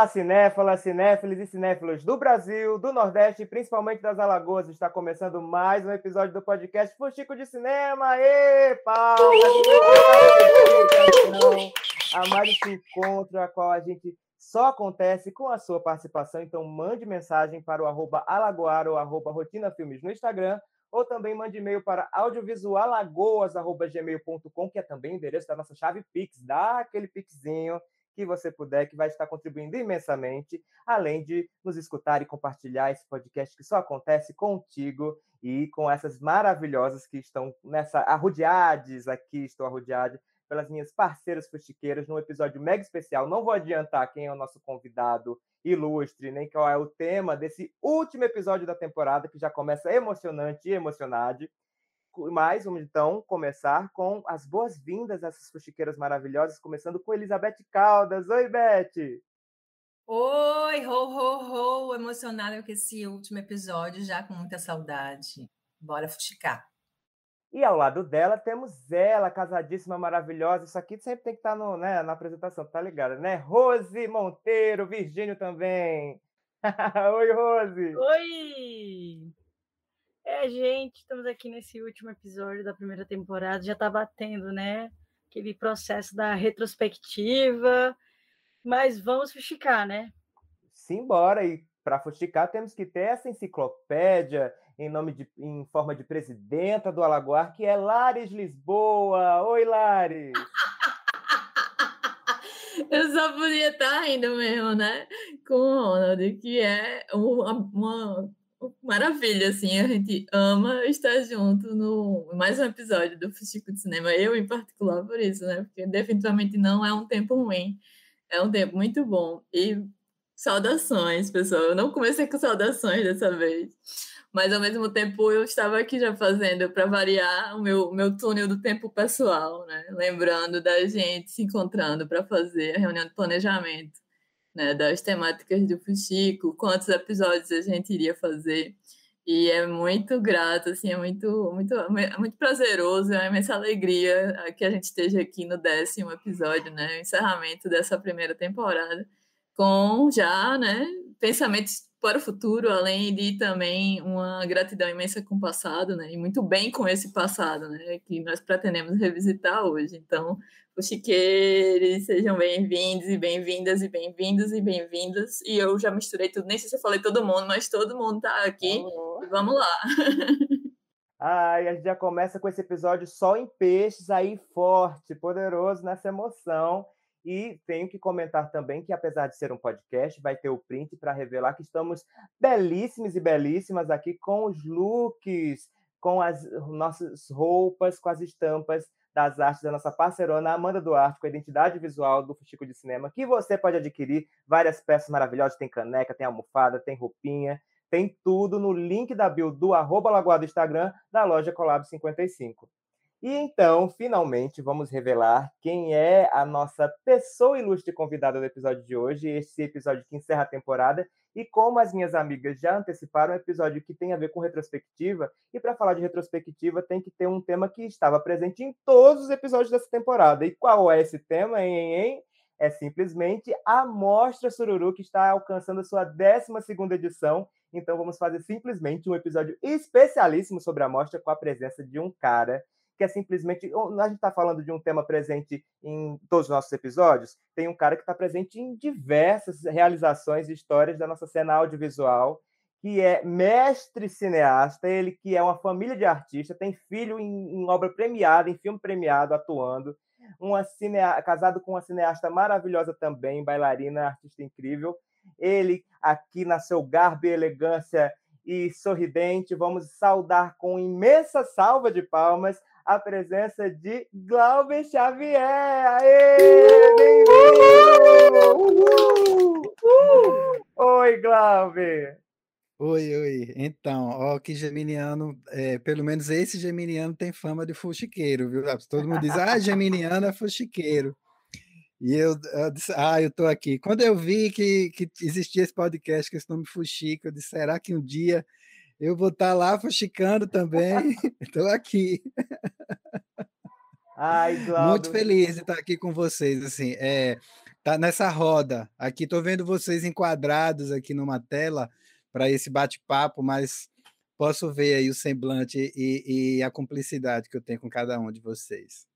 Olá, cinéfilas, cinéfilos e cinéfilos do Brasil, do Nordeste principalmente das Alagoas. Está começando mais um episódio do podcast Fuxico de Cinema. E! A mais esse encontro, a qual a gente só acontece com a sua participação. Então, mande mensagem para o arroba alagoaro, arroba rotina filmes no Instagram, ou também mande e-mail para audiovisualagoas.gmail.com, que é também o endereço da nossa chave Pix. Dá aquele pixinho que você puder, que vai estar contribuindo imensamente, além de nos escutar e compartilhar esse podcast que só acontece contigo e com essas maravilhosas que estão nessa arrodeades aqui, estou arrodeado pelas minhas parceiras fuxiqueiras num episódio mega especial. Não vou adiantar quem é o nosso convidado ilustre, nem qual é o tema desse último episódio da temporada, que já começa emocionante e emocionade. Mas vamos então começar com as boas-vindas a essas fuxiqueiras maravilhosas, começando com Elizabeth Caldas. Oi, Beth! Oi, ho, ho, ho! Emocionada com esse último episódio, já com muita saudade. Bora fuxicar. E ao lado dela temos ela, casadíssima, maravilhosa. Isso aqui sempre tem que estar tá no, né, na apresentação, tá ligado, né? Rose Monteiro, Virgínio também. Oi, Rose! Oi! É, gente, estamos aqui nesse último episódio da primeira temporada, já está batendo, né? Aquele processo da retrospectiva, mas vamos fuxicar, né? Simbora, e para fuxicar temos que ter essa enciclopédia em nome de, em forma de presidenta do Alagoar, que é Lares Lisboa. Oi, Lares! Eu só podia estar rindo mesmo, né? Com o Ronald, que é uma, uma maravilha, assim, a gente ama estar junto no mais um episódio do Fuxico de Cinema, eu em particular por isso, né? Porque definitivamente não é um tempo ruim, é um tempo muito bom. E saudações, pessoal. Eu não comecei com saudações dessa vez, mas ao mesmo tempo eu estava aqui já fazendo para variar o meu, meu túnel do tempo pessoal, né? Lembrando da gente se encontrando para fazer a reunião de planejamento né, das temáticas do Fuxico, quantos episódios a gente iria fazer. E é muito grato, assim, é muito, muito, é muito prazeroso, é uma imensa alegria que a gente esteja aqui no décimo episódio, né, o encerramento dessa primeira temporada, com já, né, pensamentos para o futuro, além de também uma gratidão imensa com o passado, né, e muito bem com esse passado, né, que nós pretendemos revisitar hoje. Então, Chiqueiros, sejam bem-vindos e bem-vindas e bem-vindos e bem-vindas. E eu já misturei tudo, nem sei se eu falei todo mundo, mas todo mundo tá aqui. Vamos lá. Ai, a gente já começa com esse episódio só em peixes, aí forte, poderoso nessa emoção. E tenho que comentar também que, apesar de ser um podcast, vai ter o print para revelar que estamos belíssimos e belíssimas aqui com os looks, com as nossas roupas, com as estampas das artes da nossa parceirona Amanda Duarte, com a identidade visual do Fuxico de Cinema, que você pode adquirir várias peças maravilhosas, tem caneca, tem almofada, tem roupinha, tem tudo no link da bio do arroba Lagoa do Instagram da loja Colab 55. E então, finalmente, vamos revelar quem é a nossa pessoa ilustre convidada do episódio de hoje, esse episódio que encerra a temporada. E como as minhas amigas já anteciparam, é um episódio que tem a ver com retrospectiva. E para falar de retrospectiva, tem que ter um tema que estava presente em todos os episódios dessa temporada. E qual é esse tema, hein, hein? É simplesmente a Mostra Sururu, que está alcançando a sua 12 edição. Então, vamos fazer simplesmente um episódio especialíssimo sobre a mostra com a presença de um cara que é simplesmente. A gente está falando de um tema presente em todos os nossos episódios. Tem um cara que está presente em diversas realizações e histórias da nossa cena audiovisual, que é mestre cineasta, ele que é uma família de artistas, tem filho em, em obra premiada, em filme premiado, atuando. Uma cinea... casado com uma cineasta maravilhosa também, bailarina, artista incrível. Ele aqui na seu garbo e elegância e sorridente, vamos saudar com imensa salva de palmas a presença de Glauber Xavier. Aê! Bem-vindo! Oi, Glauber! Oi, oi. Então, ó, que geminiano, é, pelo menos esse geminiano tem fama de fuxiqueiro, viu? Todo mundo diz, ah, geminiano é fuxiqueiro. E eu, eu disse, ah, eu tô aqui. Quando eu vi que, que existia esse podcast com esse nome Fuxico, eu disse, será que um dia eu vou estar tá lá fuxicando também. Estou aqui. Ai, Muito feliz de estar aqui com vocês. Assim, é, tá nessa roda. Aqui estou vendo vocês enquadrados aqui numa tela para esse bate-papo, mas posso ver aí o semblante e, e, a cumplicidade que eu tenho com cada um de vocês.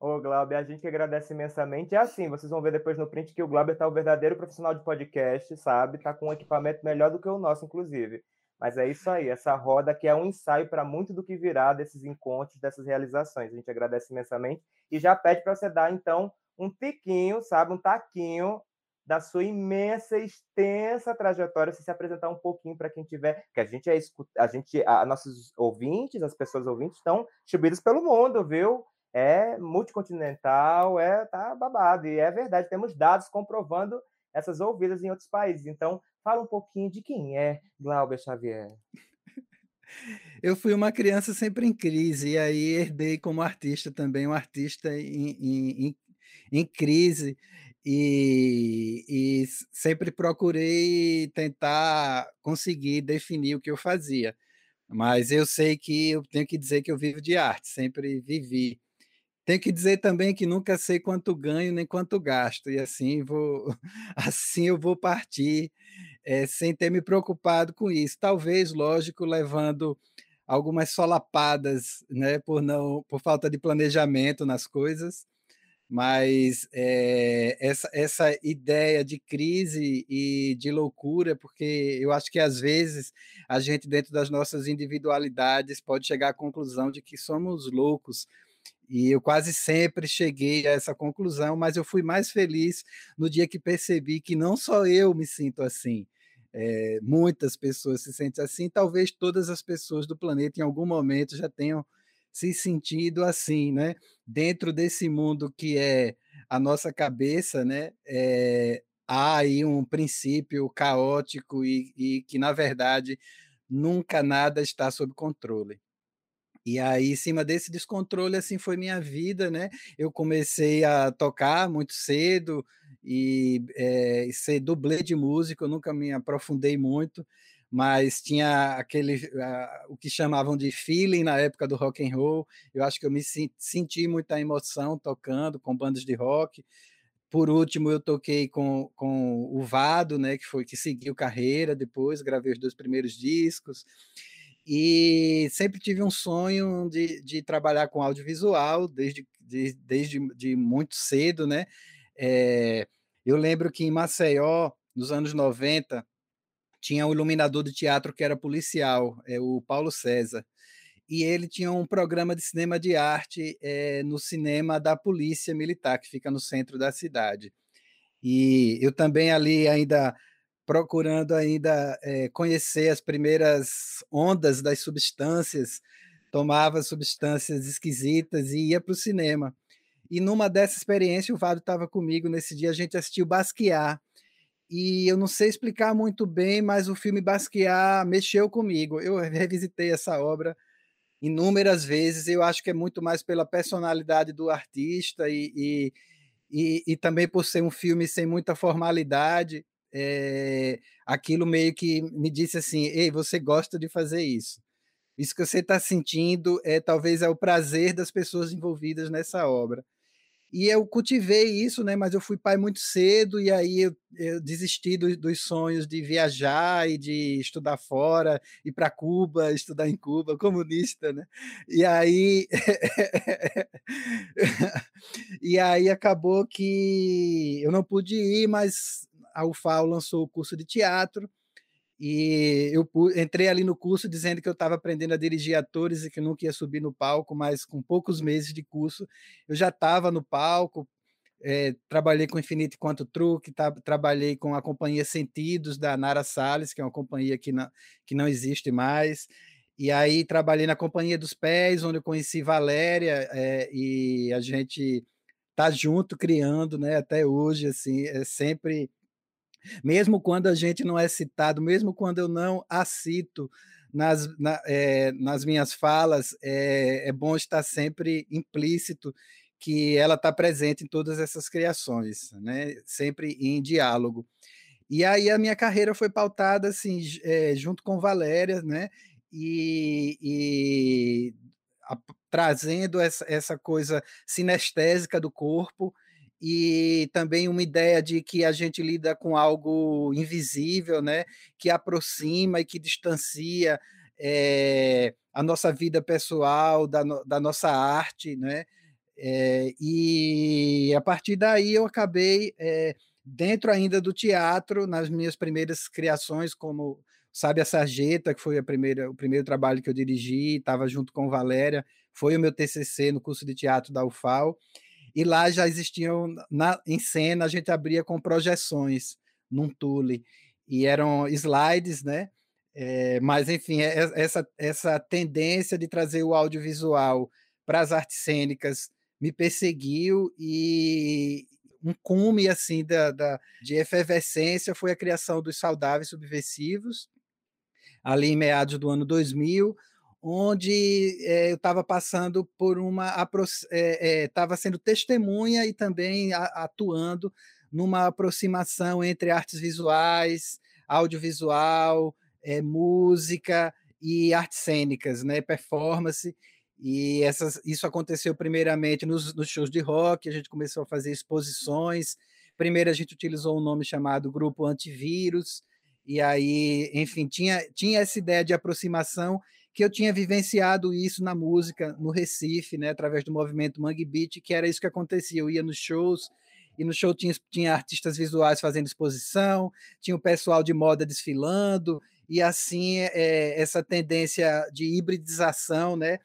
Ô, Glauber, a gente agradece imensamente. É assim, vocês vão ver depois no print que o Glauber está o verdadeiro profissional de podcast, sabe? Está com um equipamento melhor do que o nosso, inclusive. Mas é isso aí, essa roda que é um ensaio para muito do que virá desses encontros, dessas realizações. A gente agradece imensamente e já pede para você dar, então, um tiquinho, sabe? Um taquinho da sua imensa, extensa trajetória, se se apresentar um pouquinho para quem tiver, que a gente é a gente, a, nossos ouvintes, as pessoas ouvintes estão distribuídas pelo mundo, viu? É multicontinental, é tá babado e é verdade, temos dados comprovando essas ouvidas em outros países. Então, fala um pouquinho de quem é Glauber Xavier. Eu fui uma criança sempre em crise, e aí herdei como artista também, um artista em, em, em, crise e, e sempre procurei tentar conseguir definir o que eu fazia. Mas eu sei que eu tenho que dizer que eu vivo de arte, sempre vivi. Tenho que dizer também que nunca sei quanto ganho nem quanto gasto, e assim vou, assim eu vou partir é, sem ter me preocupado com isso. Talvez, lógico, levando algumas solapadas, né, por não, por falta de planejamento nas coisas, mas é, essa, essa ideia de crise e de loucura, porque eu acho que às vezes a gente, dentro das nossas individualidades, pode chegar à conclusão de que somos loucos. E eu quase sempre cheguei a essa conclusão, mas eu fui mais feliz no dia que percebi que não só eu me sinto assim, é, muitas pessoas se sentem assim, talvez todas as pessoas do planeta em algum momento já tenham se sentindo assim, né? Dentro desse mundo que é a nossa cabeça, né? É, há aí um princípio caótico e, e que, na verdade, nunca nada está sob controle. E aí, em cima desse descontrole, assim foi minha vida, né? Eu comecei a tocar muito cedo e é, ser dublê de música, eu nunca me aprofundei muito mas tinha aquele uh, o que chamavam de feeling na época do rock and roll. Eu acho que eu me senti muita emoção tocando com bandas de rock. Por último, eu toquei com, com o Vado, né, que foi que seguiu carreira depois, gravei os dois primeiros discos. E sempre tive um sonho de, de trabalhar com audiovisual desde, de, desde de muito cedo, né? É, eu lembro que em Maceió, nos anos 90, tinha um iluminador de teatro que era policial, é o Paulo César. E ele tinha um programa de cinema de arte é, no cinema da Polícia Militar, que fica no centro da cidade. E eu também ali ainda procurando ainda é, conhecer as primeiras ondas das substâncias, tomava substâncias esquisitas e ia para o cinema. E numa dessa experiência, o Vado estava comigo nesse dia, a gente assistiu Basquiat, e eu não sei explicar muito bem, mas o filme Basquiat mexeu comigo. Eu revisitei essa obra inúmeras vezes. Eu acho que é muito mais pela personalidade do artista e, e, e, e também por ser um filme sem muita formalidade. É, aquilo meio que me disse assim: ei, você gosta de fazer isso. Isso que você está sentindo é talvez é o prazer das pessoas envolvidas nessa obra. E eu cultivei isso, né? Mas eu fui pai muito cedo e aí eu, eu desisti do, dos sonhos de viajar e de estudar fora, ir para Cuba, estudar em Cuba, comunista, né? E aí e aí acabou que eu não pude ir, mas a UFAO lançou o curso de teatro e eu entrei ali no curso dizendo que eu estava aprendendo a dirigir atores e que nunca ia subir no palco, mas com poucos meses de curso eu já estava no palco. É, trabalhei com Infinito Quanto Truque, trabalhei com a companhia Sentidos da Nara Salles, que é uma companhia que não, que não existe mais. E aí trabalhei na Companhia dos Pés, onde eu conheci Valéria, é, e a gente tá junto criando, né, até hoje, assim, é sempre mesmo quando a gente não é citado, mesmo quando eu não a cito nas, na, é, nas minhas falas, é, é bom estar sempre implícito que ela está presente em todas essas criações, né? sempre em diálogo. E aí a minha carreira foi pautada assim, é, junto com Valéria, né? e, e a, trazendo essa, essa coisa sinestésica do corpo e também uma ideia de que a gente lida com algo invisível, né? Que aproxima e que distancia é, a nossa vida pessoal da, da nossa arte, né? É, e a partir daí eu acabei é, dentro ainda do teatro nas minhas primeiras criações como sabe a sarjeta que foi a primeira o primeiro trabalho que eu dirigi estava junto com Valéria foi o meu TCC no curso de teatro da UFAL e lá já existiam na, em cena a gente abria com projeções num tule. E eram slides né? É, mas enfim é, é, essa essa tendência de trazer o audiovisual para as artes cênicas me perseguiu e um cume assim da, da, de efervescência foi a criação dos saudáveis subversivos ali em meados do ano 2000 onde é, eu estava passando por uma estava é, é, sendo testemunha e também a, atuando numa aproximação entre artes visuais audiovisual música e artes cênicas né performance e essas, isso aconteceu primeiramente nos, nos, shows de rock, a gente começou a fazer exposições. Primeiro a gente utilizou um nome chamado Grupo Antivírus, e aí, enfim, tinha, tinha essa ideia de aproximação que eu tinha vivenciado isso na música no Recife, né, através do movimento Mangue Beat, que era isso que acontecia. Eu ia nos shows e no show tinha, tinha artistas visuais fazendo exposição, tinha o pessoal de moda desfilando, e assim é, essa tendência de hibridização, né,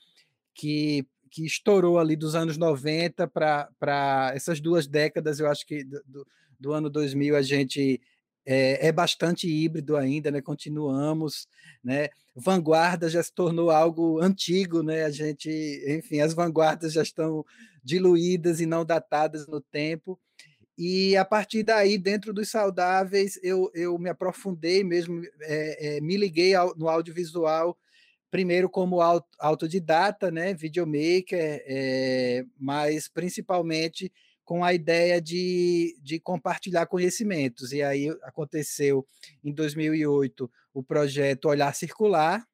que, que estourou ali dos anos 90 para essas duas décadas, eu acho que do, do ano 2000 a gente é, é, bastante híbrido ainda, né? Continuamos, né? Vanguarda já se tornou algo antigo, né? A gente, enfim, as vanguardas já estão diluídas e não datadas no tempo. E a partir daí, dentro dos saudáveis, eu, eu me aprofundei mesmo, é, é, me liguei ao, no audiovisual primeiro como autodidata, né, videomaker, é, mas principalmente com a ideia de, de compartilhar conhecimentos. E aí aconteceu em 2008 o projeto Olhar Circular,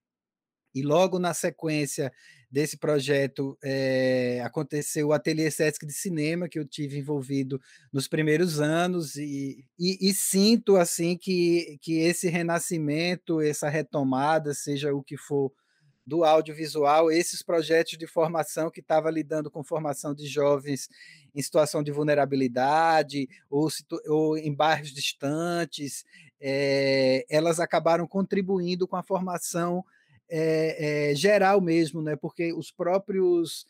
e logo na sequência desse projeto é, aconteceu o Ateliê Sesc de Cinema, que eu tive envolvido nos primeiros anos, e, e, e, sinto assim que, que esse renascimento, essa retomada, seja o que for do audiovisual, esses projetos de formação que estava lidando com formação de jovens em situação de vulnerabilidade ou, ou em bairros distantes, é, elas acabaram contribuindo com a formação é, é, geral mesmo, né? porque os próprios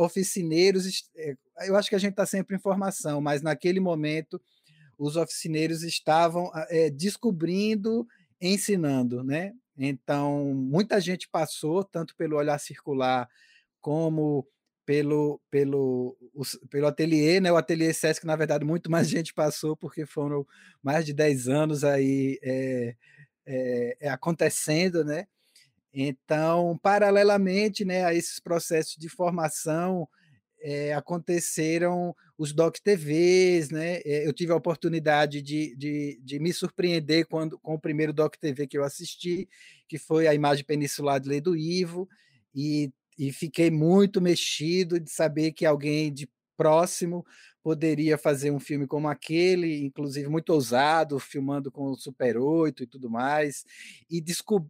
oficineiros, eu acho que a gente está sempre em formação, mas naquele momento os oficineiros estavam descobrindo, ensinando, né? Então, muita gente passou, tanto pelo olhar circular como pelo, pelo, pelo ateliê, né? O ateliê Sesc, na verdade, muito mais gente passou, porque foram mais de 10 anos aí é, é, acontecendo, né? Então, paralelamente né, a esses processos de formação, é, aconteceram os Doc TVs, né? Eh, eu tive a oportunidade de, de, de, me surpreender quando, com o primeiro Doc TV que eu assisti, que foi a imagem peninsular de Lei do Ivo, e, e fiquei muito mexido de saber que alguém de próximo poderia fazer um filme como aquele, inclusive muito ousado, filmando com o Super 8 e tudo mais. E,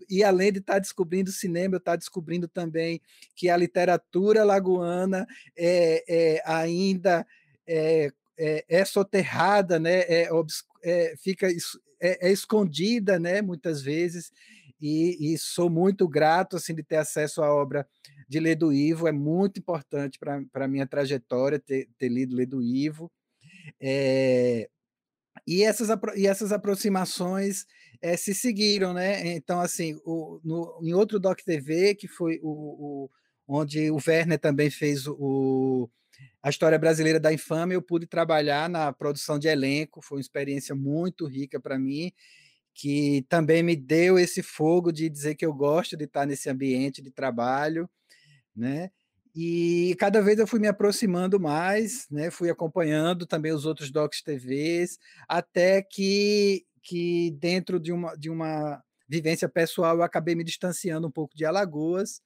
e além de estar tá descobrindo cinema, eu estar tá descobrindo também que a literatura lagoana é, é ainda é, é, é soterrada, né? é, é fica é, é, escondida, né? muitas vezes. E, e, sou muito grato assim de ter acesso à obra de ler do Ivo, é muito importante para a minha trajetória ter, ter lido ler do Ivo. É, e, essas, e essas aproximações é, se seguiram, né? Então, assim, o, no, em outro Doc TV, que foi o, o onde o Werner também fez o, a história brasileira da infâmia, eu pude trabalhar na produção de elenco, foi uma experiência muito rica para mim, que também me deu esse fogo de dizer que eu gosto de estar nesse ambiente de trabalho né? E cada vez eu fui me aproximando mais, né? Fui acompanhando também os outros docs TVs, até que, que dentro de uma, de uma vivência pessoal eu acabei me distanciando um pouco de Alagoas,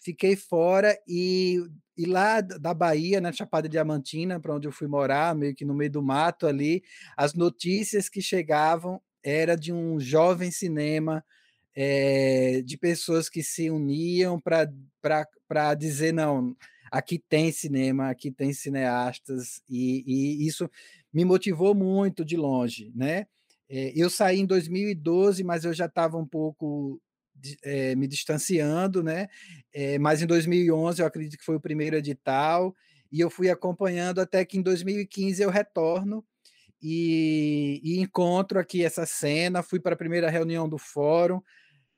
fiquei fora e e lá da Bahia, na Chapada Diamantina, para onde eu fui morar, meio que no meio do mato ali, as notícias que chegavam era de um jovem cinema, é, de pessoas que se uniam para dizer, não, aqui tem cinema, aqui tem cineastas, e, e isso me motivou muito de longe, né? É, eu saí em 2012, mas eu já estava um pouco é, me distanciando, né? É, mas em 2011 eu acredito que foi o primeiro edital e eu fui acompanhando até que em 2015 eu retorno e, e encontro aqui essa cena. Fui para a primeira reunião do fórum,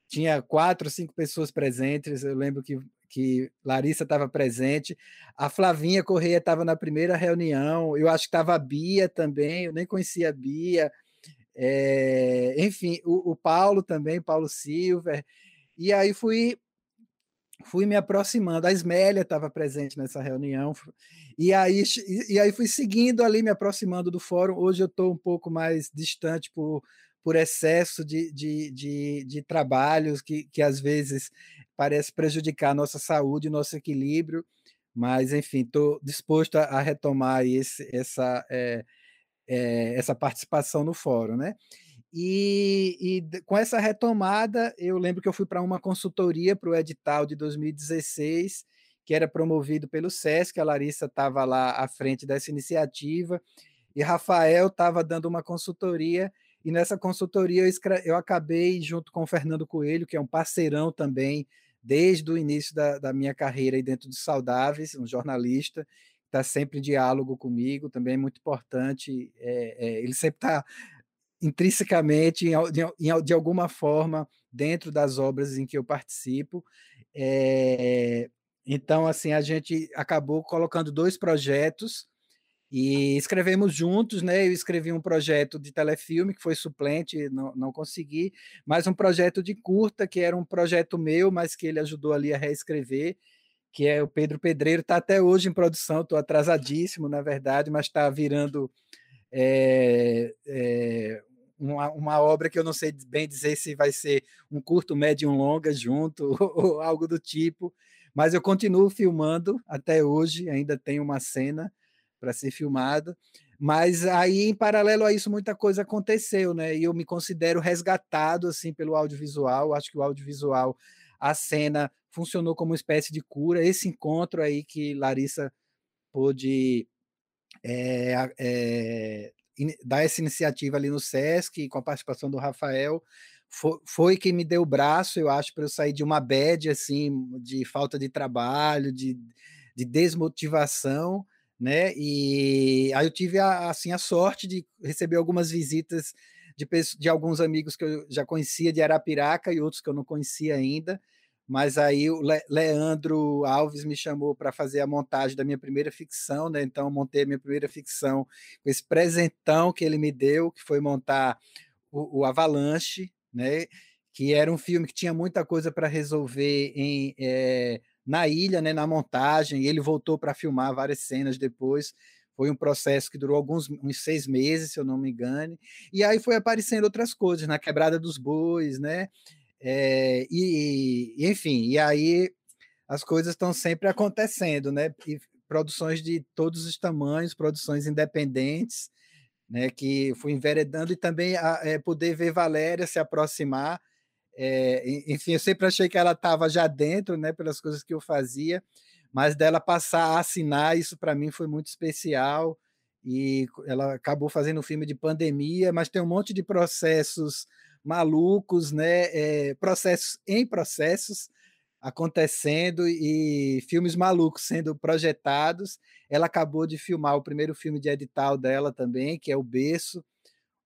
tinha quatro, cinco pessoas presentes. Eu lembro que que Larissa estava presente, a Flavinha Correia estava na primeira reunião, eu acho que estava a Bia também, eu nem conhecia a Bia, é, enfim, o, o, Paulo também, Paulo Silver, e aí fui fui me aproximando. A Ismélia estava presente nessa reunião, e aí, e aí fui seguindo ali, me aproximando do fórum. Hoje eu estou um pouco mais distante por, por excesso de, de, de, de trabalhos que, que às vezes parece prejudicar a nossa saúde, nosso equilíbrio, mas enfim, estou disposto a, a retomar esse, essa, é, é, essa participação no fórum, né? E, e, com essa retomada, eu lembro que eu fui para uma consultoria para o edital de 2016, que era promovido pelo SESC, a Larissa estava lá à frente dessa iniciativa, e Rafael estava dando uma consultoria, e nessa consultoria eu, eu acabei, junto com o Fernando Coelho, que é um parceirão também, desde o início da, da minha carreira aí dentro de Saudáveis, um jornalista, está sempre em diálogo comigo, também é muito importante. É, é, ele sempre está intrinsecamente, em, de alguma forma, dentro das obras em que eu participo. É, então, assim, a gente acabou colocando dois projetos e escrevemos juntos, né? Eu escrevi um projeto de telefilme que foi suplente, não, não consegui, mas um projeto de curta, que era um projeto meu, mas que ele ajudou ali a reescrever, que é o Pedro Pedreiro, está até hoje em produção, estou atrasadíssimo, na verdade, mas está virando é, é, uma, uma, obra que eu não sei bem dizer se vai ser um curto, médio, um longa junto, ou, ou algo do tipo, mas eu continuo filmando até hoje, ainda tem uma cena para ser filmada, mas aí em paralelo a isso muita coisa aconteceu, né? E eu me considero resgatado assim pelo audiovisual, acho que o audiovisual a cena funcionou como uma espécie de cura. Esse encontro aí que Larissa pôde é, é, dar essa iniciativa ali no SESC, com a participação do Rafael, foi, foi quem me deu o braço, eu acho, para eu sair de uma bad, assim, de falta de trabalho, de, de desmotivação, né? E aí eu tive a, assim a sorte de receber algumas visitas de, de alguns amigos que eu já conhecia de Arapiraca e outros que eu não conhecia ainda. Mas aí o Le Leandro Alves me chamou para fazer a montagem da minha primeira ficção, né? Então montei a minha primeira ficção com esse presentão que ele me deu, que foi montar o, o Avalanche, né? Que era um filme que tinha muita coisa para resolver em é, na ilha, né? Na montagem. ele voltou para filmar várias cenas depois. Foi um processo que durou alguns uns seis meses, se eu não me engane. E aí foi aparecendo outras coisas, na quebrada dos bois, né? É, e, enfim, e aí as coisas estão sempre acontecendo, né? E produções de todos os tamanhos, produções independentes, né? Que fui enveredando e também a, é, poder ver Valéria se aproximar. É, enfim, eu sempre achei que ela estava já dentro, né? Pelas coisas que eu fazia, mas dela passar a assinar, isso para mim foi muito especial. E ela acabou fazendo um filme de pandemia, mas tem um monte de processos malucos, né? É, processos em processos acontecendo e filmes malucos sendo projetados. Ela acabou de filmar o primeiro filme de edital dela também, que é o Berço,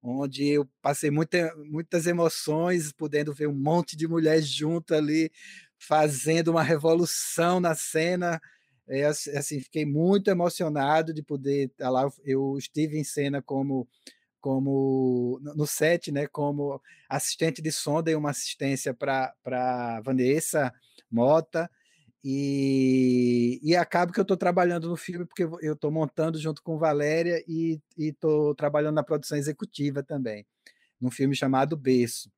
onde eu passei muita, muitas emoções, podendo ver um monte de mulheres junto ali fazendo uma revolução na cena. É, assim, fiquei muito emocionado de poder estar lá. Eu estive em cena como como no set, né, como assistente de som, dei uma assistência para Vanessa Mota, e, e acabo que eu estou trabalhando no filme, porque eu estou montando junto com Valéria e estou trabalhando na produção executiva também, num filme chamado Berço.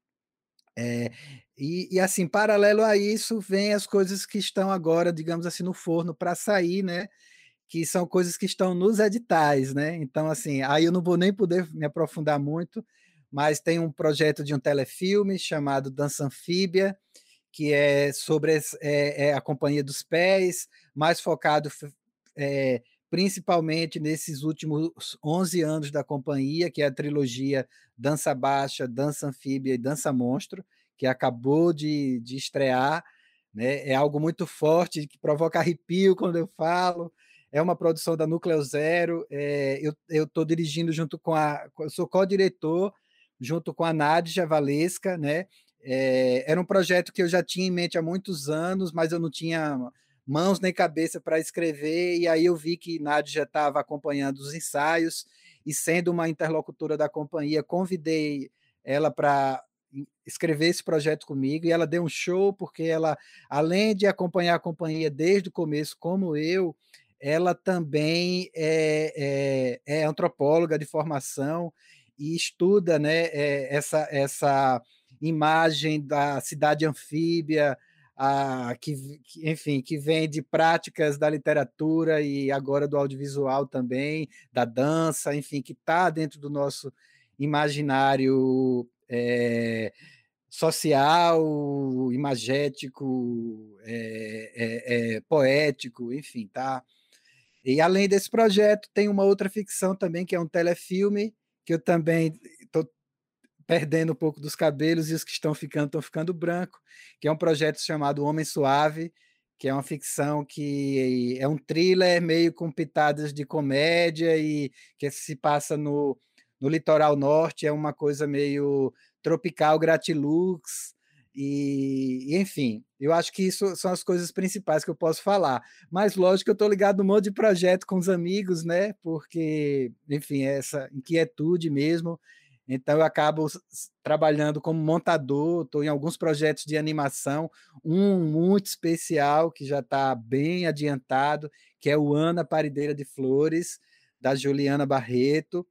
É, e, e, assim, paralelo a isso, vem as coisas que estão agora, digamos assim, no forno para sair, né? Que são coisas que estão nos editais, né? Então, assim, aí eu não vou nem poder me aprofundar muito, mas tem um projeto de um telefilme chamado Dança Anfíbia, que é sobre é, é a Companhia dos Pés, mais focado é, principalmente nesses últimos 11 anos da companhia, que é a trilogia Dança Baixa, Dança Anfíbia e Dança Monstro, que acabou de, de estrear. Né? É algo muito forte, que provoca arrepio quando eu falo. É uma produção da Núcleo Zero. É, eu estou dirigindo junto com a. Eu sou co-diretor, junto com a Nádia Valesca, né? É, era um projeto que eu já tinha em mente há muitos anos, mas eu não tinha mãos nem cabeça para escrever, e aí eu vi que Nádia já estava acompanhando os ensaios, e sendo uma interlocutora da companhia, convidei ela para escrever esse projeto comigo, e ela deu um show, porque ela, além de acompanhar a companhia desde o começo, como eu, ela também é, é, é antropóloga de formação e estuda né, é, essa, essa imagem da cidade anfíbia, a, que, enfim, que vem de práticas da literatura e agora do audiovisual também, da dança, enfim, que está dentro do nosso imaginário é, social, imagético, é, é, poético, enfim, tá? E além desse projeto, tem uma outra ficção também, que é um telefilme, que eu também perdendo um pouco dos cabelos e os que estão ficando estão ficando branco, que é um projeto chamado Homem Suave, que é uma ficção que é um thriller meio com pitadas de comédia e que se passa no, no litoral norte, é uma coisa meio tropical, gratilux, e, enfim, eu acho que isso são as coisas principais que eu posso falar. Mas lógico que eu estou ligado um monte de projeto com os amigos, né? Porque, enfim, é essa inquietude mesmo. Então eu acabo trabalhando como montador, estou em alguns projetos de animação, um muito especial que já está bem adiantado, que é o Ana Parideira de Flores, da Juliana Barreto.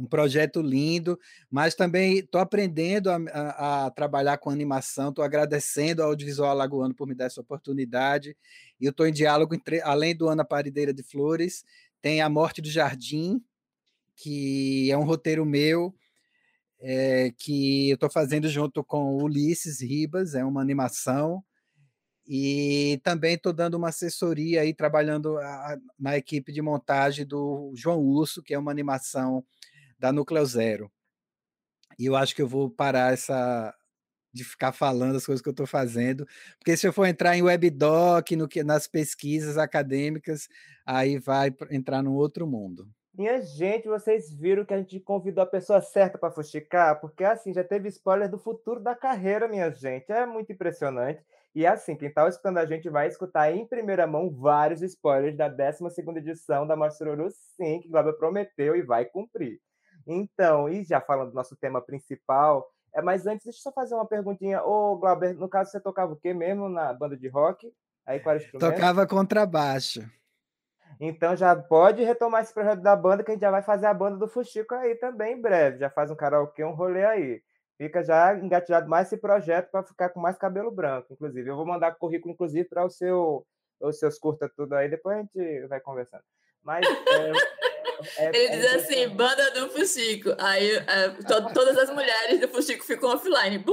Um projeto lindo, mas também estou aprendendo a, a, a, trabalhar com animação, estou agradecendo ao Audiovisual Alagoano por me dar essa oportunidade, e eu estou em diálogo, entre, além do Ana Parideira de Flores, tem A Morte do Jardim, que é um roteiro meu, é, que eu estou fazendo junto com Ulisses Ribas, é uma animação, e também estou dando uma assessoria aí, trabalhando a, na equipe de montagem do João Urso, que é uma animação da Núcleo Zero. E eu acho que eu vou parar essa de ficar falando as coisas que eu estou fazendo, porque se eu for entrar em webdoc, no que nas pesquisas acadêmicas, aí vai entrar num outro mundo. Minha gente, vocês viram que a gente convidou a pessoa certa para fuxicar? Porque assim, já teve spoiler do futuro da carreira, minha gente. É muito impressionante. E assim, quem está escutando a gente vai escutar em primeira mão vários spoilers da 12 edição da Marsururu, sim, que Glauber prometeu e vai cumprir. Então, e já falando do nosso tema principal, é, mas antes, deixa eu só fazer uma perguntinha. Ô, Glauber, no caso, você tocava o quê mesmo na banda de rock? Aí qual era o instrumento? Tocava contrabaixo. Então já pode retomar esse projeto da banda, que a gente já vai fazer a banda do Fuxico aí também em breve. Já faz um karaokê, um rolê aí. Fica já engatilhado mais esse projeto para ficar com mais cabelo branco, inclusive. Eu vou mandar currículo, inclusive, para o seu, os seus curta tudo aí, depois a gente vai conversando. Mas. É... É, Ele é diz assim, banda do Fuxico. Aí é, to, todas as mulheres do Fuxico ficam offline.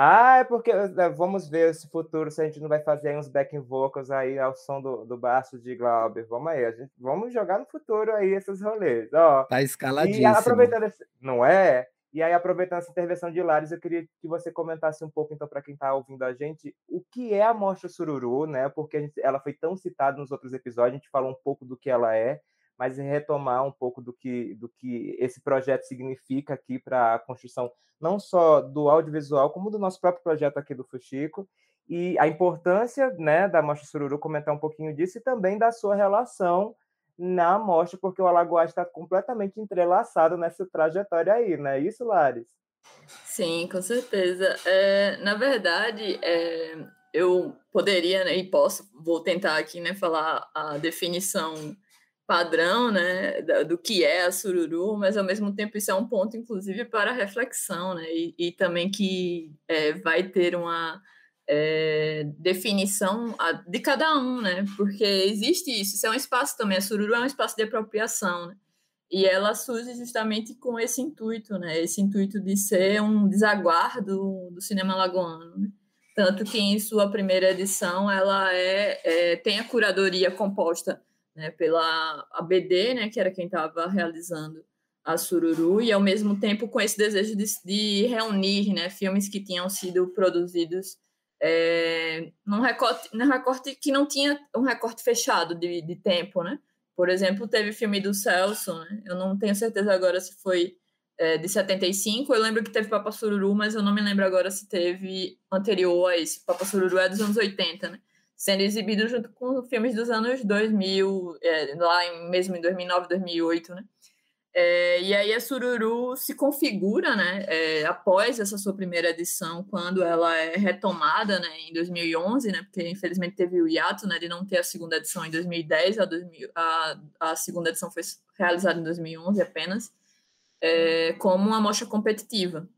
Ah, é porque né, vamos ver esse futuro se a gente não vai fazer uns backing vocals aí ao som do, do baixo de Glauber. Vamos aí, a gente, vamos jogar no futuro aí esses rolês. Ó. Tá escaladíssimo. E aproveitando esse, não é? E aí, aproveitando essa intervenção de Lares, eu queria que você comentasse um pouco, então, para quem está ouvindo a gente, o que é a Mostra Sururu, né? Porque gente, ela foi tão citada nos outros episódios, a gente falou um pouco do que ela é, mas retomar um pouco do que, do que esse projeto significa aqui para a construção, não só do audiovisual, como do nosso próprio projeto aqui do Fuxico, e a importância né, da Mostra Sururu, comentar um pouquinho disso, e também da sua relação na amostra, porque o Alagoas está completamente entrelaçado nessa trajetória aí, não é isso, Lares? Sim, com certeza. É, na verdade, é, eu poderia né, e posso, vou tentar aqui né, falar a definição padrão, né, do que é a sururu, mas ao mesmo tempo isso é um ponto, inclusive, para reflexão, né, e, e também que é, vai ter uma é, definição de cada um, né, porque existe isso, isso é um espaço também, a sururu é um espaço de apropriação, né, e ela surge justamente com esse intuito, né, esse intuito de ser um desaguar do, do cinema lagoano, né? tanto que em sua primeira edição ela é, é tem a curadoria composta né, pela ABD, né, que era quem estava realizando a Sururu, e ao mesmo tempo com esse desejo de, de reunir né, filmes que tinham sido produzidos é, num, recorte, num recorte que não tinha um recorte fechado de, de tempo, né? Por exemplo, teve filme do Celso, né? eu não tenho certeza agora se foi é, de 75, eu lembro que teve Papa Sururu, mas eu não me lembro agora se teve anterior a esse. Papa Sururu é dos anos 80, né? Sendo exibido junto com filmes dos anos 2000, é, lá em, mesmo em 2009, 2008, né? É, e aí a Sururu se configura, né, é, após essa sua primeira edição, quando ela é retomada, né, em 2011, né, porque infelizmente teve o hiato, né, de não ter a segunda edição em 2010, a, 2000, a, a segunda edição foi realizada em 2011 apenas, é, como uma mostra competitiva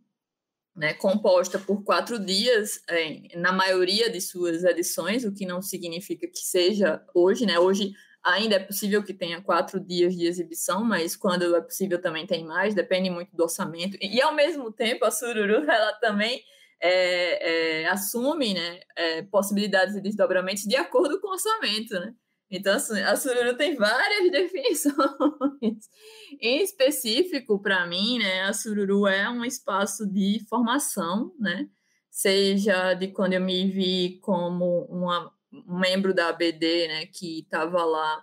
né, composta por quatro dias, é, na maioria de suas edições, o que não significa que seja hoje, né? Hoje ainda é possível que tenha quatro dias de exibição, mas quando é possível também tem mais, depende muito do orçamento. E, e ao mesmo tempo, a Sururu, ela também é, é, assume né, é, possibilidades de desdobramentos de acordo com o orçamento, né? Então, assim, a sururu tem várias definições. em específico, para mim, né, a sururu é um espaço de formação, né? Seja de quando eu me vi como uma, um membro da ABD, né, que estava lá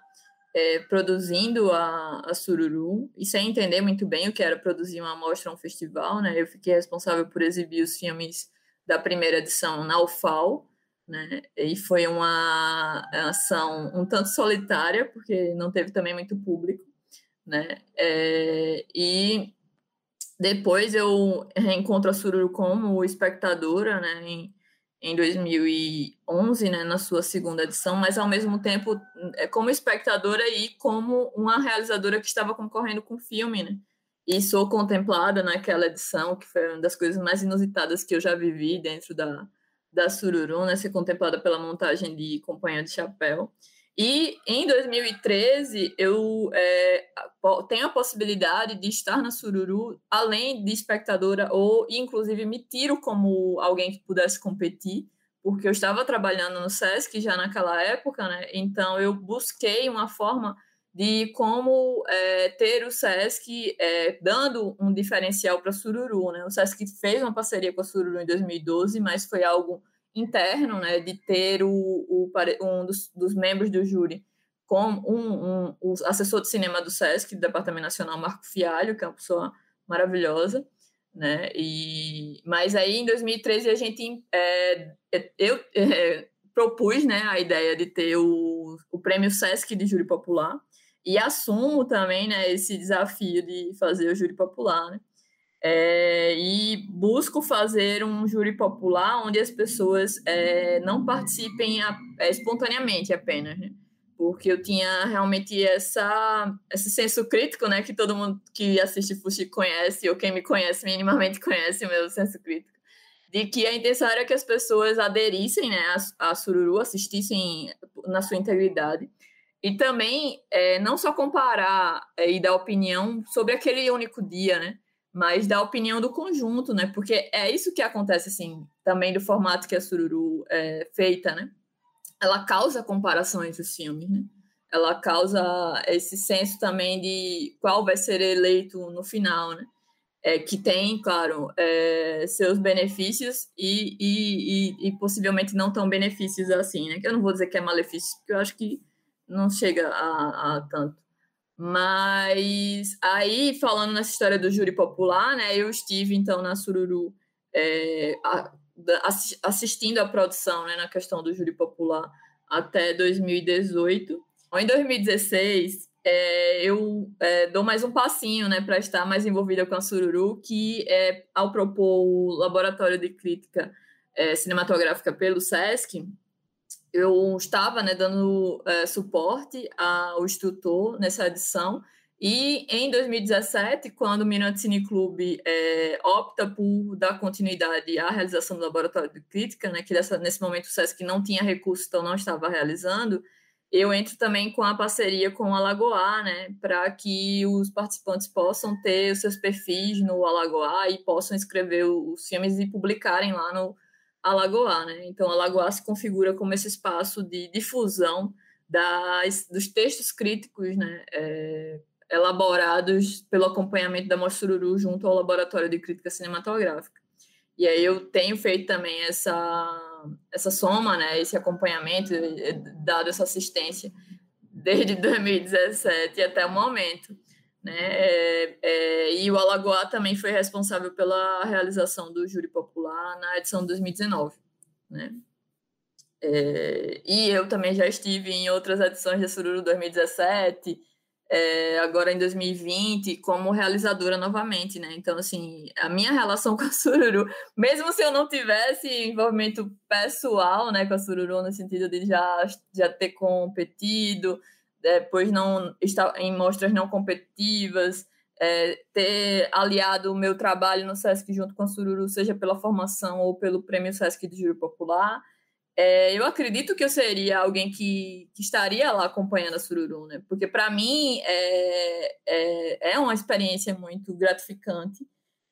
é, produzindo a, a sururu, e sem entender muito bem o que era produzir uma amostra, um festival, né? Eu fiquei responsável por exibir os filmes da primeira edição na UFAL, né? E foi uma ação um tanto solitária, porque não teve também muito público, né? É, e depois eu reencontro a Sururu como espectadora, né? Em, em 2011, né, na sua segunda edição, mas ao mesmo tempo é como espectadora e como uma realizadora que estava concorrendo com o filme, né? E sou contemplada naquela edição, que foi uma das coisas mais inusitadas que eu já vivi dentro da, da Sururu, né, ser contemplada pela montagem de Companhia de Chapéu. E em 2013 eu é, tenho a possibilidade de estar na Sururu, além de espectadora, ou inclusive me tiro como alguém que pudesse competir, porque eu estava trabalhando no SESC já naquela época, né? Então eu busquei uma forma de como é, ter o SESC é, dando um diferencial para Sururu. Né? O SESC fez uma parceria com a Sururu em 2012, mas foi algo interno, né, de ter o, o um dos, dos, membros do júri como um, um, o assessor de cinema do SESC, do Departamento Nacional, Marco Fialho, que é uma pessoa maravilhosa, né, e, mas aí em 2013 a gente, é, eu propus, né, a ideia de ter o, o prêmio SESC de júri popular, e assumo também, né, esse desafio de fazer o júri popular, né? É, e busco fazer um júri popular onde as pessoas é, não participem a, é, espontaneamente apenas, né? porque eu tinha realmente essa, esse senso crítico, né, que todo mundo que assiste Fuxi conhece, ou quem me conhece minimamente conhece o meu senso crítico, de que a intenção era que as pessoas aderissem, né, a, a Sururu, assistissem na sua integridade, e também é, não só comparar é, e dar opinião sobre aquele único dia, né? Mas dar opinião do conjunto, né? Porque é isso que acontece, assim, também do formato que a Sururu é feita, né? Ela causa comparações os filmes, né? Ela causa esse senso também de qual vai ser eleito no final, né? É, que tem, claro, é, seus benefícios e, e, e, e, possivelmente não tão benefícios assim, né? Que eu não vou dizer que é malefício, porque eu acho que não chega a, a tanto. Mas aí, falando nessa história do júri popular, né, eu estive então na Sururu é, a, assistindo a produção né, na questão do júri popular até 2018. Em 2016, é, eu é, dou mais um passinho né, para estar mais envolvida com a Sururu, que é ao propor o Laboratório de Crítica é, Cinematográfica pelo SESC, eu estava né, dando é, suporte ao instrutor nessa edição, e em 2017, quando o Mirante Cine Clube é, opta por dar continuidade à realização do laboratório de crítica, né, que dessa, nesse momento o SESC não tinha recurso, então não estava realizando, eu entro também com a parceria com o Alagoá, né, para que os participantes possam ter os seus perfis no Alagoá e possam escrever os filmes e publicarem lá no Alagoá, né? Então, Alagoá se configura como esse espaço de difusão das, dos textos críticos, né, é, elaborados pelo acompanhamento da Mostra Sururu junto ao Laboratório de Crítica Cinematográfica. E aí eu tenho feito também essa, essa soma, né, esse acompanhamento, dado essa assistência desde 2017 até o momento. Né? É, é, e o Alagoá também foi responsável pela realização do júri popular na edição de 2019. Né? É, e eu também já estive em outras edições da Sururu 2017, é, agora em 2020 como realizadora novamente, né? Então, assim, a minha relação com a Sururu, mesmo se eu não tivesse envolvimento pessoal, né, com a Sururu, no sentido de já, já ter competido, depois não estar em mostras não competitivas, é, ter aliado o meu trabalho no SESC junto com a Sururu, seja pela formação ou pelo Prêmio SESC de Júri Popular, é, eu acredito que eu seria alguém que, que, estaria lá acompanhando a Sururu, né? Porque para mim é, é, é, uma experiência muito gratificante.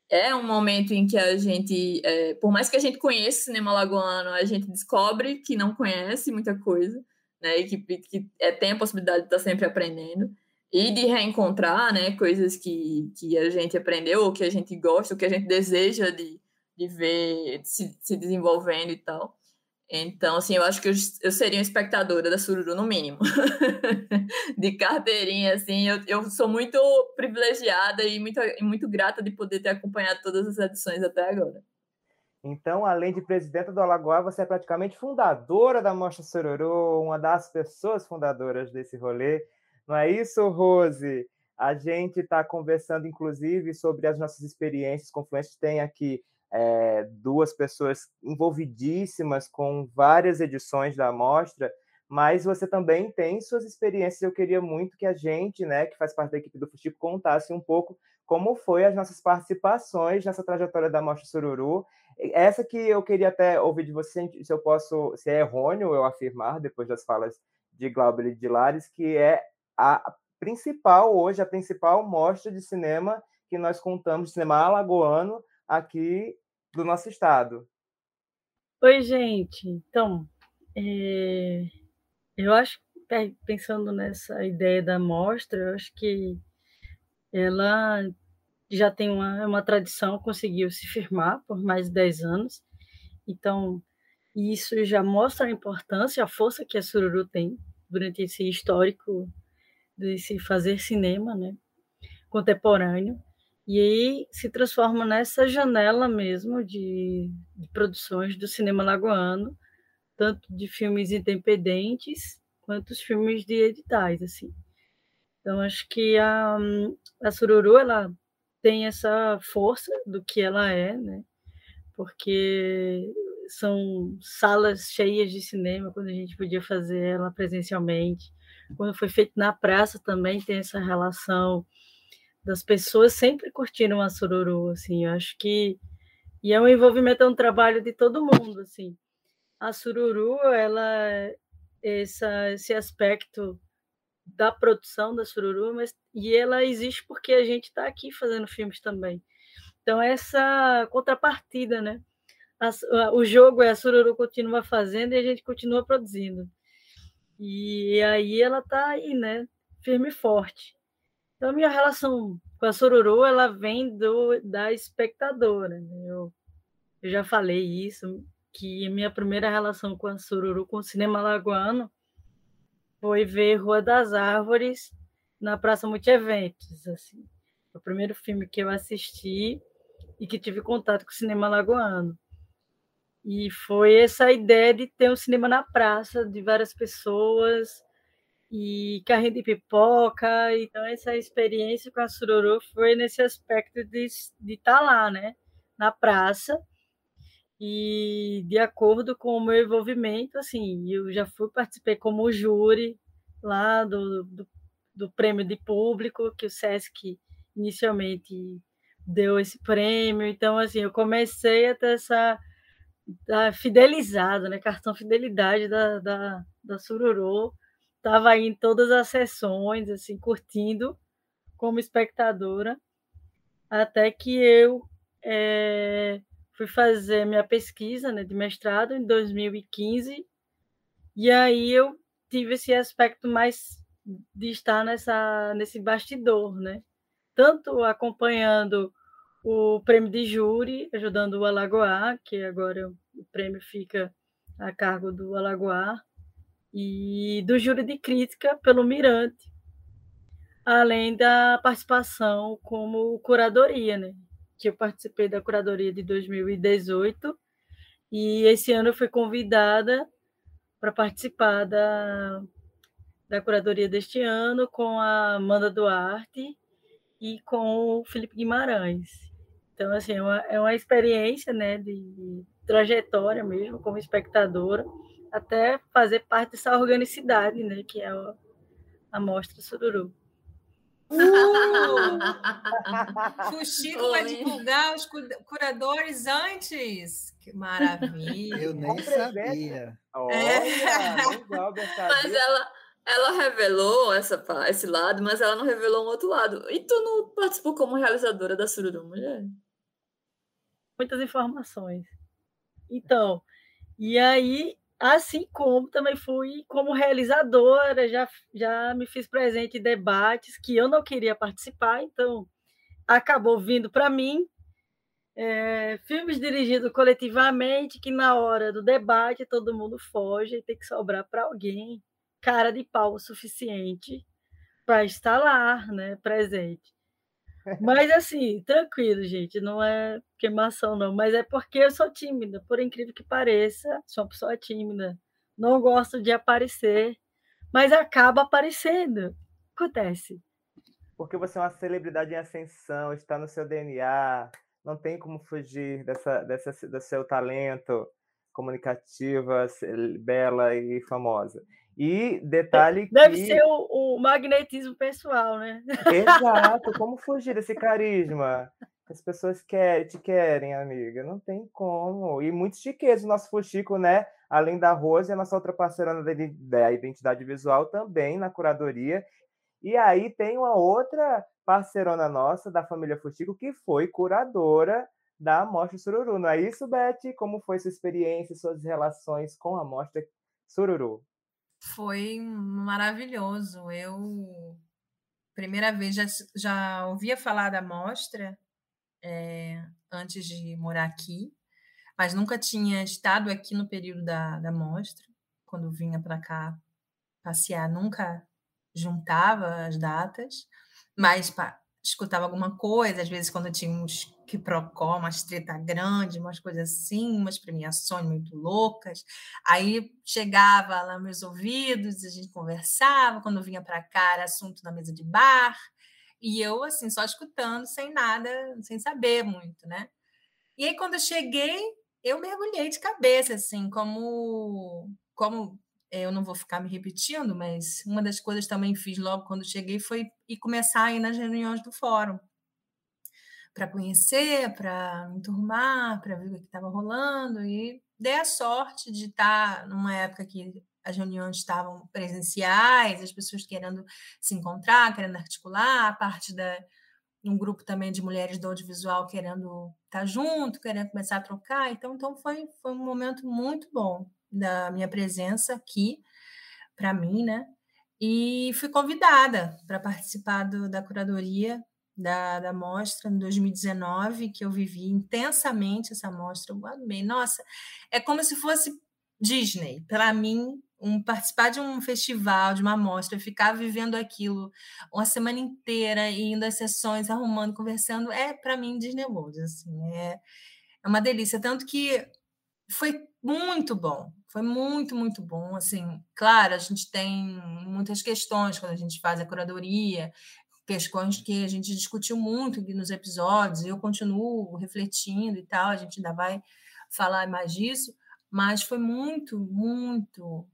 É um momento em que a gente, é, por mais que a gente conheça cinema lagoano, a gente descobre que não conhece muita coisa, né? E que, que é, tem a possibilidade de estar sempre aprendendo e de reencontrar, né? Coisas que, que a gente aprendeu, ou que a gente gosta, ou que a gente deseja de, de ver se, se desenvolvendo e tal. Então, assim, eu acho que eu, eu seria uma espectadora da Sururu, no mínimo. de carteirinha, assim, eu, eu sou muito privilegiada e muito, muito grata de poder ter acompanhado todas as edições até agora. Então, além de presidenta do Alagoa, você é praticamente fundadora da Mostra Sururu, uma das pessoas fundadoras desse rolê. Não é isso, Rose? A gente está conversando, inclusive, sobre as nossas experiências. Confluentes tem aqui é, duas pessoas envolvidíssimas com várias edições da amostra, mas você também tem suas experiências. Eu queria muito que a gente, né, que faz parte da equipe do Fustico, contasse um pouco como foi as nossas participações nessa trajetória da Mostra Sururu. Essa que eu queria até ouvir de você, se eu posso, se é errôneo eu afirmar, depois das falas de Glauber e de Lares, que é a principal, hoje, a principal mostra de cinema que nós contamos, cinema alagoano, aqui do nosso estado. Oi, gente. Então, é... eu acho, pensando nessa ideia da mostra, eu acho que ela já tem uma, uma tradição, conseguiu se firmar por mais de 10 anos. Então, isso já mostra a importância, a força que a Sururu tem durante esse histórico de se fazer cinema né, contemporâneo. E aí se transforma nessa janela mesmo de, de produções do cinema lagoano, tanto de filmes independentes quanto os filmes de editais, assim. Então, acho que a, a Sururu, ela tem essa força do que ela é, né? Porque são salas cheias de cinema, quando a gente podia fazer ela presencialmente. Quando foi feito na praça também tem essa relação das pessoas sempre curtindo a sururu, assim, eu acho que e é um envolvimento, é um trabalho de todo mundo, assim. A sururu, ela essa, esse aspecto da produção da sururu, mas e ela existe porque a gente está aqui fazendo filmes também. Então essa contrapartida, né? A, o jogo é a sururu continua fazendo e a gente continua produzindo. E aí ela está aí, né? Firme e forte. Então, a minha relação com a Sororo, ela vem do, da espectadora. Né? Eu, eu já falei isso, que minha primeira relação com a Sororo, com o cinema lagoano, foi ver Rua das Árvores na Praça Multieventos. Assim. Foi o primeiro filme que eu assisti e que tive contato com o cinema lagoano. E foi essa ideia de ter um cinema na praça, de várias pessoas, e carrinho de pipoca. Então, essa experiência com a Sururu foi nesse aspecto de estar tá lá, né? Na praça. E de acordo com o meu envolvimento, assim, eu já fui participei como júri lá do, do, do prêmio de público que o SESC inicialmente deu esse prêmio. Então, assim, eu comecei a ter essa da fidelizado, né? Cartão fidelidade da, da, da Sururu. Estava aí em todas as sessões, assim, curtindo como espectadora, até que eu é, fui fazer minha pesquisa né, de mestrado em 2015, e aí eu tive esse aspecto mais de estar nessa, nesse bastidor, né? Tanto acompanhando o prêmio de júri, ajudando o Alagoar, que agora o prêmio fica a cargo do Alagoar, e do júri de crítica pelo Mirante, além da participação como curadoria, né? Que eu participei da curadoria de 2018 e esse ano eu fui convidada para participar da, da curadoria deste ano com a Amanda Duarte e com o Felipe Guimarães. Então, assim, é uma, é uma experiência né, de trajetória mesmo, como espectadora, até fazer parte dessa organicidade, né, que é a, Mostra Sururu. Uh! Fuxico vai divulgar os curadores antes. Que maravilha. Eu nem sabia. Olha, é. Mas ela, ela revelou essa, esse lado, mas ela não revelou um outro lado. E tu não participou como realizadora da Sururu Mulher? Muitas informações. Então, e aí Assim como também fui como realizadora, já, já me fiz presente em debates que eu não queria participar, então acabou vindo para mim. É, filmes dirigidos coletivamente, que na hora do debate todo mundo foge e tem que sobrar para alguém cara de pau o suficiente para estar lá, né, presente. Mas assim, tranquilo, gente, não é queimação, não, mas é porque eu sou tímida, por incrível que pareça, sou uma pessoa tímida, não gosto de aparecer, mas acaba aparecendo. Acontece. Porque você é uma celebridade em ascensão, está no seu DNA, não tem como fugir dessa, dessa, do seu talento comunicativa, bela e famosa. E detalhe Deve que... ser o, o, magnetismo pessoal, né? Exato. Como fugir desse carisma? As pessoas querem, te querem, amiga. Não tem como. E muito chiqueza o nosso Fuxico, né? Além da Rose, a nossa outra parceira da identidade visual também na curadoria. E aí tem uma outra parceirona nossa da família Fuxico que foi curadora da Amostra Sururu. Não é isso, Beth? Como foi sua experiência, suas relações com a Amostra Sururu? Foi maravilhoso. Eu, primeira vez, já, já ouvia falar da mostra é, antes de morar aqui, mas nunca tinha estado aqui no período da, da mostra. Quando vinha para cá passear, nunca juntava as datas, mas escutava alguma coisa, às vezes quando tinha uns que procó, umas treta grande, umas coisas assim, umas premiações muito loucas. Aí chegava lá meus ouvidos, a gente conversava, quando vinha para cá era assunto na mesa de bar, e eu assim só escutando, sem nada, sem saber muito, né? E aí quando eu cheguei, eu mergulhei de cabeça assim, como como eu não vou ficar me repetindo, mas uma das coisas também fiz logo quando cheguei foi ir começar a ir nas reuniões do fórum para conhecer, para me enturmar, para ver o que estava rolando e dei a sorte de estar tá numa época que as reuniões estavam presenciais, as pessoas querendo se encontrar, querendo articular, a parte da um grupo também de mulheres do audiovisual querendo estar tá junto, querendo começar a trocar. Então, então foi, foi um momento muito bom da minha presença aqui, para mim, né? E fui convidada para participar do, da curadoria da, da mostra em 2019, que eu vivi intensamente essa mostra. Eu amei. Nossa, é como se fosse Disney. Para mim, um, participar de um festival, de uma mostra, ficar vivendo aquilo uma semana inteira, indo às sessões, arrumando, conversando, é para mim Disney World. Assim, é, é uma delícia. Tanto que foi muito bom. Foi muito, muito bom. Assim, claro, a gente tem muitas questões quando a gente faz a curadoria, questões que a gente discutiu muito nos episódios, eu continuo refletindo e tal, a gente ainda vai falar mais disso, mas foi muito, muito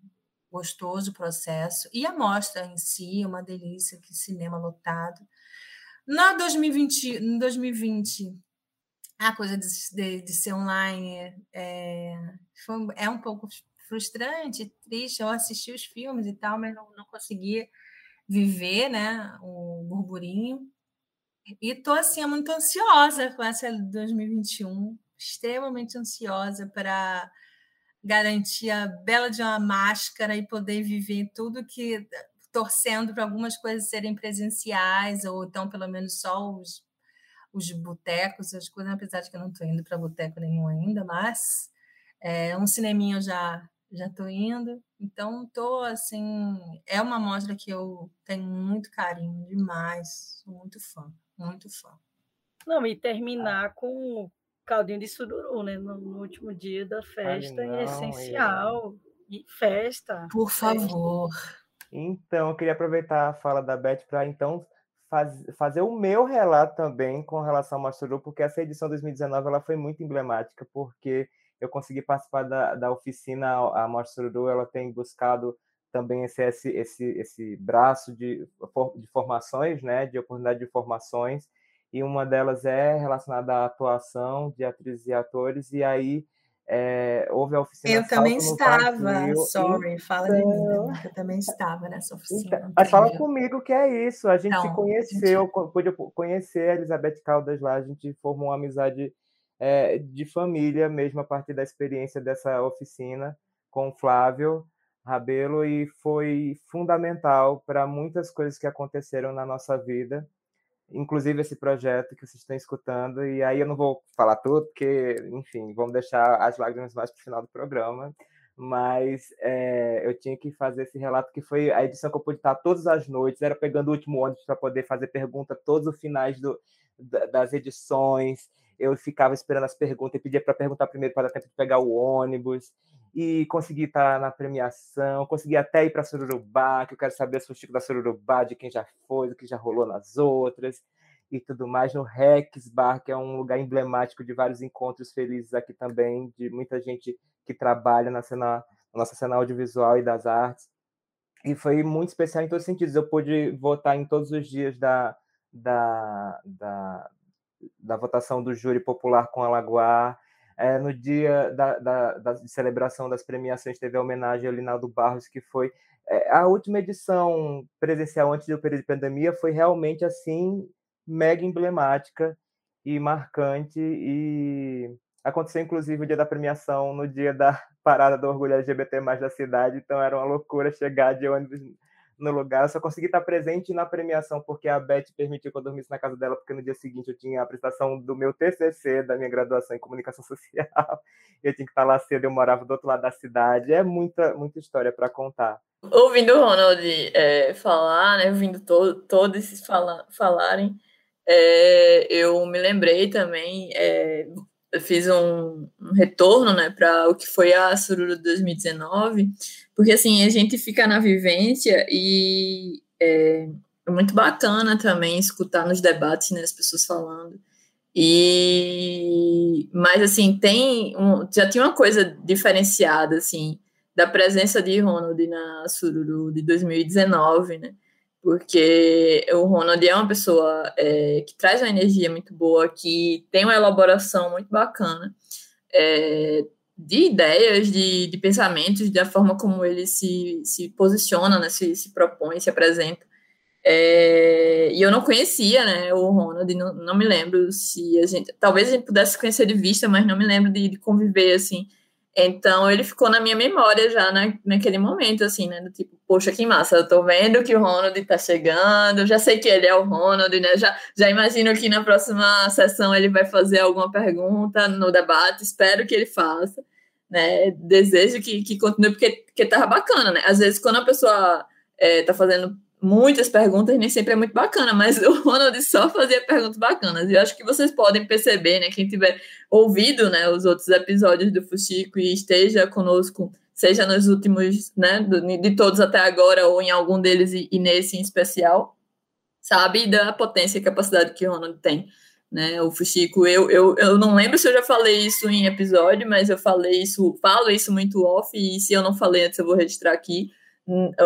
gostoso o processo. E a mostra em si, uma delícia, que cinema lotado. Na 2020, em 2020, a coisa de, de, de ser online é, foi, é um pouco frustrante, triste. Eu assisti os filmes e tal, mas não, não consegui viver né, o burburinho. E estou assim, muito ansiosa com essa 2021, extremamente ansiosa para garantir a bela de uma máscara e poder viver tudo que torcendo para algumas coisas serem presenciais ou então pelo menos só os, os botecos, as coisas, apesar de que eu não estou indo para boteco nenhum ainda, mas é, um cineminho já já estou indo. Então, estou assim. É uma mostra que eu tenho muito carinho demais. Sou muito fã, muito fã. Não, e terminar com caldinho de sururu, né? No, no último dia da festa, não, é essencial. E festa. Por favor. Então, eu queria aproveitar a fala da Beth para então faz, fazer o meu relato também com relação ao Masturu, porque essa edição 2019 ela foi muito emblemática, porque eu consegui participar da, da oficina, a Masturu, ela tem buscado também esse, esse, esse, esse braço de, de formações, né, de oportunidade de formações, e uma delas é relacionada à atuação de atrizes e atores, e aí é, houve a oficina. Eu também estava, sorry, fala então... de mim, então eu também estava nessa oficina. Então, mas fala comigo que é isso, a gente se conheceu, gente... pude conhecer a Elizabeth Caldas lá, a gente formou uma amizade é, de família mesmo a partir da experiência dessa oficina com o Flávio Rabelo e foi fundamental para muitas coisas que aconteceram na nossa vida inclusive esse projeto que vocês estão escutando. E aí eu não vou falar tudo, porque, enfim, vamos deixar as lágrimas mais para o final do programa. Mas é, eu tinha que fazer esse relato, que foi a edição que eu pude estar todas as noites, era pegando o último ônibus para poder fazer pergunta todos os finais do, das edições. Eu ficava esperando as perguntas e pedia para perguntar primeiro para dar tempo de pegar o ônibus e consegui estar na premiação, consegui até ir para Sururubá, que eu quero saber se o Chico da Sururubá, de quem já foi, do que já rolou nas outras, e tudo mais, no Rex Bar, que é um lugar emblemático de vários encontros felizes aqui também, de muita gente que trabalha na, cena, na nossa cena audiovisual e das artes. E foi muito especial em todos os sentidos. Eu pude votar em todos os dias da, da, da, da votação do júri popular com Alagoar, é, no dia da, da, da, celebração das premiações, teve a homenagem ao Linaldo Barros, que foi é, a última edição presencial antes do período de pandemia, foi realmente assim mega emblemática e marcante e aconteceu inclusive o dia da premiação no dia da parada do orgulho LGBT mais da cidade, então era uma loucura chegar de ônibus no lugar. Eu só consegui estar presente na premiação porque a Beth permitiu que eu dormisse na casa dela, porque no dia seguinte eu tinha a apresentação do meu TCC, da minha graduação em comunicação social. Eu tinha que estar lá cedo, eu morava do outro lado da cidade. É muita, muita história para contar. Ouvindo o Ronald é, falar, né, ouvindo to todos esses fala falarem, é, eu me lembrei também, é, fiz um, um retorno né, para o que foi a Sururu 2019, porque assim, a gente fica na vivência e é, é muito bacana também escutar nos debates né, as pessoas falando. E mas assim, tem um, já tinha uma coisa diferenciada assim da presença de Ronald na Sururu de 2019, né? Porque o Ronald é uma pessoa é, que traz uma energia muito boa, que tem uma elaboração muito bacana é, de ideias, de, de, pensamentos, da forma como ele se, se posiciona, né, se, se propõe, se apresenta. É, e eu não conhecia né, o Ronald, não, não me lembro se a gente. Talvez a gente pudesse conhecer de vista, mas não me lembro de, de conviver assim então ele ficou na minha memória já na, naquele momento, assim, né? Do tipo, poxa, que massa, eu tô vendo que o Ronald tá chegando, já sei que ele é o Ronald, né? Já, já imagino que na próxima sessão ele vai fazer alguma pergunta no debate, espero que ele faça, né? Desejo que, que continue, porque, porque tava bacana, né? Às vezes, quando a pessoa é, tá fazendo muitas perguntas, nem sempre é muito bacana, mas o Ronald só fazia perguntas bacanas. E eu acho que vocês podem perceber, né? Quem tiver ouvido né, os outros episódios do Fuxico e esteja conosco, seja nos últimos, né, de todos até agora, ou em algum deles e, nesse em especial, sabe da potência e capacidade que o Ronald tem né? O Fuxico, eu, eu, eu não lembro se eu já falei isso em episódio, mas eu falei isso, falo isso muito off, e se eu não falei antes, eu vou registrar aqui.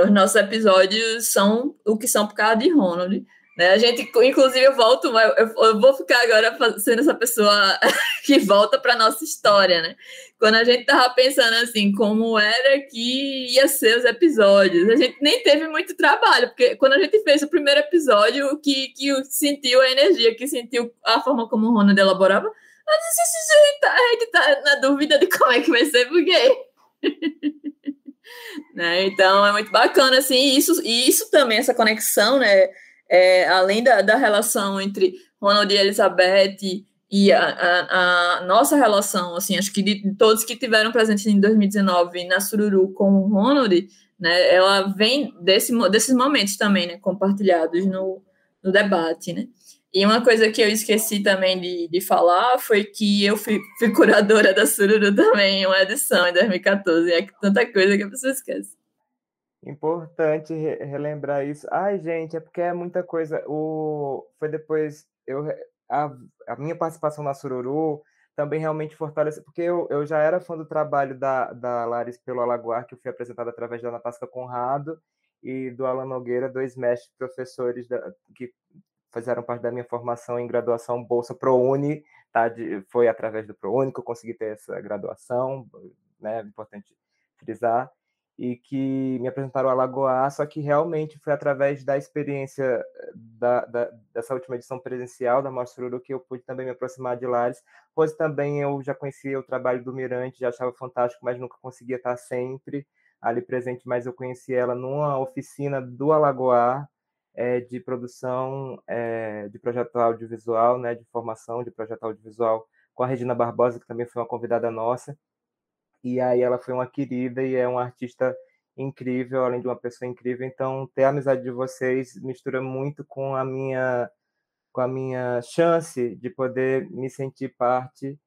Os nossos episódios são o que são por causa de Ronald. Né? A gente, inclusive, eu volto, eu, eu vou ficar agora sendo essa pessoa que volta para nossa história, né? Quando a gente tava pensando assim, como era que ia ser os episódios, a gente nem teve muito trabalho, porque quando a gente fez o primeiro episódio, que, que sentiu a energia, que sentiu a forma como o Ronald elaborava, a gente tá na dúvida de como é que vai ser, porque. né? Então é muito bacana, assim, isso, e isso também, essa conexão, né? é, além da, da relação entre Ronald e Elizabeth e a, a, a, nossa relação, assim, acho que de todos que tiveram presente em 2019 na Sururu com o Ronald, né, ela vem desse, desses momentos também, né, compartilhados no, no debate, né. E uma coisa que eu esqueci também de, de falar foi que eu fui, fui curadora da Sururu também em uma edição em 2014, é tanta coisa que a pessoa esquece. Importante re relembrar isso. Ai, gente, é porque é muita coisa. O... Foi depois. Eu... A, a minha participação na Sururu também realmente fortalece, porque eu, eu já era fã do trabalho da, da Laris pelo Alagoar, que eu fui apresentado através da Natasca Conrado e do Alan Nogueira, dois mestres professores da, que fizeram parte da minha formação em graduação Bolsa ProUni, tá? De, foi através do ProUni que eu consegui ter essa graduação, né? Importante frisar e que me apresentaram a Lagoa, só que realmente foi através da experiência eh, da, da, dessa última edição presencial da Mostra Uru que eu pude também me aproximar de Lares, pois também eu já conhecia o trabalho do Mirante, já achava fantástico, mas nunca conseguia estar sempre ali presente, mas eu conheci ela numa oficina do Alagoar, é, de produção é, de projeto audiovisual, né, de formação de projeto audiovisual, com a Regina Barbosa, que também foi uma convidada nossa, e aí ela foi uma querida e é uma artista incrível, além de uma pessoa incrível. Então, ter a amizade de vocês mistura muito com a minha com a minha chance de poder me sentir parte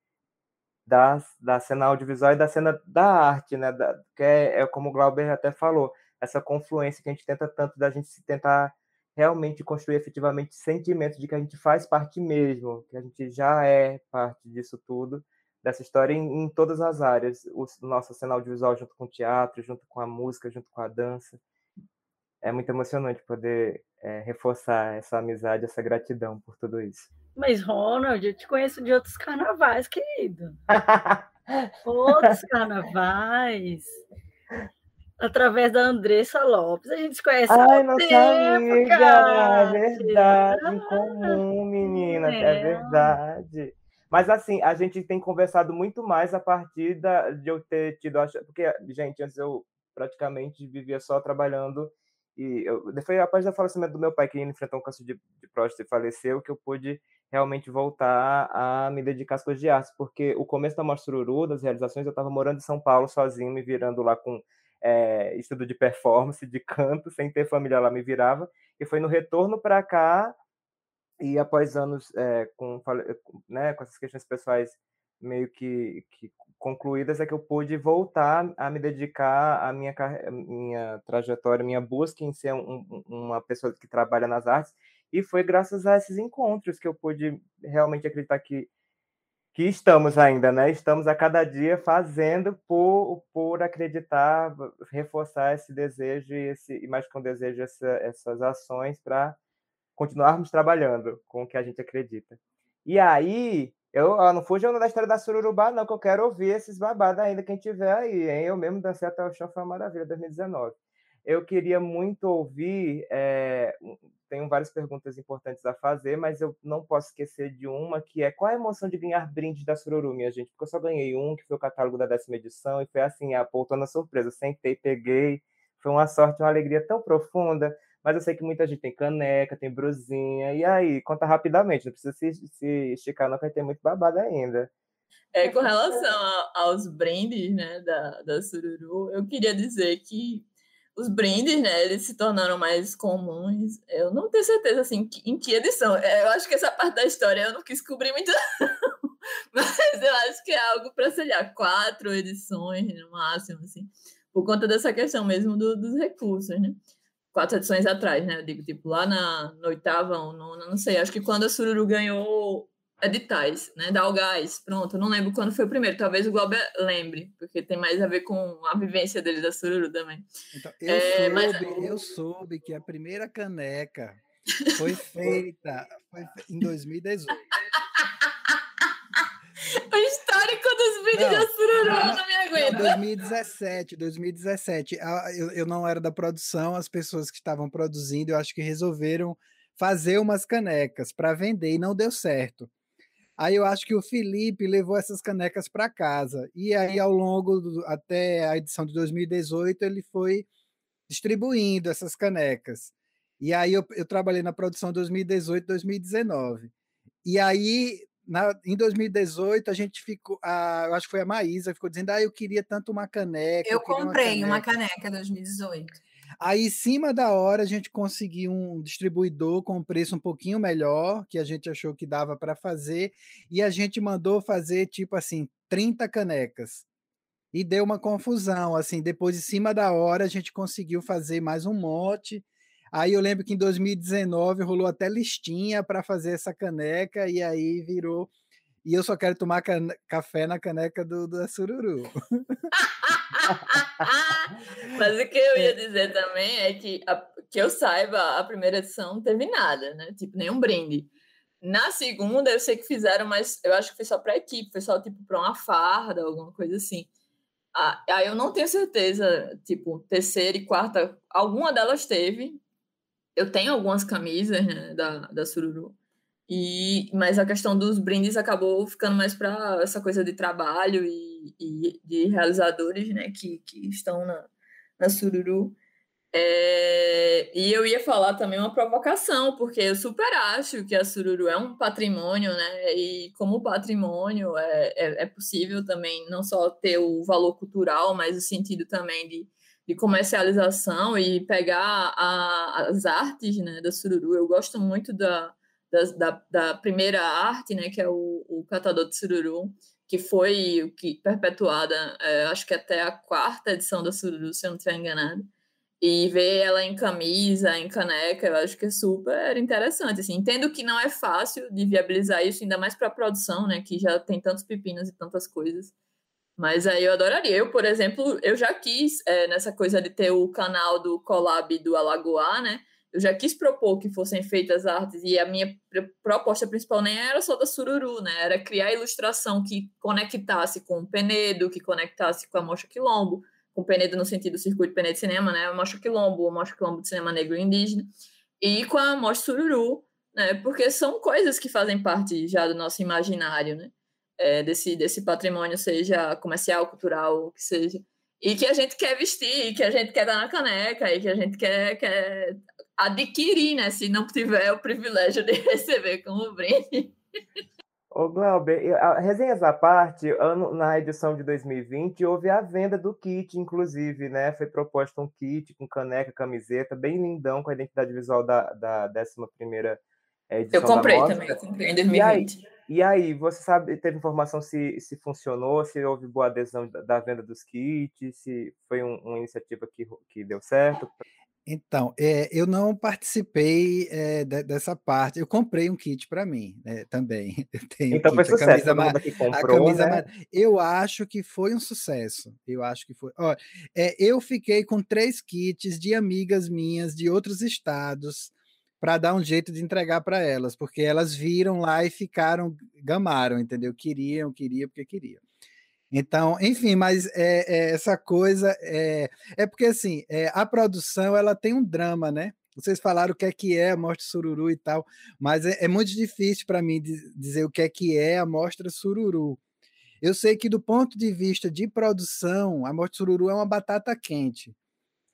da, da cena audiovisual e da cena da arte, né? Da, que é, é como o Glauber até falou, essa confluência que a gente tenta tanto da gente se tentar realmente construir efetivamente sentimento de que a gente faz parte mesmo, que a gente já é parte disso tudo dessa história em, em todas as áreas. O nosso cena audiovisual junto com o teatro, junto com a música, junto com a dança. É muito emocionante poder é, reforçar essa amizade, essa gratidão por tudo isso. Mas, Ronald, eu te conheço de outros carnavais, querido. outros carnavais. Através da Andressa Lopes. A gente se conhece Ai, nossa tempo, amiga! Cara. É verdade, em comum, menina. É, é verdade. Mas assim, a gente tem conversado muito mais a partir da, de eu ter tido. Porque, gente, antes eu praticamente vivia só trabalhando. E eu, foi após do falecimento do meu pai, que enfrentou um câncer de, de próstata e faleceu, que eu pude realmente voltar a me dedicar às coisas de arte. Porque o começo da Mostruru, das realizações, eu estava morando em São Paulo sozinho, me virando lá com é, estudo de performance, de canto, sem ter família lá, me virava. E foi no retorno para cá e após anos é, com, né, com essas questões pessoais meio que, que, concluídas, é que eu pude voltar a me dedicar à minha, minha trajetória, minha busca em ser um, uma pessoa que trabalha nas artes. E foi graças a esses encontros que eu pude realmente acreditar que, que estamos ainda, né? Estamos a cada dia fazendo por, por acreditar, reforçar esse desejo e, esse, e mais um desejo, essa, essas ações para continuarmos trabalhando com o que a gente acredita. E aí, eu, eu não fujo da história da sururubá, não, que eu quero ouvir esses babados ainda, quem tiver aí, hein? Eu mesmo dancei até o chão, foi uma maravilha, 2019. Eu queria muito ouvir, é, tenho várias perguntas importantes a fazer, mas eu não posso esquecer de uma, que é qual a emoção de ganhar brinde da Sururu, minha gente? Porque eu só ganhei um, que foi o catálogo da décima edição, e foi assim, a poltrona surpresa. Sentei, peguei, foi uma sorte, uma alegria tão profunda mas eu sei que muita gente tem caneca, tem brusinha, e aí, conta rapidamente, não precisa se, se esticar, não, que tem muito babado ainda. É, com relação a, aos brindes, né, da, da Sururu, eu queria dizer que os brindes, né, eles se tornaram mais comuns. Eu não tenho certeza, assim, em que edição. É, eu acho que essa parte da história eu não quis cobrir muito, mas eu acho que é algo para, sei lá, quatro edições no máximo, assim, por conta dessa questão mesmo do, dos recursos, né quatro edições atrás, né? Eu digo, tipo, lá na, na oitava ou nona, não sei. Acho que quando a Sururu ganhou editais, né? Da Algás, pronto. Não lembro quando foi o primeiro. Talvez o Glauber lembre, porque tem mais a ver com a vivência dele da Sururu também. Então, eu, é, soube, mas... eu soube que a primeira caneca foi feita foi em 2018. o histórico dos vídeos não, da Sururu, não, não me aguento. 2017, 2017. Eu, eu não era da produção, as pessoas que estavam produzindo, eu acho que resolveram fazer umas canecas para vender e não deu certo. Aí eu acho que o Felipe levou essas canecas para casa. E aí, ao longo, do, até a edição de 2018, ele foi distribuindo essas canecas. E aí eu, eu trabalhei na produção 2018, 2019. E aí, na, em 2018, a gente ficou. A, eu acho que foi a Maísa, ficou dizendo: ah, eu queria tanto uma caneca. Eu, eu comprei uma caneca. uma caneca 2018. Aí, em cima da hora, a gente conseguiu um distribuidor com um preço um pouquinho melhor, que a gente achou que dava para fazer, e a gente mandou fazer, tipo assim, 30 canecas. E deu uma confusão, assim, depois, em cima da hora, a gente conseguiu fazer mais um monte. Aí eu lembro que em 2019 rolou até listinha para fazer essa caneca, e aí virou e eu só quero tomar café na caneca do, do Sururu. Mas o que eu ia dizer também é que, a, que eu saiba, a primeira edição não teve nada, né? Tipo, nenhum brinde. Na segunda, eu sei que fizeram, mas eu acho que foi só para equipe, foi só tipo para uma farda, alguma coisa assim. Ah, aí eu não tenho certeza, tipo, terceira e quarta, alguma delas teve. Eu tenho algumas camisas né, da, da Sururu. E, mas a questão dos brindes acabou ficando mais para essa coisa de trabalho e, e, de realizadores né, que, que estão na, na Sururu. É, e eu ia falar também uma provocação, porque eu super acho que a Sururu é um patrimônio, né? E como patrimônio é, é, é possível também não só ter o valor cultural, mas o sentido também de, de comercialização e pegar a, as artes né, da Sururu. Eu gosto muito da, da, da, da, primeira arte, né, que é o, o Catador de Sururu, que foi que perpetuada, é, acho que até a quarta edição da Sururu, se eu não estiver enganado. E ver ela em camisa, em caneca, eu acho que é super interessante. Assim, entendo que não é fácil de viabilizar isso, ainda mais para a produção, né, que já tem tantos pepinos e tantas coisas. Mas aí eu adoraria. Eu, por exemplo, eu já quis, é, nessa coisa de ter o canal do Collab do Alagoá, né? Eu já quis propor que fossem feitas artes e a minha proposta principal nem era só da Sururu, né? Era criar ilustração que conectasse com o Penedo, que conectasse com a Mostra Quilombo, com o Penedo no sentido do circuito Penedo de cinema, né? A Mostra Quilombo, a Mostra Quilombo de cinema negro e indígena, e com a Mostra Sururu, né? Porque são coisas que fazem parte já do nosso imaginário, né? É, desse, desse patrimônio, seja comercial, cultural, o que seja. E que a gente quer vestir, que a gente quer dar na caneca, e que a gente quer, quer adquirir, né? Se não tiver o privilégio de receber como brinde. Ô, Glauber, resenhas à parte, ano, na edição de 2020 houve a venda do kit, inclusive, né? Foi proposto um kit com caneca, camiseta, bem lindão, com a identidade visual da, da 11ª edição. Eu comprei também, eu comprei em 2020. E aí, e aí, você sabe, teve informação se, se funcionou, se houve boa adesão da, da venda dos kits, se foi um, uma iniciativa que, que deu certo? Então, é, eu não participei é, de, dessa parte. Eu comprei um kit para mim né, também. então foi sucesso. A camisa, que comprou, camisa né? Eu acho que foi um sucesso. Eu acho que foi. É, eu fiquei com três kits de amigas minhas de outros estados para dar um jeito de entregar para elas, porque elas viram lá e ficaram, gamaram, entendeu? Queriam, queriam, porque queriam. Então, enfim, mas é, é, essa coisa é, é porque assim a produção ela tem um drama, né? Vocês falaram o que é que é a Mostra Sururu e tal, mas é, é muito difícil para mim dizer o que é que é a Mostra Sururu. Eu sei que do ponto de vista de produção, a Mostra Sururu é uma batata quente,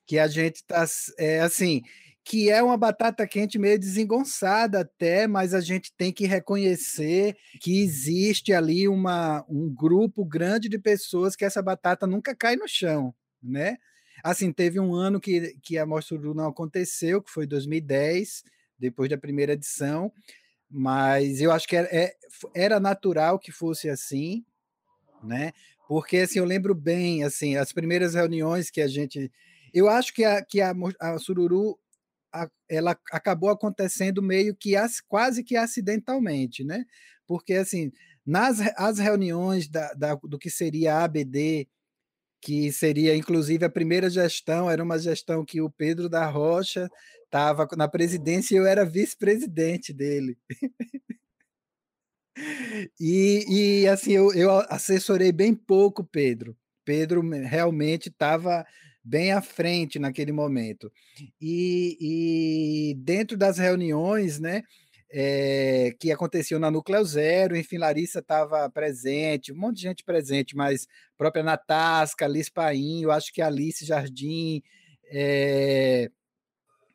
que a gente está é, assim que é uma batata quente meio desengonçada até, mas a gente tem que reconhecer que existe ali uma, um grupo grande de pessoas que essa batata nunca cai no chão, né? Assim, teve um ano que, que a Mostra do não aconteceu, que foi 2010, depois da primeira edição, mas eu acho que era, é, era natural que fosse assim, né? Porque, assim, eu lembro bem, assim, as primeiras reuniões que a gente... Eu acho que a, que a, a Sururu ela acabou acontecendo meio que quase que acidentalmente, né? Porque assim, nas as reuniões da, da, do que seria a ABD, que seria inclusive a primeira gestão, era uma gestão que o Pedro da Rocha estava na presidência e eu era vice-presidente dele. e, e assim, eu, eu assessorei bem pouco Pedro. Pedro realmente estava bem à frente naquele momento. E, e dentro das reuniões, né, é, que aconteciam na Núcleo Zero, enfim, Larissa estava presente, um monte de gente presente, mas própria Natasca, Alice Paim, eu acho que Alice Jardim, é,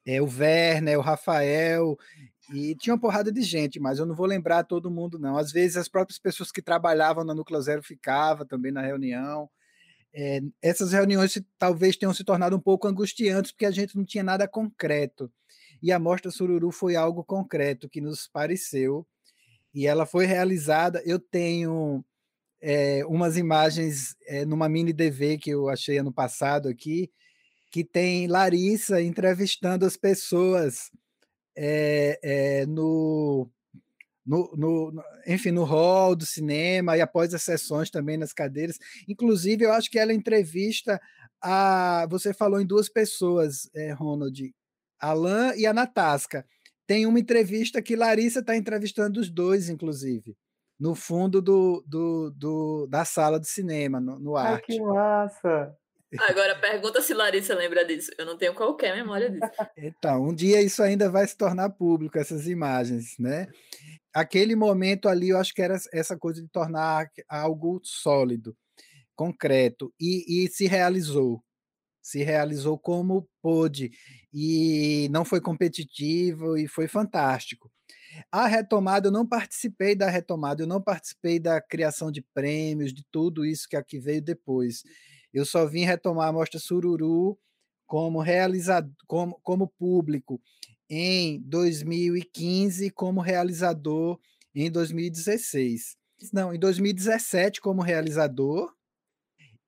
é, o Werner, o Rafael, e tinha uma porrada de gente, mas eu não vou lembrar todo mundo, não. Às vezes as próprias pessoas que trabalhavam na Núcleo Zero ficavam também na reunião. É, essas reuniões talvez tenham se tornado um pouco angustiantes, porque a gente não tinha nada concreto. E a Mostra Sururu foi algo concreto que nos pareceu, e ela foi realizada. Eu tenho é, umas imagens é, numa mini DV que eu achei ano passado aqui, que tem Larissa entrevistando as pessoas é, é, no, no, no, enfim, no hall do cinema e após as sessões também nas cadeiras. Inclusive, eu acho que ela entrevista a. Você falou em duas pessoas, é, Ronald, Alain e a Natasca. Tem uma entrevista que Larissa está entrevistando os dois, inclusive, no fundo do, do, do da sala de cinema, no, no Ai, arte. que massa! Agora pergunta se Larissa lembra disso. Eu não tenho qualquer memória disso. Então, um dia isso ainda vai se tornar público, essas imagens, né? Aquele momento ali, eu acho que era essa coisa de tornar algo sólido, concreto, e, e se realizou. Se realizou como pôde, e não foi competitivo, e foi fantástico. A retomada, eu não participei da retomada, eu não participei da criação de prêmios, de tudo isso que aqui veio depois. Eu só vim retomar a Mostra Sururu como realizador, como, como público em 2015, como realizador em 2016. Não, em 2017 como realizador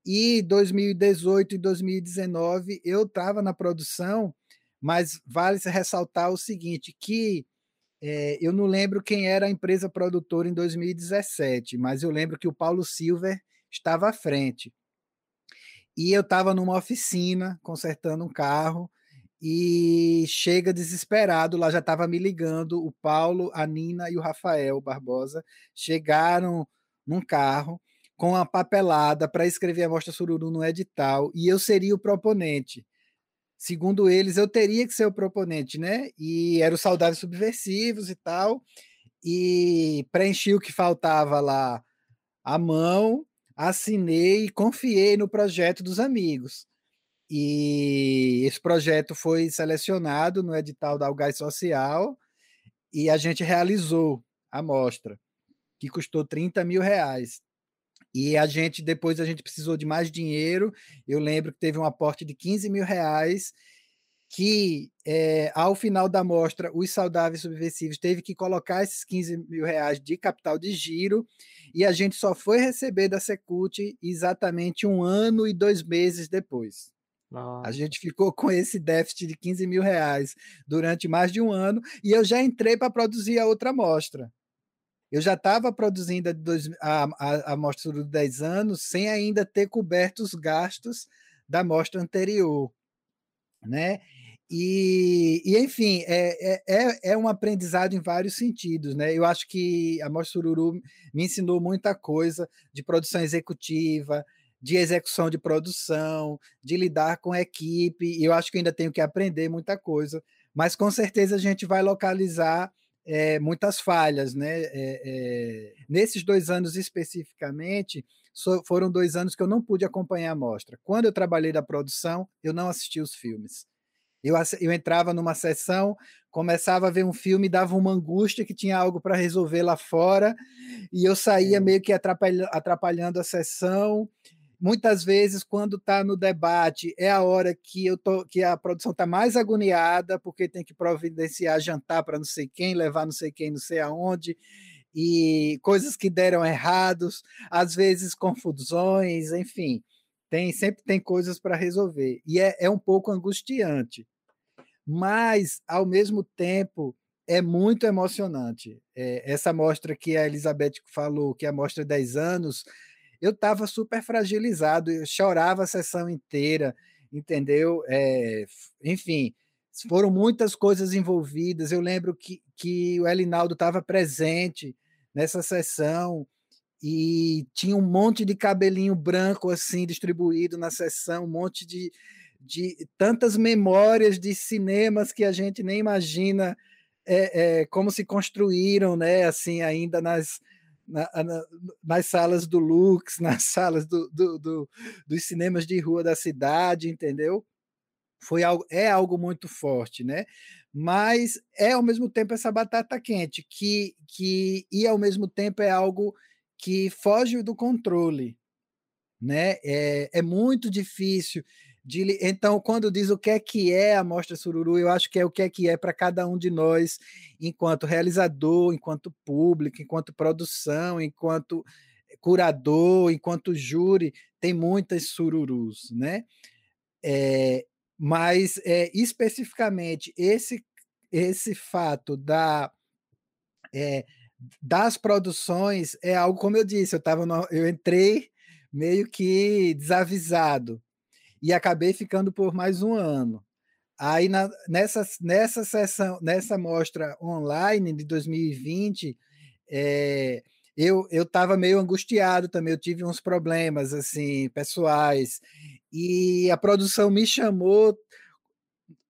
e 2018 e 2019 eu estava na produção, mas vale ressaltar o seguinte, que é, eu não lembro quem era a empresa produtora em 2017, mas eu lembro que o Paulo Silver estava à frente. E eu estava numa oficina consertando um carro e chega desesperado, lá já estava me ligando, o Paulo, a Nina e o Rafael Barbosa chegaram num carro com a papelada para escrever a Mostra Sururu no edital e eu seria o proponente. Segundo eles, eu teria que ser o proponente, né? E era o Saudáveis Subversivos e tal, e preenchi o que faltava lá à mão, assinei e confiei no projeto dos amigos. E esse projeto foi selecionado no edital da Algás Social e a gente realizou a mostra, que custou 30 mil reais. E a gente, depois a gente precisou de mais dinheiro. Eu lembro que teve um aporte de 15 mil reais que é, ao final da mostra, os saudáveis subversivos teve que colocar esses 15 mil reais de capital de giro e a gente só foi receber da Secult exatamente um ano e dois meses depois. Nossa. A gente ficou com esse déficit de 15 mil reais durante mais de um ano e eu já entrei para produzir a outra mostra. Eu já estava produzindo a, dois, a, a, a mostra dos 10 anos sem ainda ter coberto os gastos da mostra anterior. Né? E, e enfim, é, é, é, é um aprendizado em vários sentidos, né? Eu acho que a Mostra Sururu me ensinou muita coisa de produção executiva, de execução de produção, de lidar com equipe, e eu acho que ainda tenho que aprender muita coisa, mas com certeza a gente vai localizar é, muitas falhas, né? É, é, nesses dois anos especificamente, so, foram dois anos que eu não pude acompanhar a mostra. Quando eu trabalhei da produção, eu não assisti os filmes. Eu, eu entrava numa sessão, começava a ver um filme, dava uma angústia que tinha algo para resolver lá fora, e eu saía meio que atrapalhando, atrapalhando a sessão. Muitas vezes, quando está no debate, é a hora que, eu tô, que a produção está mais agoniada, porque tem que providenciar jantar para não sei quem, levar não sei quem, não sei aonde, e coisas que deram errados, às vezes confusões, enfim tem sempre tem coisas para resolver e é, é um pouco angustiante mas, ao mesmo tempo, é muito emocionante. É, essa mostra que a Elizabeth falou, que é a mostra 10 anos, eu estava super fragilizado, eu chorava a sessão inteira, entendeu? É, enfim, foram muitas coisas envolvidas. Eu lembro que, que o Elinaldo estava presente nessa sessão e tinha um monte de cabelinho branco assim distribuído na sessão, um monte de, de tantas memórias de cinemas que a gente nem imagina é, é, como se construíram, né? Assim, ainda nas, na, na, nas salas do Lux, nas salas do, do, do, dos cinemas de rua da cidade, entendeu? Foi algo, é algo muito forte, né? Mas é ao mesmo tempo essa batata quente que, que e ao mesmo tempo é algo que foge do controle, né? É, é muito difícil de, então, quando diz o que é que é a Mostra Sururu, eu acho que é o que é que é para cada um de nós, enquanto realizador, enquanto público, enquanto produção, enquanto curador, enquanto júri, tem muitas sururus, né? É, mas é, especificamente esse esse fato da é, das produções é algo como eu disse, eu tava no, eu entrei meio que desavisado e acabei ficando por mais um ano. Aí na, nessa, nessa sessão, nessa mostra online de 2020, é, eu eu estava meio angustiado também, eu tive uns problemas assim pessoais e a produção me chamou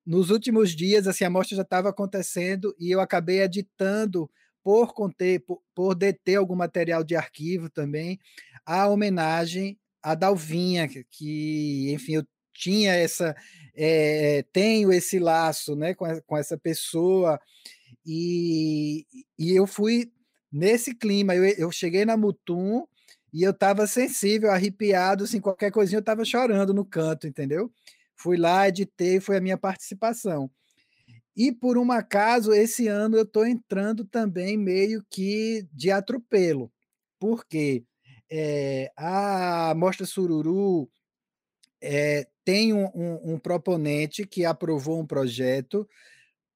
nos últimos dias, assim a mostra já estava acontecendo e eu acabei editando por conter, por, por deter algum material de arquivo também, a homenagem a Dalvinha, que, enfim, eu tinha essa, é, tenho esse laço, né, com, com essa pessoa, e, e eu fui nesse clima, eu, eu cheguei na Mutum e eu estava sensível, arrepiado, assim, qualquer coisinha eu estava chorando no canto, entendeu? Fui lá, editei, foi a minha participação. E por um acaso, esse ano eu estou entrando também meio que de atropelo. Por quê? é, a Mostra Sururu é, tem um, um, um, proponente que aprovou um projeto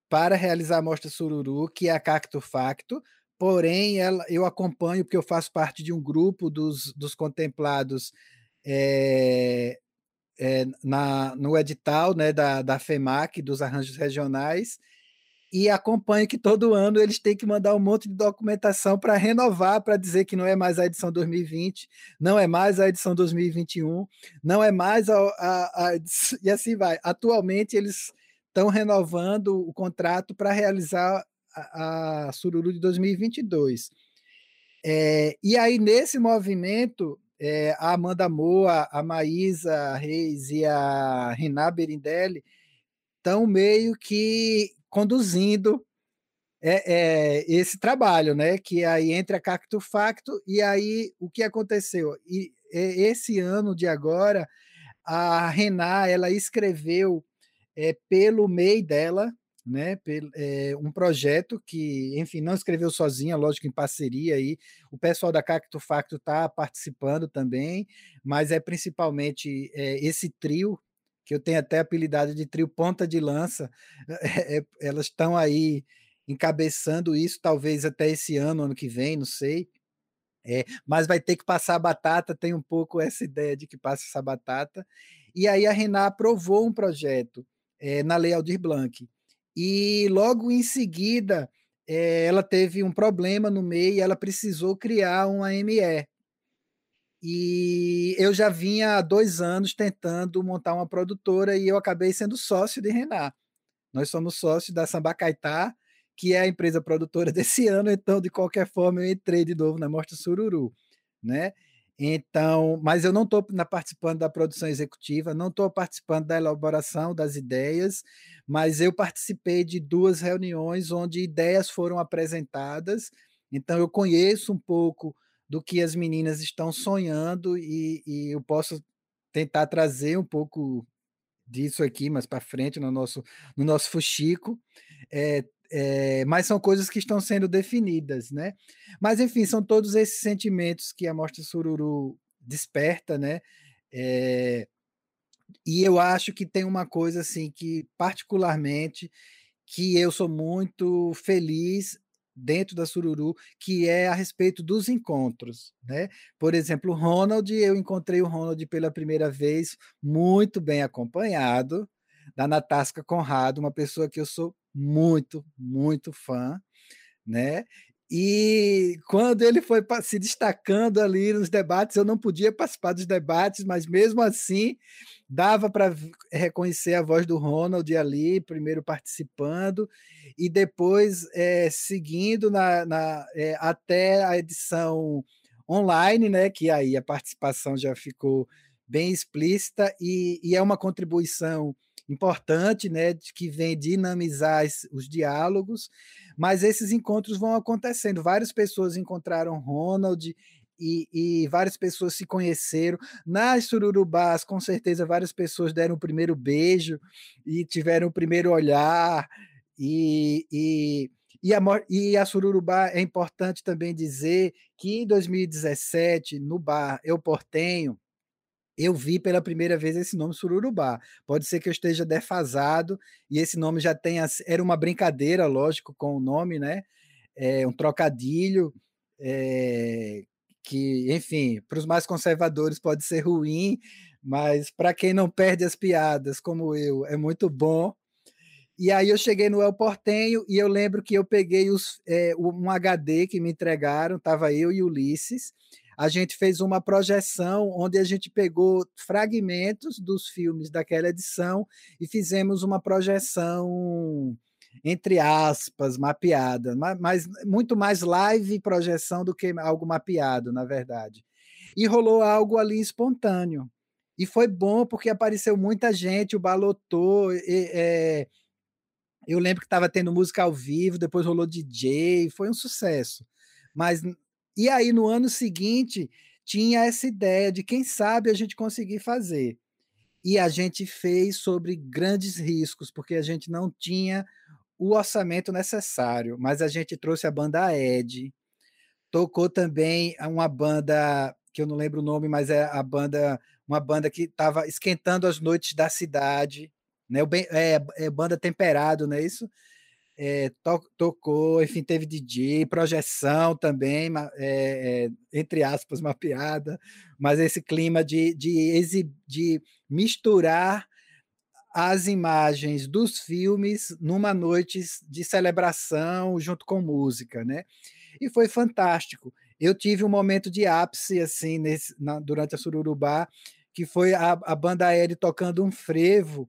para realizar a Mostra Sururu, que é a Cacto Facto, porém ela, eu acompanho, porque eu faço parte de um grupo dos, dos contemplados é, na, no edital né, da, da FEMAC, dos arranjos regionais, e acompanho que todo ano eles têm que mandar um monte de documentação para renovar, para dizer que não é mais a edição 2020, não é mais a edição 2021, não é mais a, a, a e assim vai. Atualmente eles estão renovando o contrato para realizar a, a Sururu de 2022. É, e aí, nesse movimento, é, a Amanda Moa, a Maísa Reis e a Rená Berindelli estão meio que conduzindo é, é, esse trabalho, né? Que aí entra Cacto Facto, e aí o que aconteceu? E, esse ano de agora, a Rená ela escreveu é, pelo MEI dela, né, é, um projeto que, enfim, não escreveu sozinha, lógico, em parceria aí. O pessoal da Cacto Facto está participando também, mas é principalmente é, esse trio que eu tenho até apelidado de trio ponta de lança, é, é, elas estão aí encabeçando isso, talvez até esse ano, ano que vem, não sei. É, mas vai ter que passar a batata, tem um pouco essa ideia de que passa essa batata. E aí a Renan aprovou um projeto é, na Lei Aldir Blanc. E logo em seguida, é, ela teve um problema no meio e ela precisou criar uma ME, e eu já vinha há dois anos tentando montar uma produtora e eu acabei sendo sócio de Renan. Nós somos sócios da Sambacaitá, que é a empresa produtora desse ano, então, de qualquer forma, eu entrei de novo na Mostra Sururu, né? Então, mas eu não estou participando da produção executiva, não estou participando da elaboração das ideias, mas eu participei de duas reuniões onde ideias foram apresentadas, então eu conheço um pouco do que as meninas estão sonhando e, e eu posso tentar trazer um pouco disso aqui mais para frente no nosso no nosso fuxico. É, é, mas são coisas que estão sendo definidas né mas enfim são todos esses sentimentos que a mostra sururu desperta né é, E eu acho que tem uma coisa assim que particularmente que eu sou muito feliz dentro da Sururu, que é a respeito dos encontros, né? Por exemplo, o Ronald, eu encontrei o Ronald pela primeira vez muito bem acompanhado da Natasca Conrado, uma pessoa que eu sou muito, muito fã, né? E quando ele foi se destacando ali nos debates, eu não podia participar dos debates, mas mesmo assim dava para reconhecer a voz do Ronald ali, primeiro participando, e depois é, seguindo na, na é, até a edição online, né? Que aí a participação já ficou bem explícita e, e é uma contribuição importante, né, que vem dinamizar os diálogos, mas esses encontros vão acontecendo. Várias pessoas encontraram Ronald e, e, várias pessoas se conheceram. Nas sururubás, com certeza, várias pessoas deram o primeiro beijo e tiveram o primeiro olhar. E, e, e, a, e a sururubá é importante também dizer que em 2017, no bar Eu Portenho, eu vi pela primeira vez esse nome Sururubá. Pode ser que eu esteja defasado e esse nome já tenha. Era uma brincadeira, lógico, com o nome, né? É, um trocadilho. É, que, enfim, para os mais conservadores pode ser ruim, mas para quem não perde as piadas, como eu, é muito bom. E aí eu cheguei no El Portenho e eu lembro que eu peguei os, é, um HD que me entregaram, estava eu e Ulisses, a gente fez uma projeção onde a gente pegou fragmentos dos filmes daquela edição e fizemos uma projeção entre aspas, mapeada, mas muito mais live projeção do que algo mapeado, na verdade. E rolou algo ali espontâneo. E foi bom porque apareceu muita gente, o balotou. É, eu lembro que estava tendo música ao vivo, depois rolou DJ, foi um sucesso. Mas e aí, no ano seguinte, tinha essa ideia de quem sabe a gente conseguir fazer. E a gente fez sobre grandes riscos, porque a gente não tinha o orçamento necessário, mas a gente trouxe a banda Ed, tocou também uma banda que eu não lembro o nome, mas é a banda, uma banda que estava esquentando as noites da cidade, né? O bem, é, é banda temperado, não é isso? É, to, tocou, enfim, teve DJ, projeção também, é, entre aspas, uma piada, mas esse clima de, de, de misturar as imagens dos filmes numa noite de celebração junto com música, né? E foi fantástico. Eu tive um momento de ápice assim nesse, na, durante a Sururubá, que foi a, a banda aérea tocando um frevo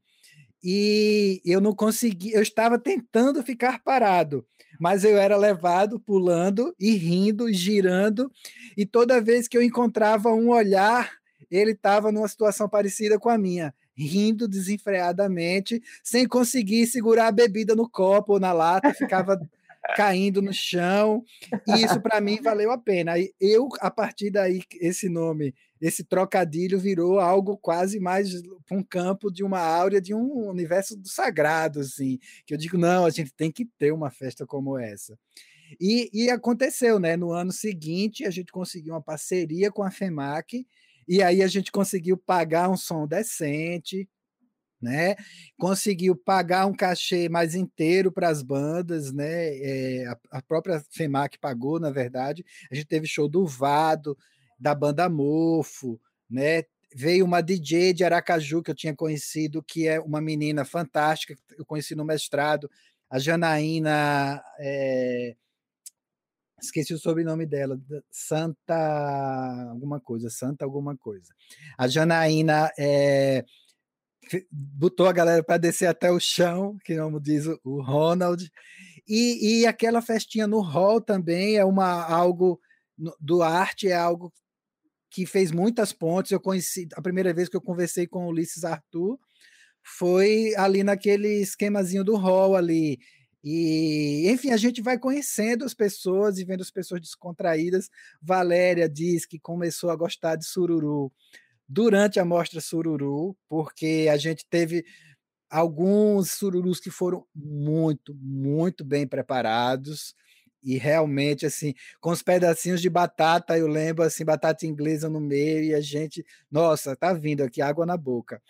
e eu não consegui, eu estava tentando ficar parado, mas eu era levado pulando e rindo, girando, e toda vez que eu encontrava um olhar, ele estava numa situação parecida com a minha, rindo desenfreadamente, sem conseguir segurar a bebida no copo ou na lata, ficava caindo no chão, e isso para mim valeu a pena. Eu, a partir daí, esse nome esse trocadilho virou algo quase mais para um campo de uma áurea de um universo do sagrado, assim, que eu digo, não, a gente tem que ter uma festa como essa. E, e aconteceu, né? No ano seguinte, a gente conseguiu uma parceria com a FEMAC, e aí a gente conseguiu pagar um som decente, né? Conseguiu pagar um cachê mais inteiro para as bandas, né? É, a, a, própria FEMAC pagou, na verdade. A gente teve show do Vado, da banda Mofo, né? Veio uma DJ de Aracaju que eu tinha conhecido, que é uma menina fantástica, eu conheci no mestrado, a Janaína. É... Esqueci o sobrenome dela, Santa alguma coisa, Santa alguma coisa. A Janaína é, botou a galera para descer até o chão, que como diz o Ronald, e, e aquela festinha no hall também é uma algo do arte é algo que fez muitas pontes. Eu conheci a primeira vez que eu conversei com o Ulisses Arthur foi ali naquele esquemazinho do hall ali. E, enfim, a gente vai conhecendo as pessoas e vendo as pessoas descontraídas. Valéria diz que começou a gostar de sururu durante a mostra sururu, porque a gente teve alguns sururus que foram muito, muito bem preparados e realmente, assim, com os pedacinhos de batata, eu lembro, assim, batata inglesa no meio, e a gente, nossa, tá vindo aqui água na boca.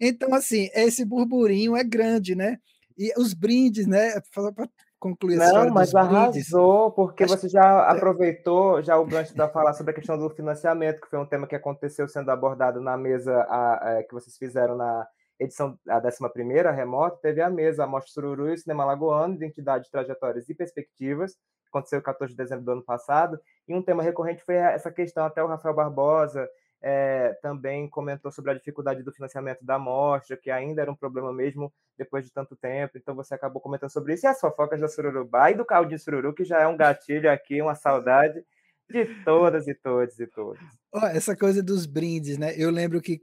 Então, assim, esse burburinho é grande, né? E os brindes, né? Para concluir a Não, mas arrasou, porque Acho... você já aproveitou já o gancho para falar sobre a questão do financiamento, que foi um tema que aconteceu sendo abordado na mesa a, a, que vocês fizeram na edição, a 11ª remota, teve a mesa, a Mostra Sururu e o Cinema Lagoano, Identidade, Trajetórias e Perspectivas, aconteceu 14 de dezembro do ano passado, e um tema recorrente foi essa questão, até o Rafael Barbosa é, também comentou sobre a dificuldade do financiamento da mostra, que ainda era um problema mesmo depois de tanto tempo, então você acabou comentando sobre isso, e as fofocas da Sururubá e do caldo de sururu, que já é um gatilho aqui, uma saudade de todas e todos e todos. Oh, essa coisa dos brindes, né? Eu lembro que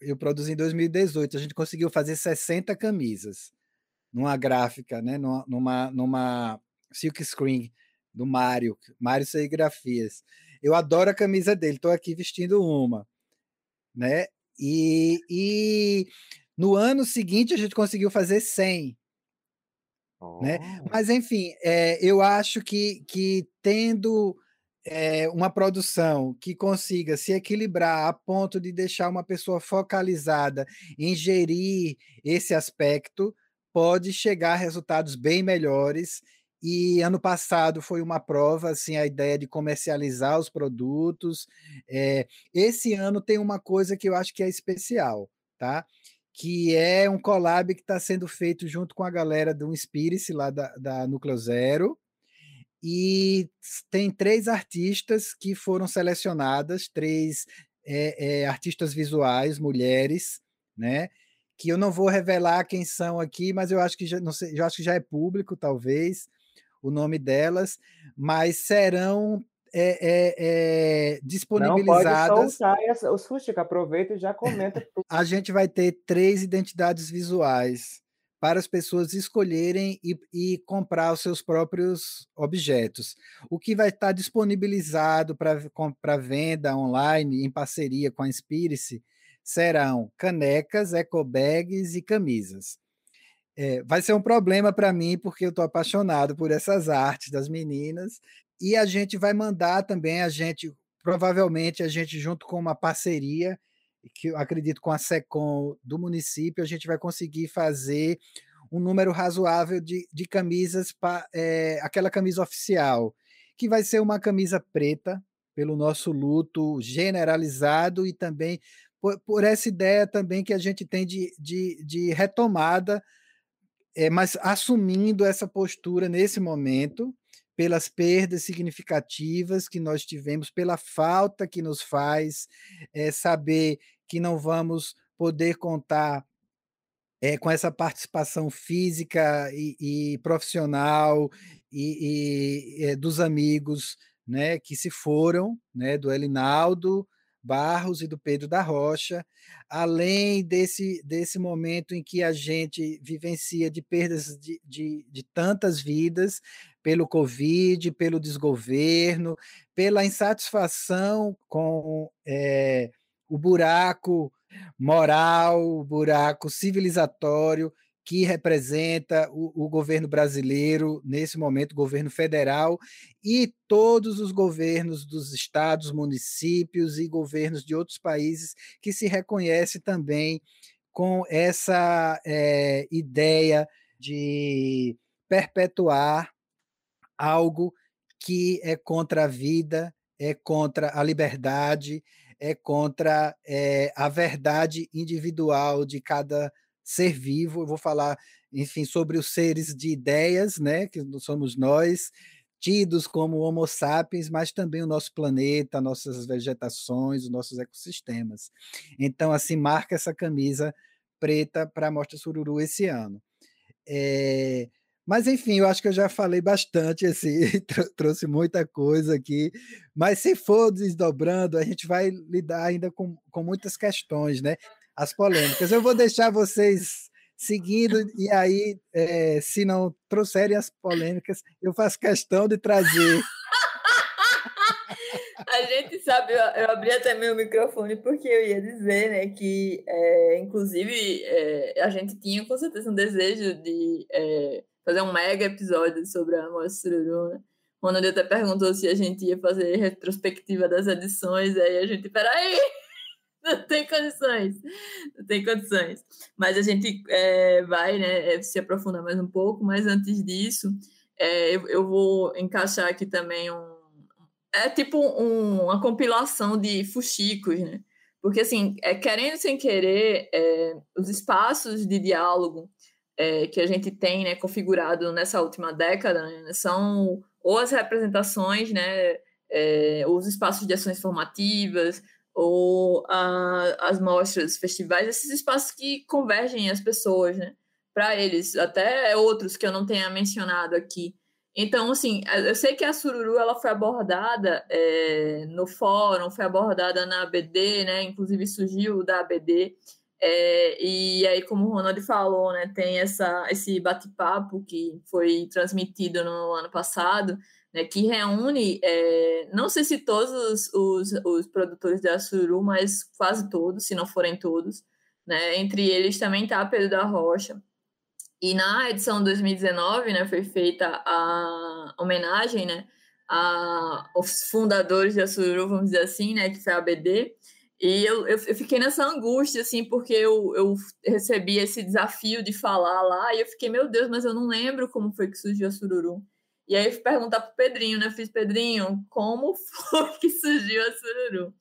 eu produzi em 2018, a gente conseguiu fazer 60 camisas numa gráfica, né? Numa, numa, numa silk screen do Mário, Mário Serigrafias. Eu adoro a camisa dele, estou aqui vestindo uma, né? E, e no ano seguinte a gente conseguiu fazer 100. Oh. Né? Mas, enfim, é, eu acho que, que tendo é, uma produção que consiga se equilibrar a ponto de deixar uma pessoa focalizada em gerir esse aspecto, pode chegar a resultados bem melhores. E ano passado foi uma prova, assim, a ideia de comercializar os produtos. É, esse ano tem uma coisa que eu acho que é especial, tá? Que é um collab que está sendo feito junto com a galera do Inspire-se lá da, da Núcleo Zero, e tem três artistas que foram selecionadas, três é, é, artistas visuais, mulheres, né? Que eu não vou revelar quem são aqui, mas eu acho que já, não sei, eu acho que já é público, talvez, o nome delas, mas serão é, é, disponibilizadas. Não pode soltar os Fustica, aproveita e já comenta. A gente vai ter três identidades visuais para as pessoas escolherem e, e, comprar os seus próprios objetos. O que vai estar disponibilizado para venda online em parceria com a Inspire-se serão canecas, ecobags e camisas. É, vai ser um problema para mim, porque eu estou apaixonado por essas artes das meninas, e a gente vai mandar também, a gente, provavelmente, a gente, junto com uma parceria, que eu acredito com a SECOM do município, a gente vai conseguir fazer um número razoável de, de camisas, para é, aquela camisa oficial, que vai ser uma camisa preta, pelo nosso luto generalizado e também por, por essa ideia também que a gente tem de, de, de retomada, é, mas assumindo essa postura nesse momento, pelas perdas significativas que nós tivemos, pela falta que nos faz é, saber que não vamos poder contar é, com essa participação física e, e profissional e, e é, dos amigos né, que se foram, né, do Elinaldo Barros e do Pedro da Rocha, além desse, desse momento em que a gente vivencia de perdas de, de, de tantas vidas pelo Covid, pelo desgoverno, pela insatisfação com é, o buraco moral, o buraco civilizatório que representa o, o, governo brasileiro, nesse momento, o governo federal, e todos os governos dos estados, municípios e governos de outros países que se reconhece também com essa é, ideia de perpetuar algo que é contra a vida, é contra a liberdade, é contra é, a verdade individual de cada ser vivo. Eu vou falar, enfim, sobre os seres de ideias, né, que somos nós, tidos como Homo sapiens, mas também o nosso planeta, nossas vegetações, os nossos ecossistemas. Então, assim, marca essa camisa preta para a Mostra Sururu esse ano. É, mas, enfim, eu acho que eu já falei bastante, assim, trouxe muita coisa aqui. Mas se for desdobrando, a gente vai lidar ainda com, com muitas questões, né? As polêmicas. Eu vou deixar vocês seguindo, e aí, é, se não trouxerem as polêmicas, eu faço questão de trazer. A gente sabe, eu abri até meu microfone porque eu ia dizer, né, que, é, inclusive, é, a gente tinha com certeza um desejo de é, fazer um mega episódio sobre a Mostra Sururu, né? Até perguntou se a gente ia fazer retrospectiva das edições, aí a gente, peraí, não tem condições, não tem condições. Mas a gente é, vai né, é, se aprofundar mais um pouco, mas antes disso, é, eu, eu, vou encaixar aqui também um. É tipo um, uma compilação de fuxicos, né? Porque, assim, é, querendo sem querer, é, os espaços de diálogo é, que a gente tem né, configurado nessa última década né, são ou as representações, né, é, os espaços de ações formativas, ou a, as mostras, festivais, esses espaços que convergem as pessoas, né, para eles, até outros que eu não tenha mencionado aqui. Então, assim, eu sei que a Sururu ela foi abordada é, no fórum, foi abordada na ABD, né? Inclusive surgiu da ABD. É, e aí, como o Ronald falou, né, tem essa, esse bate-papo que foi transmitido no ano passado, né, que reúne, é, não sei se todos os, os, produtores da Sururu, mas quase todos, se não forem todos. Né, entre eles também está Pedro da Rocha, e na edição 2019, né, foi feita a homenagem, né, aos fundadores da Sururu, vamos dizer assim, né, que foi a ABD. E eu, eu, eu, fiquei nessa angústia, assim, porque eu, eu recebi esse desafio de falar lá, e eu fiquei, meu Deus, mas eu não lembro como foi que surgiu a Sururu. E aí eu fui perguntar pro Pedrinho, né? Fiz, Pedrinho, como foi que surgiu a Sururu?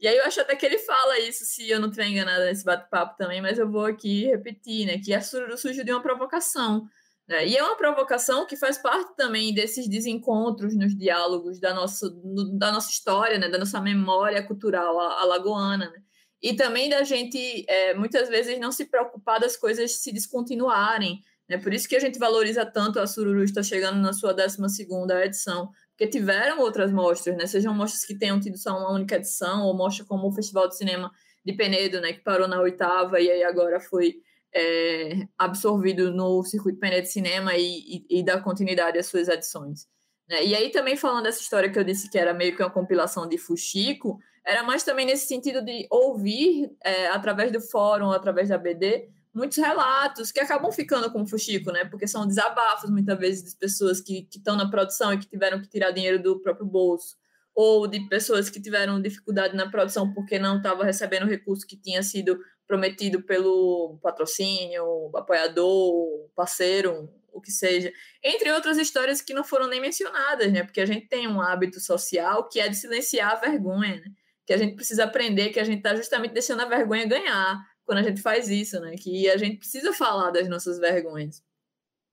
E aí eu acho até que ele fala isso, se eu não estiver enganada nesse bate-papo também, mas eu vou aqui repetir, né? Que a sururu surgiu de uma provocação. Né? E é uma provocação que faz parte também desses desencontros nos diálogos da nossa, no, da nossa história, né? Da nossa memória cultural alagoana, né? E também da gente, é, muitas vezes, não se preocupar das coisas se descontinuarem. Né? Por isso que a gente valoriza tanto a Sururu está chegando na sua 12 segunda edição, porque tiveram outras mostras, né? Sejam mostras que tenham tido só uma única edição, ou mostra como o Festival de Cinema de Penedo, né? Que parou na oitava e aí agora foi é, absorvido no Circuito Penedo de Cinema e, e, e dá continuidade às suas edições. Né? E aí também falando dessa história que eu disse que era meio que uma compilação de Fuxico, era mais também nesse sentido de ouvir, é, através do fórum, através da BD, muitos relatos que acabam ficando como fuxico, né? Porque são desabafos, muitas vezes, de pessoas que estão na produção e que tiveram que tirar dinheiro do próprio bolso, ou de pessoas que tiveram dificuldade na produção porque não estavam recebendo o recurso que tinha sido prometido pelo patrocínio, apoiador, parceiro, o que seja. Entre outras histórias que não foram nem mencionadas, né? Porque a gente tem um hábito social que é de silenciar a vergonha, né? Que a gente precisa aprender que a gente está justamente deixando a vergonha ganhar quando a gente faz isso, né? Que a gente precisa falar das nossas vergonhas.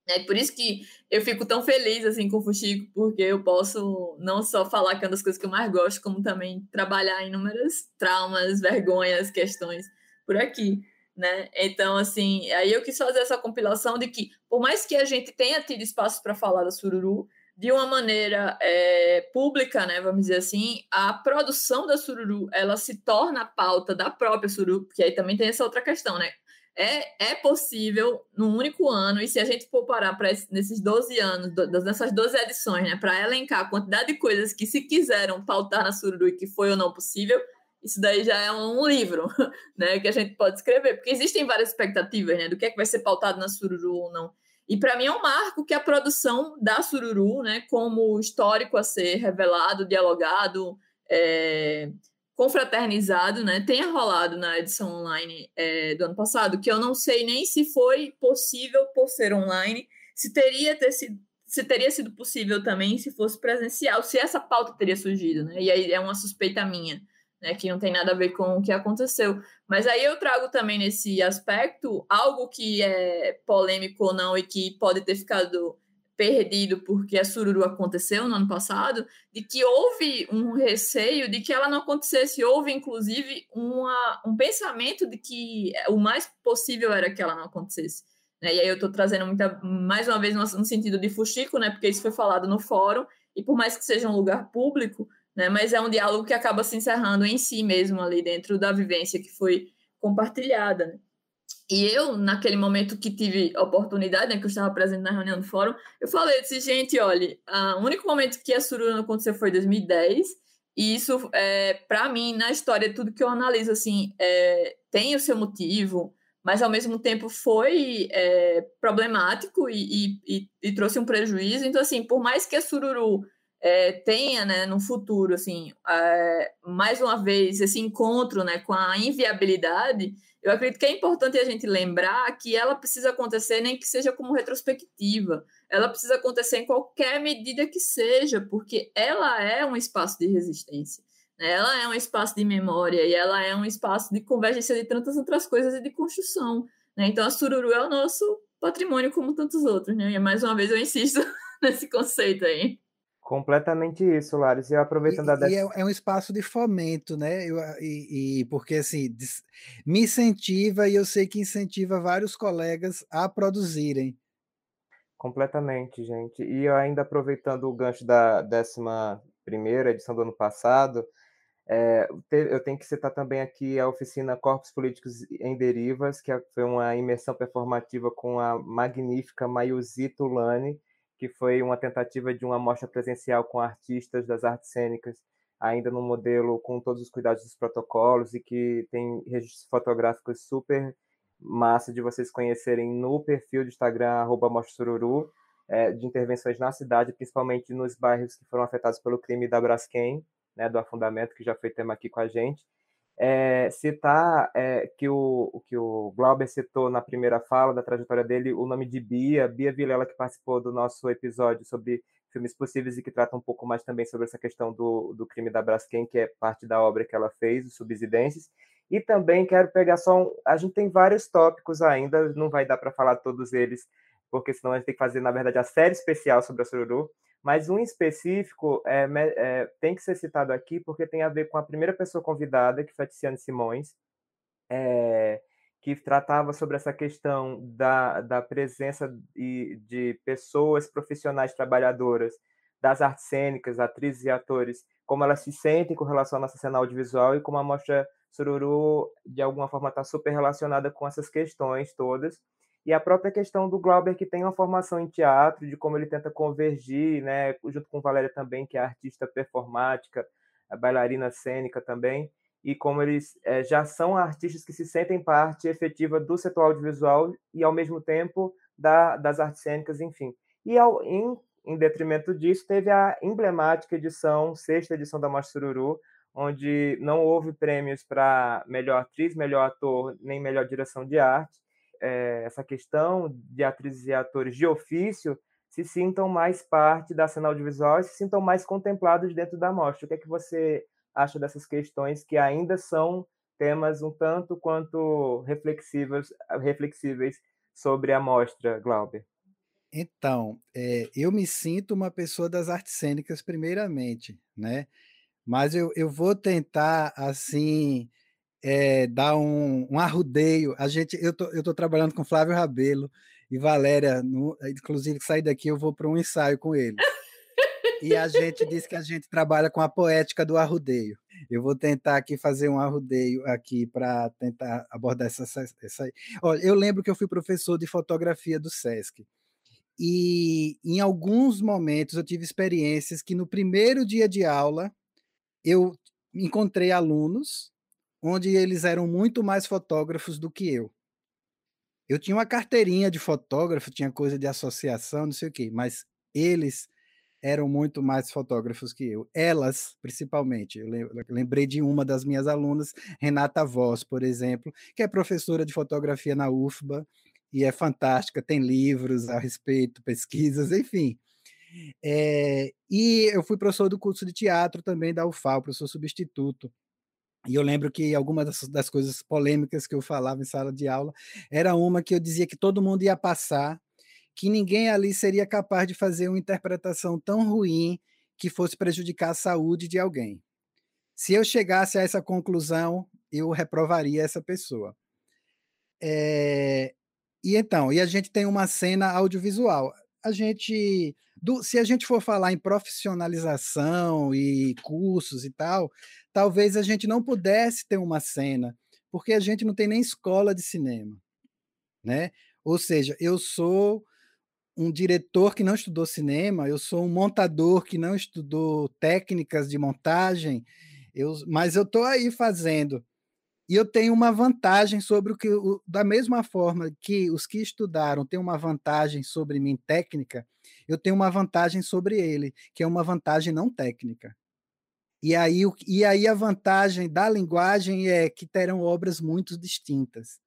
É por isso que eu fico tão feliz assim com o Fuxico, porque eu posso não só falar que é uma das coisas que eu mais gosto, como também trabalhar inúmeras traumas, vergonhas, questões por aqui, né? Então, assim, aí eu quis fazer essa compilação de que, por mais que a gente tenha tido espaço para falar da Sururu, de uma maneira é, pública, né, vamos dizer assim, a produção da Sururu, ela se torna a pauta da própria Sururu, porque aí também tem essa outra questão, né? É, é possível, num único ano, e se a gente for parar para nesses 12 anos, nessas 12 edições, né, para elencar a quantidade de coisas que se quiseram pautar na Sururu e que foi ou não possível, isso daí já é um livro, né, que a gente pode escrever, porque existem várias expectativas, né, do que é que vai ser pautado na Sururu ou não. E para mim é um marco que a produção da Sururu, né, como histórico a ser revelado, dialogado, é, confraternizado, né, tenha rolado na edição online é, do ano passado, que eu não sei nem se foi possível por ser online, se teria ter sido se teria sido possível também se fosse presencial, se essa pauta teria surgido, né? E aí é uma suspeita minha né, que não tem nada a ver com o que aconteceu. Mas aí eu trago também nesse aspecto algo que é polêmico ou não e que pode ter ficado perdido porque a sururu aconteceu no ano passado, de que houve um receio de que ela não acontecesse, houve inclusive uma, um pensamento de que o mais possível era que ela não acontecesse. Né? E aí eu estou trazendo muita, mais uma vez no, sentido de fuxico, né? porque isso foi falado no fórum, e por mais que seja um lugar público, né? Mas é um diálogo que acaba se encerrando em si mesmo ali dentro da vivência que foi compartilhada. Né? E eu, naquele momento que tive oportunidade, né, que eu estava presente na reunião do fórum, eu falei, disse, gente, olha, o único momento que a Suruna aconteceu foi em 2010, e isso, é, para mim, na história, tudo que eu analiso, assim, é, tem o seu motivo, mas ao mesmo tempo foi é, problemático e, e, e, e, trouxe um prejuízo. Então, assim, por mais que a Sururu é, tenha, né, no futuro, assim, é, mais uma vez, esse encontro, né, com a inviabilidade, eu acredito que é importante a gente lembrar que ela precisa acontecer nem que seja como retrospectiva, ela precisa acontecer em qualquer medida que seja, porque ela é um espaço de resistência, né? ela é um espaço de memória e ela é um espaço de convergência de tantas outras coisas e de construção, né? Então a Sururu é o nosso patrimônio como tantos outros, né? E mais uma vez eu insisto nesse conceito aí. Completamente isso, Laris. E aproveitando e, a... E é, é, um espaço de fomento, né? Eu, e, e, porque assim me incentiva e eu sei que incentiva vários colegas a produzirem. Completamente, gente. E ainda aproveitando o gancho da 11 primeira edição do ano passado, é, eu tenho que citar também aqui a oficina Corpos Políticos em Derivas, que é, foi uma imersão performativa com a magnífica Mayuzi Tulane, que foi uma tentativa de uma mostra presencial com artistas das artes cênicas, ainda no modelo com todos os cuidados dos protocolos e que tem registros fotográficos super massa de vocês conhecerem no perfil do Instagram, arroba Sururu, é, de intervenções na cidade, principalmente nos bairros que foram afetados pelo crime da Braskem, né, do afundamento, que já foi tema aqui com a gente é, citar é, que, o, que o Glauber citou na primeira fala da trajetória dele o nome de Bia, Bia Vilela, que participou do nosso episódio sobre filmes possíveis e que trata um pouco mais também sobre essa questão do, do crime da Braskem, que é parte da obra que ela fez, os Subsidências. E também quero pegar só um. A gente tem vários tópicos ainda, não vai dar para falar todos eles, porque senão a gente tem que fazer, na verdade, a série especial sobre a Sururu mas um específico é, é, tem que ser citado aqui porque tem a ver com a primeira pessoa convidada, que foi a Tiziane Simões, é, que tratava sobre essa questão da, da presença de, de pessoas profissionais trabalhadoras das artes cênicas, atrizes e atores, como elas se sentem com relação à nossa cena audiovisual e como a Mostra Sururu, de alguma forma, está super relacionada com essas questões todas e a própria questão do Glauber, que tem uma formação em teatro, de como ele tenta convergir, né, junto com Valéria também, que é artista performática, bailarina cênica também, e como eles é, já são artistas que se sentem parte efetiva do setor audiovisual e, ao mesmo tempo, da, das artes cênicas, enfim. E, ao, em, em detrimento disso, teve a emblemática edição, sexta edição da Mostra Sururu, onde não houve prêmios para melhor atriz, melhor ator, nem melhor direção de arte, é, essa questão de atrizes e atores de ofício se sintam mais parte da cena audiovisual e se sintam mais contemplados dentro da mostra. O que é que você acha dessas questões que ainda são temas um tanto quanto reflexivos, reflexíveis sobre a mostra, Glauber? Então, é, eu me sinto uma pessoa das artes cênicas primeiramente, né? Mas eu, eu vou tentar, assim, é, dar um, um arrudeio. A gente, eu tô, eu tô trabalhando com Flávio Rabelo e Valéria, no, inclusive sair daqui eu vou para um ensaio com ele. E a gente disse que a gente trabalha com a poética do arrudeio. Eu vou tentar aqui fazer um arrudeio aqui para tentar abordar essa, essa. Olha, eu lembro que eu fui professor de fotografia do SESC. E em alguns momentos eu tive experiências que no primeiro dia de aula eu encontrei alunos onde eles eram muito mais fotógrafos do que eu. Eu tinha uma carteirinha de fotógrafo, tinha coisa de associação, não sei o quê, mas eles eram muito mais fotógrafos que eu. Elas, principalmente. Eu lembrei de uma das minhas alunas, Renata Voss, por exemplo, que é professora de fotografia na UFBA e é fantástica, tem livros a respeito, pesquisas, enfim. É, e eu fui professor do curso de teatro também da UFAL, professor substituto. E eu lembro que algumas das, das, coisas polêmicas que eu falava em sala de aula era uma que eu dizia que todo mundo ia passar, que ninguém ali seria capaz de fazer uma interpretação tão ruim que fosse prejudicar a saúde de alguém. Se eu chegasse a essa conclusão, eu reprovaria essa pessoa. É, e então, e a gente tem uma cena audiovisual. A gente do, se a gente for falar em profissionalização e cursos e tal, talvez a gente não pudesse ter uma cena, porque a gente não tem nem escola de cinema, né? Ou seja, eu sou um diretor que não estudou cinema, eu sou um montador que não estudou técnicas de montagem, eu, mas eu estou aí fazendo. E eu tenho uma vantagem sobre o que, o, da mesma forma que os que estudaram têm uma vantagem sobre mim técnica, eu tenho uma vantagem sobre ele, que é uma vantagem não técnica. E aí, e aí a vantagem da linguagem é que terão obras muito distintas.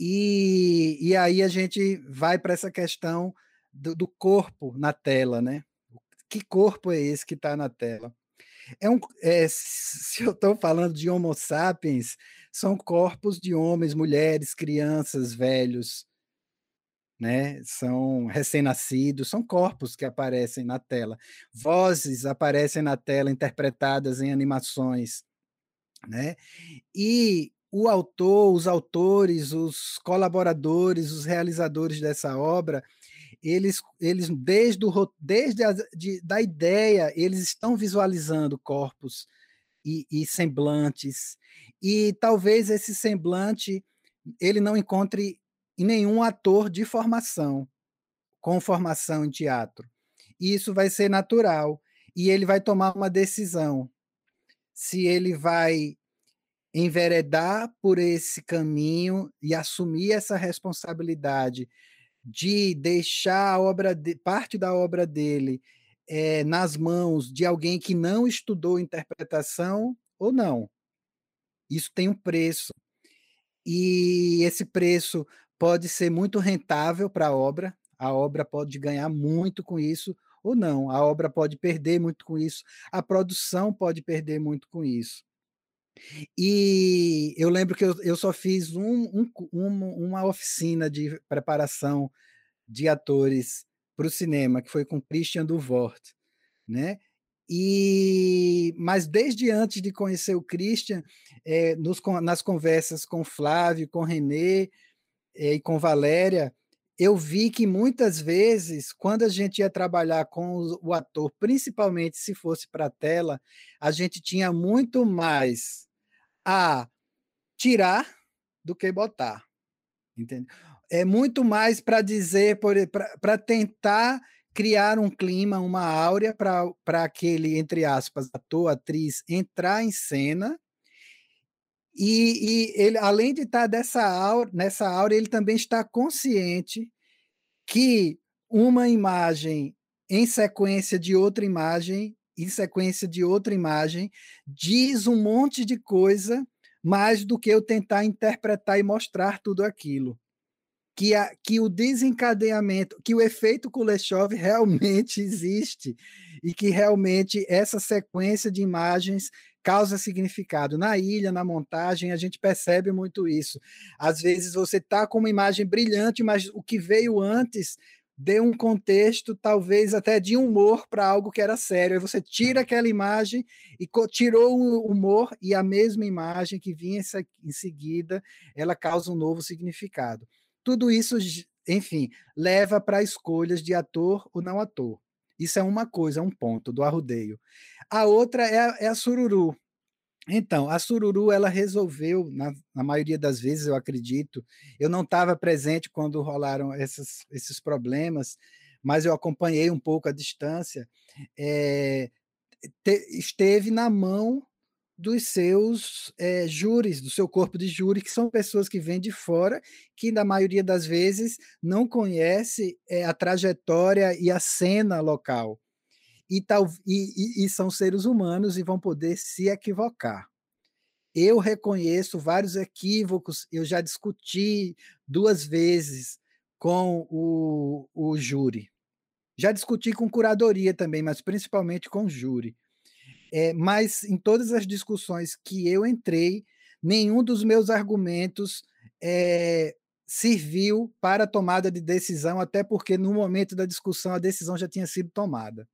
E, e aí a gente vai para essa questão do, do, corpo na tela, né? Que corpo é esse que está na tela? É um, é, se eu estou falando de Homo sapiens, são corpos de homens, mulheres, crianças, velhos, né? São recém-nascidos, são corpos que aparecem na tela. Vozes aparecem na tela interpretadas em animações, né? E o autor, os autores, os colaboradores, os realizadores dessa obra, eles, eles desde, o, desde a de, da ideia, eles estão visualizando corpos e, e semblantes, e talvez esse semblante ele não encontre em nenhum ator de formação, com formação em teatro. E isso vai ser natural. E ele vai tomar uma decisão. Se ele vai enveredar por esse caminho e assumir essa responsabilidade de deixar a obra de, parte da obra dele é, nas mãos de alguém que não estudou interpretação ou não. Isso tem um preço. E esse preço pode ser muito rentável para a obra, a obra pode ganhar muito com isso, ou não, a obra pode perder muito com isso, a produção pode perder muito com isso. E eu lembro que eu, eu só fiz um, um, um, uma oficina de preparação de atores para o cinema, que foi com Christian Duvort, né? E, mas desde antes de conhecer o Christian, é, nos, nas conversas com Flávio, com Renê, eh, e com Valéria, eu vi que muitas vezes, quando a gente ia trabalhar com o, ator, principalmente se fosse para a tela, a gente tinha muito mais a tirar do que botar. Entende? É muito mais para dizer, para tentar criar um clima, uma áurea para aquele, entre aspas, ator, atriz entrar em cena e, e ele, além de estar dessa aura, nessa aura, ele também está consciente que uma imagem em sequência de outra imagem, em sequência de outra imagem, diz um monte de coisa mais do que eu tentar interpretar e mostrar tudo aquilo. Que, a, que o desencadeamento, que o efeito Kuleshov realmente existe e que realmente essa sequência de imagens causa significado. Na ilha, na montagem, a gente percebe muito isso. Às vezes você está com uma imagem brilhante, mas o que veio antes deu um contexto, talvez até de humor, para algo que era sério. Aí você tira aquela imagem e tirou o humor, e a mesma imagem que vinha em seguida, ela causa um novo significado. Tudo isso, enfim, leva para escolhas de ator ou não ator. Isso é uma coisa, um ponto do arrudeio. A outra é a, é a sururu. Então, a sururu, ela resolveu, na, na maioria das vezes, eu acredito, eu não estava presente quando rolaram esses, esses problemas, mas eu acompanhei um pouco a distância, é, te, esteve na mão dos seus é, júris, do seu corpo de júri, que são pessoas que vêm de fora, que na maioria das vezes não conhece é, a trajetória e a cena local e, tal, e, e, e são seres humanos e vão poder se equivocar. Eu reconheço vários equívocos, eu já discuti duas vezes com o, o júri. Já discuti com curadoria também, mas principalmente com júri. É, mas em todas as discussões que eu entrei, nenhum dos meus argumentos é, serviu para a tomada de decisão, até porque no momento da discussão a decisão já tinha sido tomada.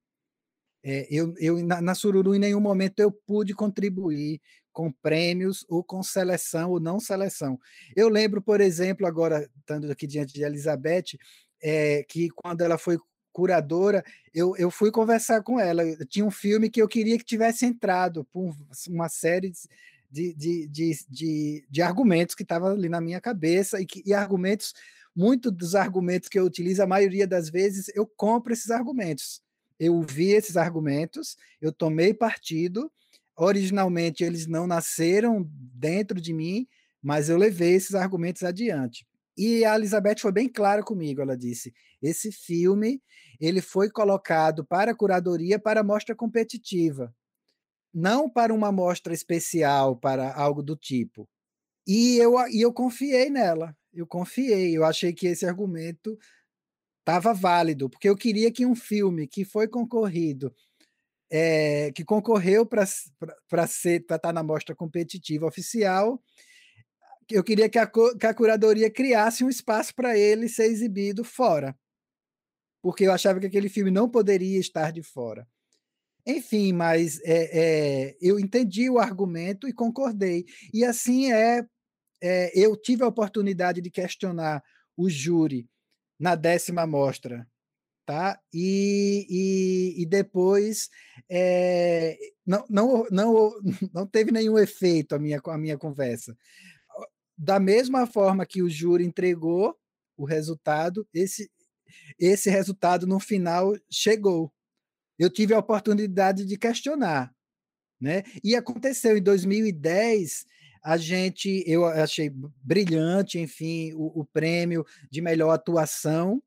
É, eu, eu na, na, Sururu, em nenhum momento eu pude contribuir com prêmios ou com seleção ou não seleção. Eu lembro, por exemplo, agora, estando aqui diante de Elizabeth, é, que quando ela foi curadora, eu, eu fui conversar com ela. Tinha um filme que eu queria que tivesse entrado por uma série de, de, de, de, de argumentos que estavam ali na minha cabeça e, que, e argumentos, muito dos argumentos que eu utilizo, a maioria das vezes eu compro esses argumentos eu vi esses argumentos, eu tomei partido, originalmente eles não nasceram dentro de mim, mas eu levei esses argumentos adiante. E a Elizabeth foi bem clara comigo, ela disse: esse filme ele foi colocado para a curadoria para mostra competitiva, não para uma mostra especial, para algo do tipo. E eu, e eu confiei nela, eu confiei, eu achei que esse argumento estava válido, porque eu queria que um filme que foi concorrido, é, que concorreu para estar tá na mostra competitiva oficial, eu queria que a, que a curadoria criasse um espaço para ele ser exibido fora. Porque eu achava que aquele filme não poderia estar de fora. Enfim, mas é, é, eu entendi o argumento e concordei. E assim é, é, eu tive a oportunidade de questionar o júri na décima mostra, tá? E, e, e depois é, não, não, não, não teve nenhum efeito a minha, a minha conversa da mesma forma que o júri entregou o resultado, esse, esse resultado no final chegou. Eu tive a oportunidade de questionar. Né? E aconteceu em 2010, a gente, eu achei brilhante, enfim, o, o prêmio de melhor atuação,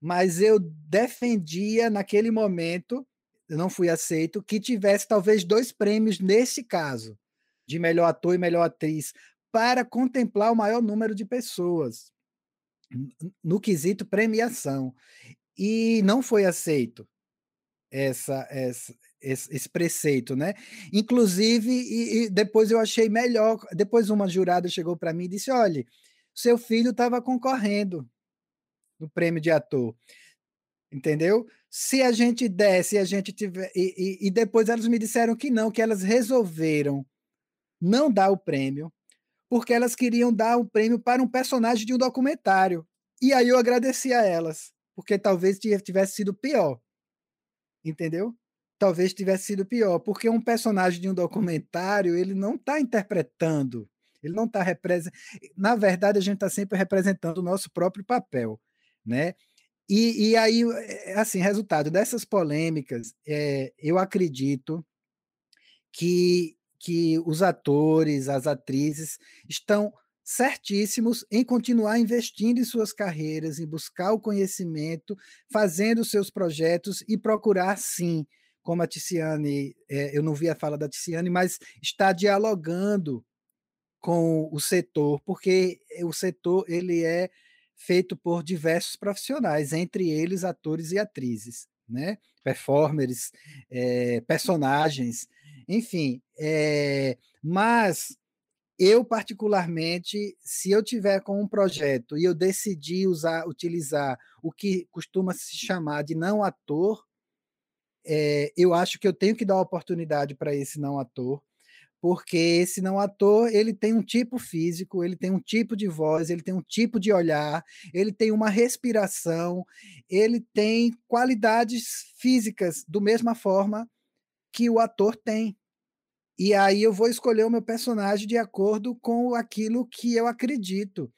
mas eu defendia naquele momento, não fui aceito, que tivesse talvez dois prêmios nesse caso, de melhor ator e melhor atriz, para contemplar o maior número de pessoas no quesito premiação. E não foi aceito essa, essa, esse, esse preceito, né? Inclusive, e, e, depois eu achei melhor. Depois uma jurada chegou para mim e disse: olha, seu filho estava concorrendo no prêmio de ator. Entendeu? Se a gente desse, a gente tiver. E, e, e depois elas me disseram que não, que elas resolveram não dar o prêmio porque elas queriam dar um prêmio para um personagem de um documentário. E aí eu agradeci a elas, porque talvez tivesse sido pior. Entendeu? Talvez tivesse sido pior, porque um personagem de um documentário, ele não está interpretando, ele não está representando. Na verdade, a gente está sempre representando o nosso próprio papel, né? E, e aí, é, assim, resultado dessas polêmicas, é, eu acredito que que os atores, as atrizes estão certíssimos em continuar investindo em suas carreiras, em buscar o conhecimento, fazendo seus projetos e procurar, sim, como a Ticiane, é, eu não vi a fala da Ticiane, mas está dialogando com o setor, porque o setor ele é feito por diversos profissionais, entre eles atores e atrizes, né? performers, é, personagens, enfim, é, mas eu particularmente, se eu tiver com um projeto e eu decidir usar, utilizar o que costuma se chamar de não ator, é, eu acho que eu tenho que dar oportunidade para esse não ator, porque esse não ator ele tem um tipo físico, ele tem um tipo de voz, ele tem um tipo de olhar, ele tem uma respiração, ele tem qualidades físicas do mesma forma que o ator tem. E aí eu vou escolher o meu personagem de acordo com aquilo que eu acredito.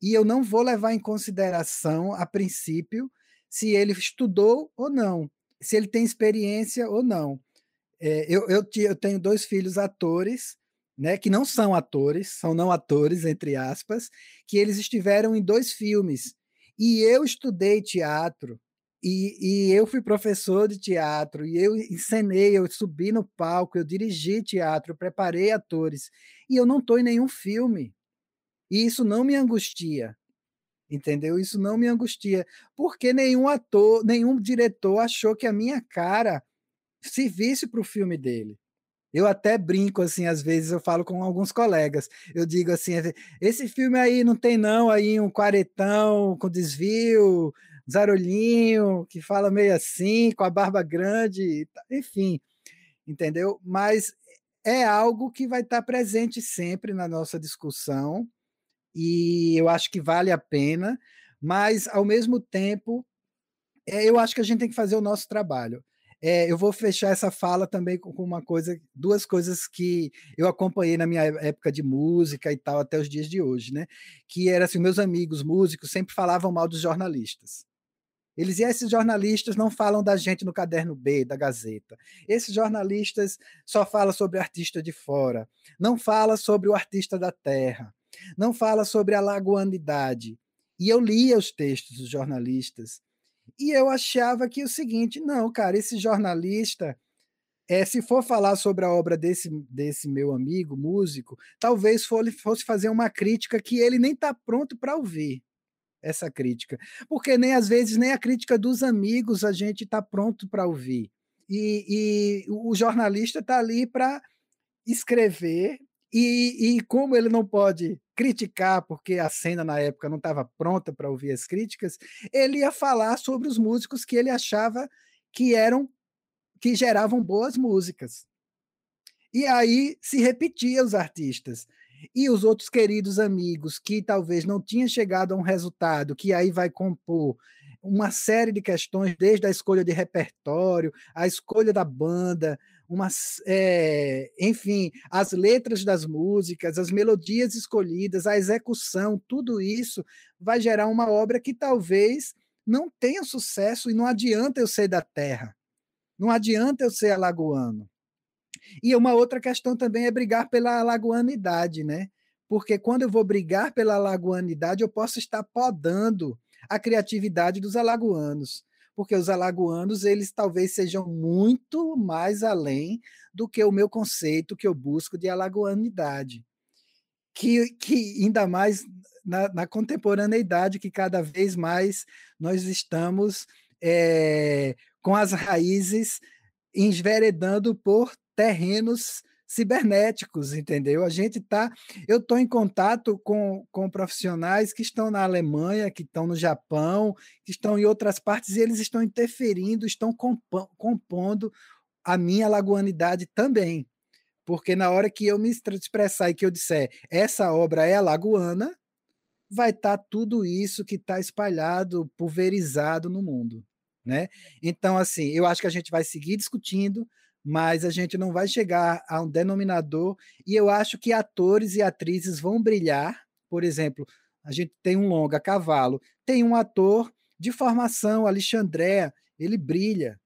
E eu não vou levar em consideração, a princípio, se ele estudou ou não, se ele tem experiência ou não. É, eu, eu, eu tenho dois filhos atores, né, que não são atores, são não atores, entre aspas, que eles estiveram em dois filmes. E eu estudei teatro, e, e, eu fui professor de teatro, e eu encenei, eu subi no palco, eu dirigi teatro, eu preparei atores, e eu não estou em nenhum filme. E isso não me angustia, entendeu? Isso não me angustia, porque nenhum ator, nenhum diretor achou que a minha cara servisse para o filme dele. Eu até brinco assim, às vezes eu falo com alguns colegas. Eu digo assim, esse filme aí não tem não aí um quaretão com desvio, zarolhinho, que fala meio assim, com a barba grande, enfim, entendeu? Mas é algo que vai estar presente sempre na nossa discussão e eu acho que vale a pena, mas ao mesmo tempo, é, eu acho que a gente tem que fazer o nosso trabalho. É, eu vou fechar essa fala também com uma coisa, duas coisas que eu acompanhei na minha época de música e tal até os dias de hoje, né? Que era assim, meus amigos músicos sempre falavam mal dos jornalistas Eles e esses jornalistas não falam da gente no caderno B da Gazeta. Esses jornalistas só falam sobre artista de fora, não fala sobre o artista da terra, não fala sobre a lagoanidade. E eu lia os textos dos jornalistas e eu achava que o seguinte, não, cara, esse jornalista é, se for falar sobre a obra desse, desse meu amigo músico, talvez fosse fazer uma crítica que ele nem está pronto para ouvir essa crítica, porque nem às vezes nem a crítica dos amigos a gente está pronto para ouvir. E, e, o jornalista está ali para escrever e, e, como ele não pode criticar, porque a cena na época não estava pronta para ouvir as críticas, ele ia falar sobre os músicos que ele achava que eram que geravam boas músicas. E aí se repetia os artistas. E os outros queridos amigos que talvez não tinham chegado a um resultado, que aí vai compor uma série de questões, desde a escolha de repertório, a escolha da banda, uma, é, enfim, as letras das músicas, as melodias escolhidas, a execução, tudo isso vai gerar uma obra que talvez não tenha sucesso e não adianta eu ser da terra. Não adianta eu ser alagoano. E uma outra questão também é brigar pela alagoanidade, né? Porque quando eu vou brigar pela alagoanidade, eu posso estar podando a criatividade dos alagoanos, porque os alagoanos, eles talvez sejam muito mais além do que o meu conceito que eu busco de alagoanidade. Que, que ainda mais na, na contemporaneidade, que cada vez mais nós estamos é, com as raízes enveredando por terrenos cibernéticos, entendeu? A gente está, eu estou em contato com, com profissionais que estão na Alemanha, que estão no Japão, que estão em outras partes e eles estão interferindo, estão compondo a minha lagoanidade também, porque na hora que eu me expressar e que eu disser essa obra é alagoana, vai estar tá tudo isso que está espalhado, pulverizado no mundo né? Então, assim, eu acho que a gente vai seguir discutindo, mas a gente não vai chegar a um denominador, e eu acho que atores e atrizes vão brilhar. Por exemplo, a gente tem um longa cavalo, tem um ator de formação, Alexandré, ele brilha.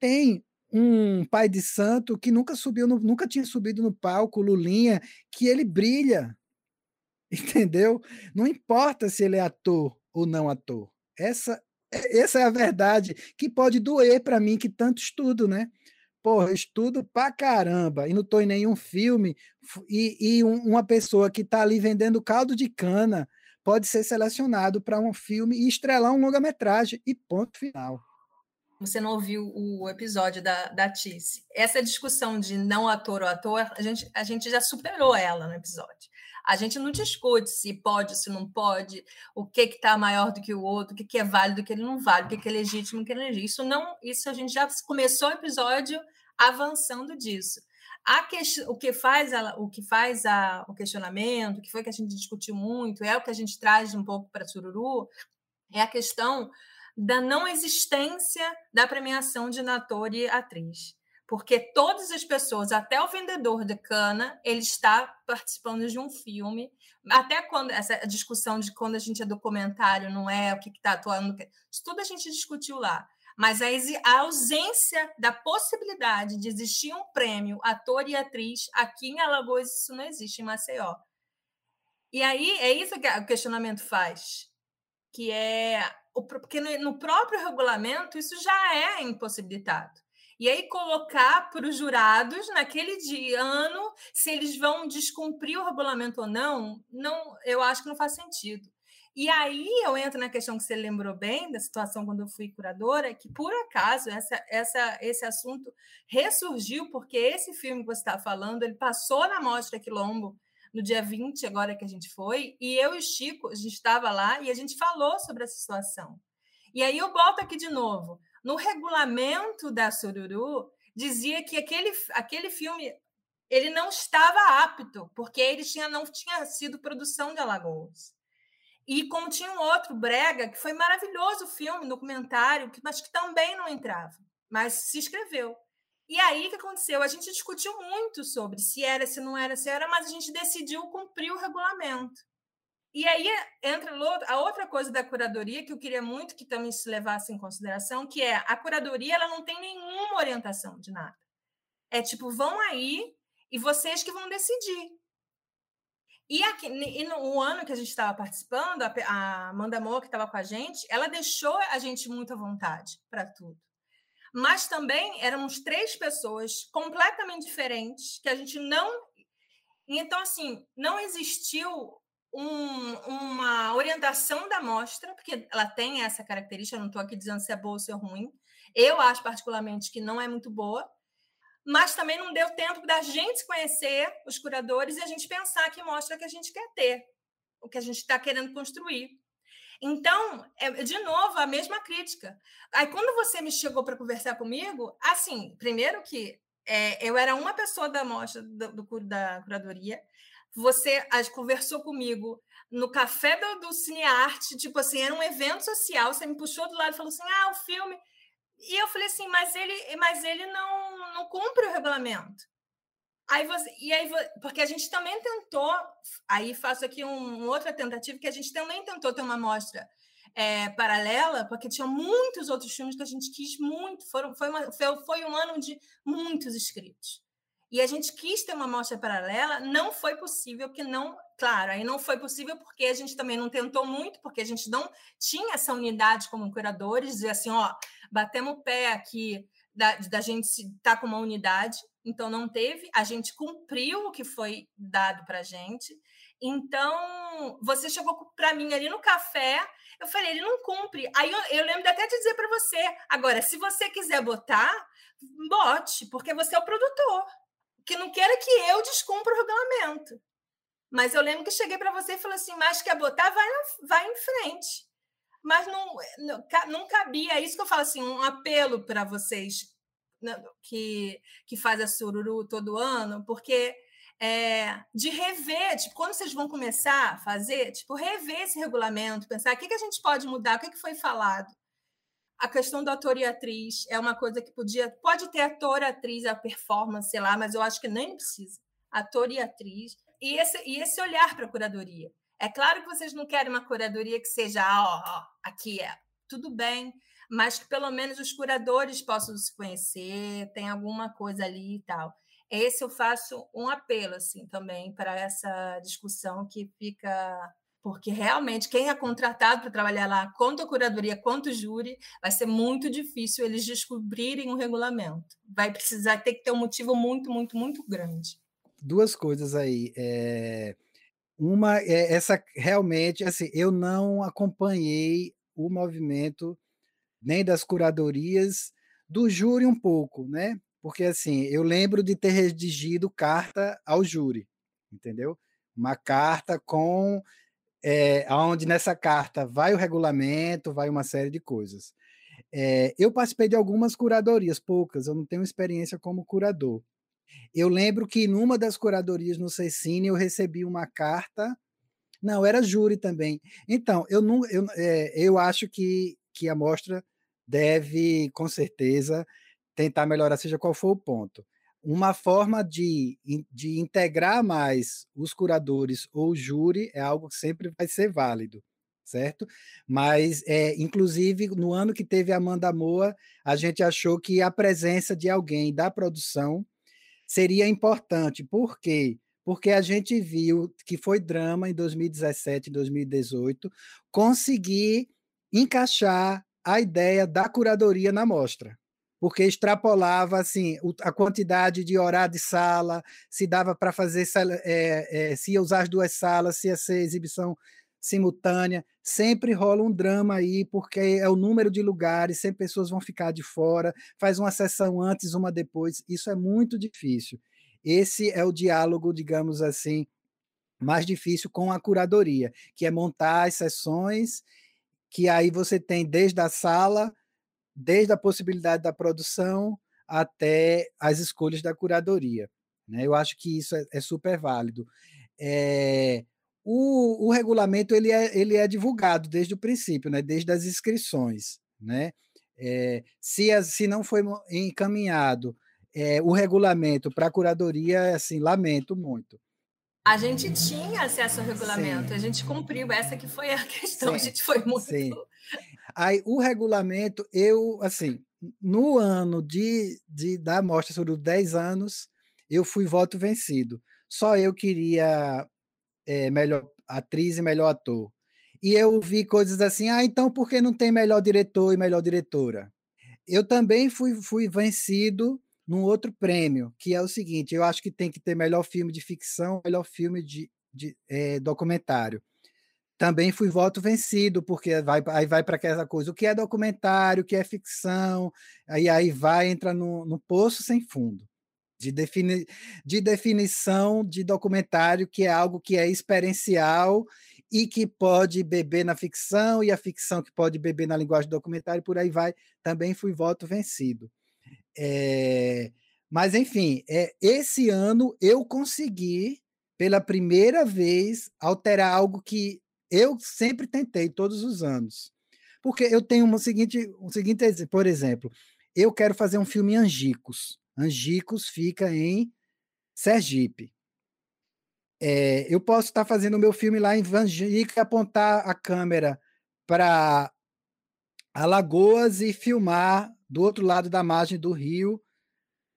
Tem um pai de santo que nunca subiu, no, nunca tinha subido no palco, Lulinha, que ele brilha. Entendeu? Não importa se ele é ator ou não ator. Essa essa é a verdade que pode doer para mim que tanto estudo, né? Porra, estudo pra caramba e não estou em nenhum filme e, e um, uma pessoa que está ali vendendo caldo de cana pode ser selecionado para um filme e estrelar um longa-metragem e ponto final. Você não ouviu o episódio da, da Tice. Essa discussão de não ator ou ator, a gente, a gente já superou ela no episódio. A gente não discute se pode, se não pode, o que está maior do que o outro, o que, que é válido, o que ele não vale, o que, que é legítimo, o que é legítimo. Isso não, isso a gente já começou o episódio avançando disso. Que, o que faz, a, o, que faz a, o questionamento, o que foi que a gente discutiu muito, é o que a gente traz um pouco para Sururu, é a questão da não existência da premiação de ator e atriz porque todas as pessoas, até o vendedor de cana, ele está participando de um filme. Até quando essa discussão de quando a gente é documentário, não é o que está atuando, tudo a gente discutiu lá. Mas a, a ausência da possibilidade de existir um prêmio ator e atriz aqui em Alagoas, isso não existe em Maceió. E aí é isso que o questionamento faz, que é porque no próprio regulamento isso já é impossibilitado. E aí colocar para os jurados naquele dia, ano, se eles vão descumprir o regulamento ou não, não, eu acho que não faz sentido. E aí eu entro na questão que você lembrou bem da situação quando eu fui curadora, que por acaso essa, essa, esse assunto ressurgiu porque esse filme que você está falando, ele passou na Mostra Quilombo no dia 20, agora que a gente foi, e eu e o Chico, a gente estava lá e a gente falou sobre essa situação. E aí eu volto aqui de novo. No regulamento da Sururu, dizia que aquele, aquele filme ele não estava apto, porque ele tinha, não tinha sido produção de Alagoas. E como tinha um outro, Brega, que foi maravilhoso o filme, documentário, que, mas que também não entrava, mas se inscreveu. E aí o que aconteceu? A gente discutiu muito sobre se era, se não era, se era, mas a gente decidiu cumprir o regulamento. E aí entra a outra coisa da curadoria que eu queria muito que também se levasse em consideração, que é a curadoria ela não tem nenhuma orientação de nada. É tipo, vão aí e vocês que vão decidir. E, aqui, e no ano que a gente estava participando, a Amanda Moa, que estava com a gente, ela deixou a gente muito à vontade para tudo. Mas também éramos três pessoas completamente diferentes, que a gente não. Então, assim, não existiu um, uma orientação da amostra, porque ela tem essa característica, não estou aqui dizendo se é boa ou se é ruim. Eu acho, particularmente, que não é muito boa, mas também não deu tempo da gente conhecer os curadores e a gente pensar que mostra que a gente quer ter, o que a gente está querendo construir. Então, é, de novo, a mesma crítica. Aí, quando você me chegou para conversar comigo, assim, primeiro que é, eu era uma pessoa da mostra do, do, da curadoria, você as, conversou comigo no café do, do Cinearte, tipo assim, era um evento social, você me puxou do lado e falou assim, ah, o filme... E eu falei assim, mas ele, mas ele não, não cumpre o regulamento. Aí você, e aí, porque a gente também tentou, aí faço aqui um, outra tentativa, que a gente também tentou ter uma amostra é, paralela, porque tinha muitos outros filmes que a gente quis muito, foram, foi, uma, foi, foi um ano de muitos inscritos. E a gente quis ter uma amostra paralela, não foi possível, que não, claro, aí não foi possível porque a gente também não tentou muito, porque a gente não tinha essa unidade como curadores, dizer assim, ó, batemos o pé aqui da, da gente estar tá com uma unidade, então não teve, a gente cumpriu o que foi dado para a gente. Então, você chegou para mim ali no café, eu falei, ele não cumpre. Aí eu, eu lembro até de dizer para você, agora, se você quiser botar, bote, porque você é o produtor que não queira que eu descumpra o regulamento. Mas eu lembro que cheguei para você e falei assim: mas quer botar, vai, vai em frente. Mas não, não, não cabia, é isso que eu falo assim, um apelo para vocês né, que, que fazem a sururu todo ano, porque é, de rever, tipo, quando vocês vão começar a fazer, tipo, rever esse regulamento, pensar o que, que a gente pode mudar, o que, que foi falado a questão do ator e atriz é uma coisa que podia. Pode ter ator, atriz, a performance, sei lá, mas eu acho que nem precisa. Ator e atriz. E esse, e esse olhar para a curadoria. É claro que vocês não querem uma curadoria que seja, ó, ó, aqui é. Tudo bem, mas que pelo menos os curadores possam se conhecer, tem alguma coisa ali e tal. Esse eu faço um apelo, assim, também para essa discussão que fica porque realmente quem é contratado para trabalhar lá, quanto a curadoria, quanto o júri, vai ser muito difícil eles descobrirem o um regulamento. Vai precisar ter que ter um motivo muito, muito, muito grande. Duas coisas aí. É... Uma é essa realmente, assim, eu não acompanhei o movimento nem das curadorias, do júri um pouco, né? Porque assim, eu lembro de ter redigido carta ao júri, entendeu? Uma carta com é, onde nessa carta vai o regulamento, vai uma série de coisas. É, eu participei de algumas curadorias, poucas, eu não tenho experiência como curador. Eu lembro que numa das curadorias no Cecine eu recebi uma carta, não, era júri também. Então, eu, não, eu, é, eu acho que, que a mostra deve, com certeza, tentar melhorar, seja qual for o ponto uma forma de, de integrar mais os curadores ou o júri é algo que sempre vai ser válido, certo? Mas, é, inclusive, no ano que teve Amanda Moa, a gente achou que a presença de alguém da produção seria importante. Por quê? Porque a gente viu que foi drama em 2017 e 2018 conseguir encaixar a ideia da curadoria na mostra porque extrapolava assim a quantidade de horário de sala, se dava para fazer, é, é, se ia usar as duas salas, se ia ser exibição simultânea. Sempre rola um drama aí, porque é o número de lugares, sempre pessoas vão ficar de fora, faz uma sessão antes, uma depois. Isso é muito difícil. Esse é o diálogo, digamos assim, mais difícil com a curadoria, que é montar as sessões, que aí você tem desde a sala desde a possibilidade da produção até as escolhas da curadoria. Né? Eu acho que isso é, é super válido. É, o, o, regulamento ele é, ele é divulgado desde o princípio, né? desde as inscrições. Né? É, se, se não foi encaminhado é, o regulamento para a curadoria, assim, lamento muito. A gente tinha acesso ao regulamento, Sim. a gente cumpriu. Essa que foi a questão, Sim. a gente foi muito. Sim. Aí, o regulamento, eu, assim, no ano de, de da mostra sobre os 10 anos, eu fui voto vencido. Só eu queria é, melhor atriz e melhor ator. E eu vi coisas assim, ah, então por que não tem melhor diretor e melhor diretora? Eu também fui, fui vencido num outro prêmio, que é o seguinte: eu acho que tem que ter melhor filme de ficção, melhor filme de, de é, documentário. Também fui voto vencido, porque vai, aí vai para aquela coisa: o que é documentário, o que é ficção, aí, aí vai, entra no, no poço sem fundo. De, defini de definição de documentário, que é algo que é experiencial e que pode beber na ficção, e a ficção que pode beber na linguagem documentário, por aí vai, também fui voto vencido. É, mas, enfim, é, esse ano eu consegui, pela primeira vez, alterar algo que eu sempre tentei todos os anos. Porque eu tenho um seguinte, um seguinte por exemplo, eu quero fazer um filme Angicos. Angicos fica em Sergipe. É, eu posso estar fazendo o meu filme lá em Angicos e apontar a câmera para Alagoas e filmar do outro lado da margem do rio,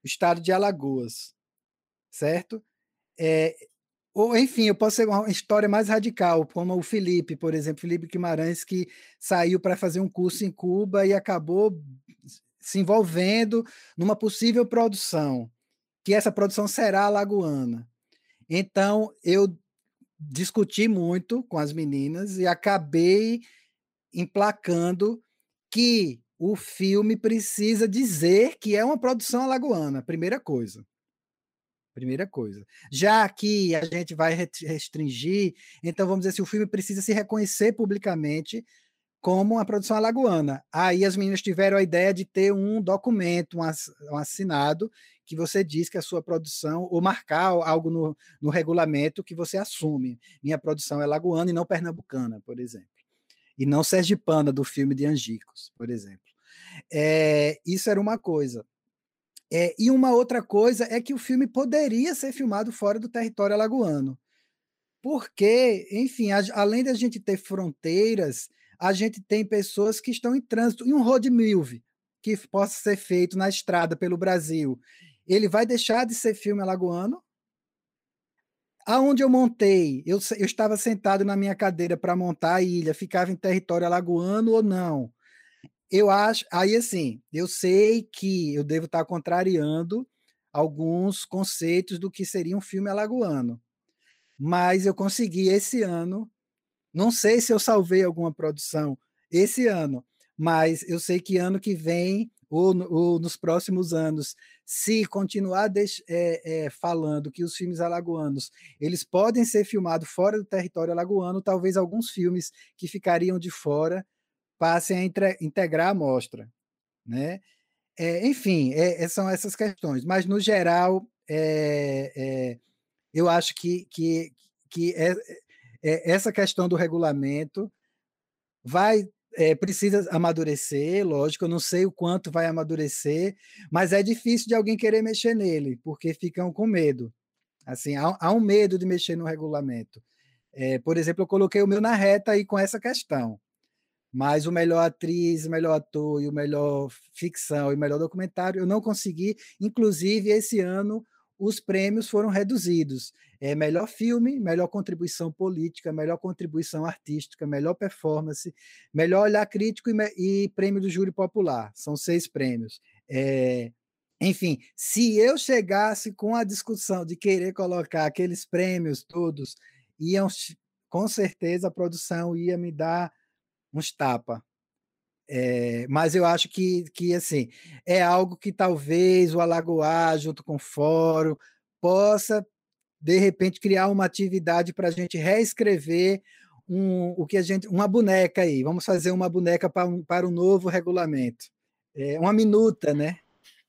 o estado de Alagoas, certo? É, ou, enfim, eu posso ser uma história mais radical, como o Felipe, por exemplo, Felipe Guimarães, que saiu para fazer um curso em Cuba e acabou se envolvendo numa possível produção, que essa produção será alagoana. Então, eu discuti muito com as meninas e acabei emplacando que o filme precisa dizer que é uma produção alagoana, primeira coisa. Primeira coisa. Já que a gente vai restringir, então vamos dizer assim, o filme precisa se reconhecer publicamente como uma produção alagoana. Aí as meninas tiveram a ideia de ter um documento, um assinado, que você diz que a sua produção, ou marcar algo no, no regulamento que você assume. Minha produção é lagoana e não pernambucana, por exemplo e não sergipana do filme de Angicos, por exemplo. É, isso era uma coisa. É, e uma outra coisa é que o filme poderia ser filmado fora do território alagoano. Porque, enfim, a, além da gente ter fronteiras, a gente tem pessoas que estão em trânsito. E um road movie que possa ser feito na estrada pelo Brasil, ele vai deixar de ser filme alagoano? Aonde eu montei, eu, eu estava sentado na minha cadeira para montar a ilha, ficava em território alagoano ou não? Eu acho, aí assim, eu sei que eu devo estar contrariando alguns conceitos do que seria um filme alagoano, mas eu consegui esse ano, não sei se eu salvei alguma produção esse ano, mas eu sei que ano que vem ou, ou nos próximos anos, se continuar é, é, falando que os filmes alagoanos eles podem ser filmados fora do território alagoano, talvez alguns filmes que ficariam de fora passem a entre, integrar a mostra, né? É, enfim, é, é, são essas questões, mas no geral é, eu acho que, que, que essa questão do regulamento vai é, precisa amadurecer, lógico, eu não sei o quanto vai amadurecer, mas é difícil de alguém querer mexer nele, porque ficam com medo. Assim, há, há um medo de mexer no regulamento. É, por exemplo, eu coloquei o meu na reta aí com essa questão. Mas o melhor atriz, o melhor ator e o melhor ficção e o melhor documentário eu não consegui. Inclusive, esse ano os prêmios foram reduzidos. É melhor filme, melhor contribuição política, melhor contribuição artística, melhor performance, melhor olhar crítico e, e prêmio do júri popular. São seis prêmios. É, enfim, se eu chegasse com a discussão de querer colocar aqueles prêmios todos, iam, com certeza a produção ia me dar uns tapa. É, mas eu acho que, que assim é algo que talvez o Alagoar, junto com o Fórum, possa, de repente, criar uma atividade para a gente reescrever um, o que a gente. uma boneca aí. Vamos fazer uma boneca para um, para um novo regulamento. É, uma minuta, né?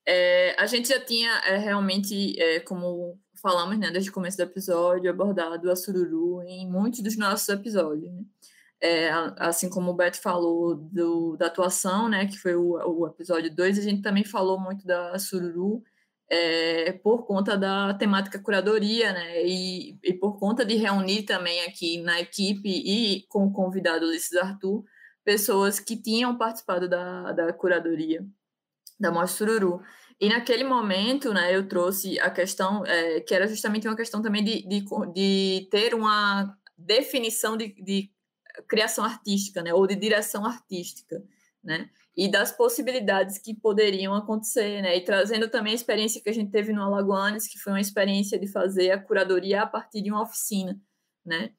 É, a gente já tinha é, realmente, é, como falamos né, desde o começo do episódio, abordado a sururu em muitos dos nossos episódios. Né? É, assim como o Beto falou do, da atuação, né, que foi o, o episódio 2, a gente também falou muito da Sururu é, por conta da temática curadoria, né? E, e, por conta de reunir também aqui na equipe e com o convidado Ulisses Arthur, pessoas que tinham participado da, da curadoria da Mostra Sururu. E naquele momento, né, eu trouxe a questão, é, que era justamente uma questão também de, de, de ter uma definição de, de criação artística, né, ou de direção artística, né, e das possibilidades que poderiam acontecer, né, e trazendo também a experiência que a gente teve no Alagoanes, que foi uma experiência de fazer a curadoria a partir de uma oficina, né,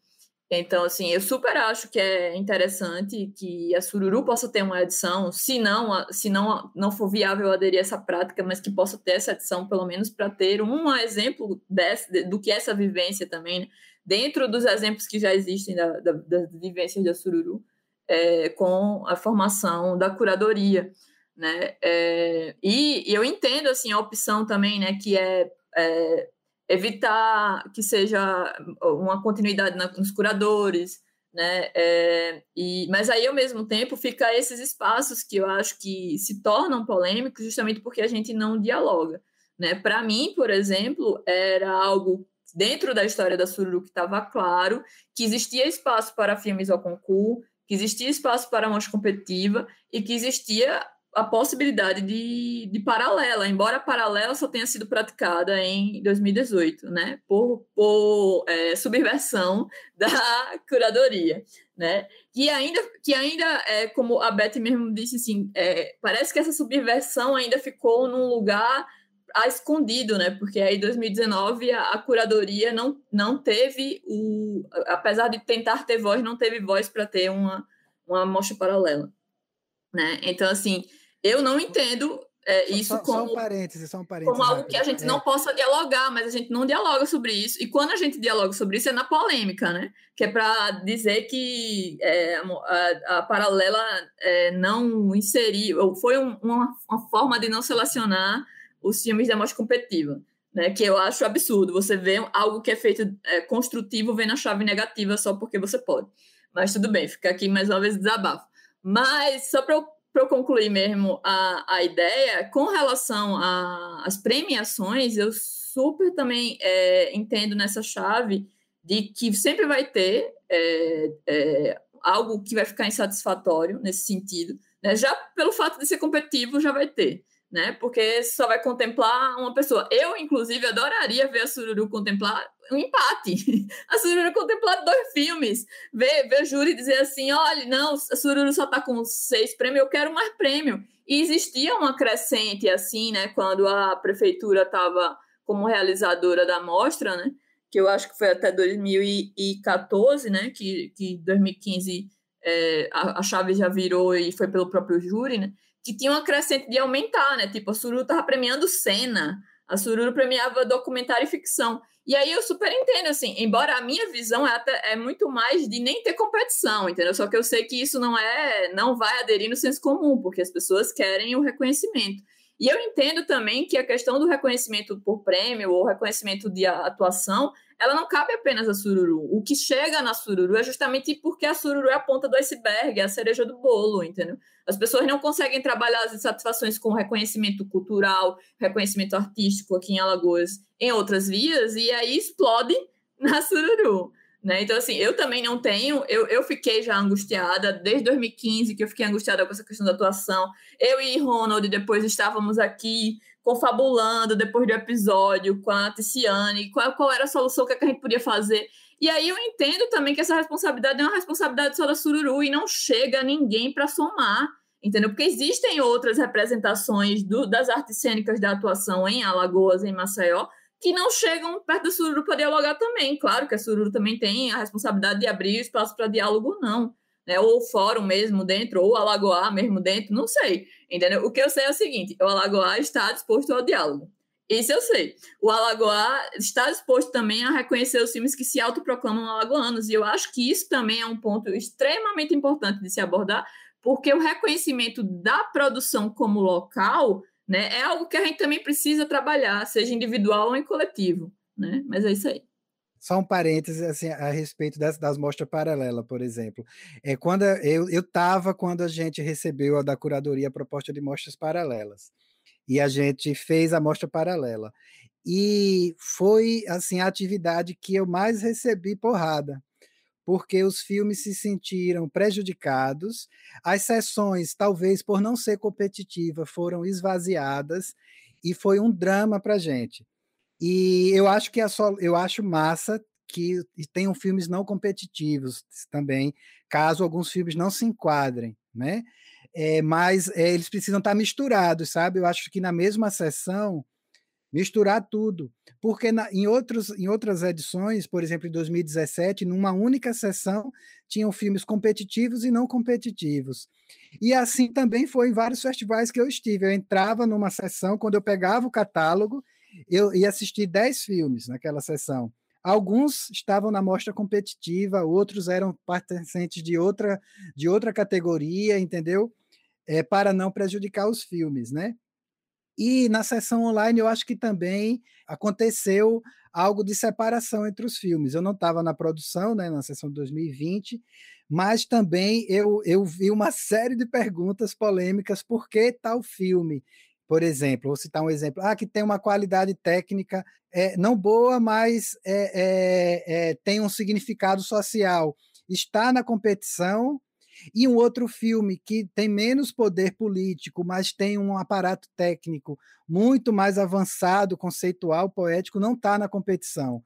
então, assim, eu super acho que é interessante que a Sururu possa ter uma edição, se não, se não, não for viável aderir a essa prática, mas que possa ter essa edição, pelo menos para ter um exemplo desse, do que é essa vivência também, né? Dentro dos exemplos que já existem da, da, das vivências da Sururu, é, com a formação da curadoria. Né? É, e, e, eu entendo assim, a opção também, né, que é, é evitar que seja uma continuidade na, nos curadores, né? É, e, mas aí, ao mesmo tempo, fica esses espaços que eu acho que se tornam polêmicos justamente porque a gente não dialoga. Né? Para mim, por exemplo, era algo dentro da história da Sururu que estava claro que existia espaço para filmes ao concurso, que existia espaço para mostra competitiva e que existia a possibilidade de, de paralela, embora a paralela só tenha sido praticada em 2018, né, por, por é, subversão da curadoria, né, que ainda, que ainda é, como a Beth mesmo disse, assim, é, parece que essa subversão ainda ficou num lugar a escondido, né, porque aí em 2019 a, a curadoria não, não teve o, apesar de tentar ter voz, não teve voz para ter uma, uma mostra paralela, né, então assim eu não entendo é, isso só, como, só um parêntese, só um parêntese como algo que a gente é. não possa dialogar, mas a gente não dialoga sobre isso. E quando a gente dialoga sobre isso é na polêmica, né? Que é para dizer que é, a, a, paralela é, não inseriu, foi um, uma, uma forma de não selecionar os filmes da mostra competitiva. Né, que eu acho absurdo. Você vê algo que é feito é, construtivo, vem na chave negativa só porque você pode. Mas tudo bem, fica aqui mais uma vez desabafo. Mas só para eu eu concluir mesmo a, a ideia, com relação às premiações, eu super também é, entendo nessa chave de que sempre vai ter é, é, algo que vai ficar insatisfatório nesse sentido. Né? Já pelo fato de ser competitivo, já vai ter né? Porque só vai contemplar uma pessoa. Eu, inclusive, adoraria ver a Sururu contemplar um empate. A Sururu contemplar dois filmes. Ver, ver o júri dizer assim: olha, não, a Sururu só está com seis prêmios, eu quero mais prêmio. E existia uma crescente assim, né? Quando a prefeitura estava como realizadora da mostra, né? Que eu acho que foi até 2014, né? Que, que 2015 é, a, a chave já virou e foi pelo próprio júri, né? Que tinha uma crescente de aumentar, né? Tipo, a Sururu tava premiando cena, a Sururu premiava documentário e ficção. E aí eu super entendo, assim, embora a minha visão é, até, é muito mais de nem ter competição, entendeu? Só que eu sei que isso não é, não vai aderir no senso comum, porque as pessoas querem o reconhecimento. E eu entendo também que a questão do reconhecimento por prêmio ou reconhecimento de atuação ela não cabe apenas a sururu. O que chega na sururu é justamente porque a sururu é a ponta do iceberg, é a cereja do bolo, entendeu? As pessoas não conseguem trabalhar as insatisfações com reconhecimento cultural, reconhecimento artístico aqui em Alagoas, em outras vias, e aí explode na sururu. Né? Então, assim, eu também não tenho, eu, eu fiquei já angustiada desde 2015, que eu fiquei angustiada com essa questão da atuação. Eu e Ronald depois estávamos aqui confabulando depois do episódio com a Ticiane, qual, qual era a solução, é que a gente podia fazer. E aí eu entendo também que essa responsabilidade é uma responsabilidade só da Sururu e não chega ninguém para somar, entendeu? Porque existem outras representações do, das artes cênicas da atuação em Alagoas, em Maceió, que não chegam perto da Sururu para dialogar também. Claro que a Sururu também tem a responsabilidade de abrir espaço para diálogo, não né? Ou o fórum mesmo dentro, ou o Alagoá mesmo dentro, não sei. Entendeu? O que eu sei é o seguinte: o Alagoá está disposto ao diálogo. Isso eu sei. O Alagoá está disposto também a reconhecer os filmes que se autoproclamam alagoanos. E eu acho que isso também é um ponto extremamente importante de se abordar, porque o reconhecimento da produção como local né, é algo que a gente também precisa trabalhar, seja individual ou em coletivo. Né? Mas é isso aí. Só um parêntese assim, a respeito das, das mostras paralelas, por exemplo. É, quando eu estava quando a gente recebeu a da curadoria a proposta de mostras paralelas. e a gente fez a mostra paralela. E foi assim a atividade que eu mais recebi porrada, porque os filmes se sentiram prejudicados, as sessões, talvez por não ser competitiva, foram esvaziadas e foi um drama para a gente. E eu acho que é só, eu acho massa que tenham filmes não competitivos também, caso alguns filmes não se enquadrem, né? É, mas é, eles precisam estar misturados, sabe? Eu acho que na mesma sessão misturar tudo, porque na, em, outros, em outras edições, por exemplo, em 2017, numa única sessão tinham filmes competitivos e não competitivos. E assim também foi em vários festivais que eu estive. Eu entrava numa sessão, quando eu pegava o catálogo, eu ia assistir 10 filmes naquela sessão. Alguns estavam na mostra competitiva, outros eram pertencentes de outra, de outra categoria, entendeu? É, para não prejudicar os filmes, né? E na sessão online eu acho que também aconteceu algo de separação entre os filmes. Eu não estava na produção, né, na sessão de 2020, mas também eu, eu vi uma série de perguntas polêmicas por que tal filme. Por exemplo, vou citar um exemplo, ah, que tem uma qualidade técnica é, não boa, mas é, é, tem um significado social. Está na competição, e um outro filme que tem menos poder político, mas tem um aparato técnico muito mais avançado, conceitual, poético, não está na competição.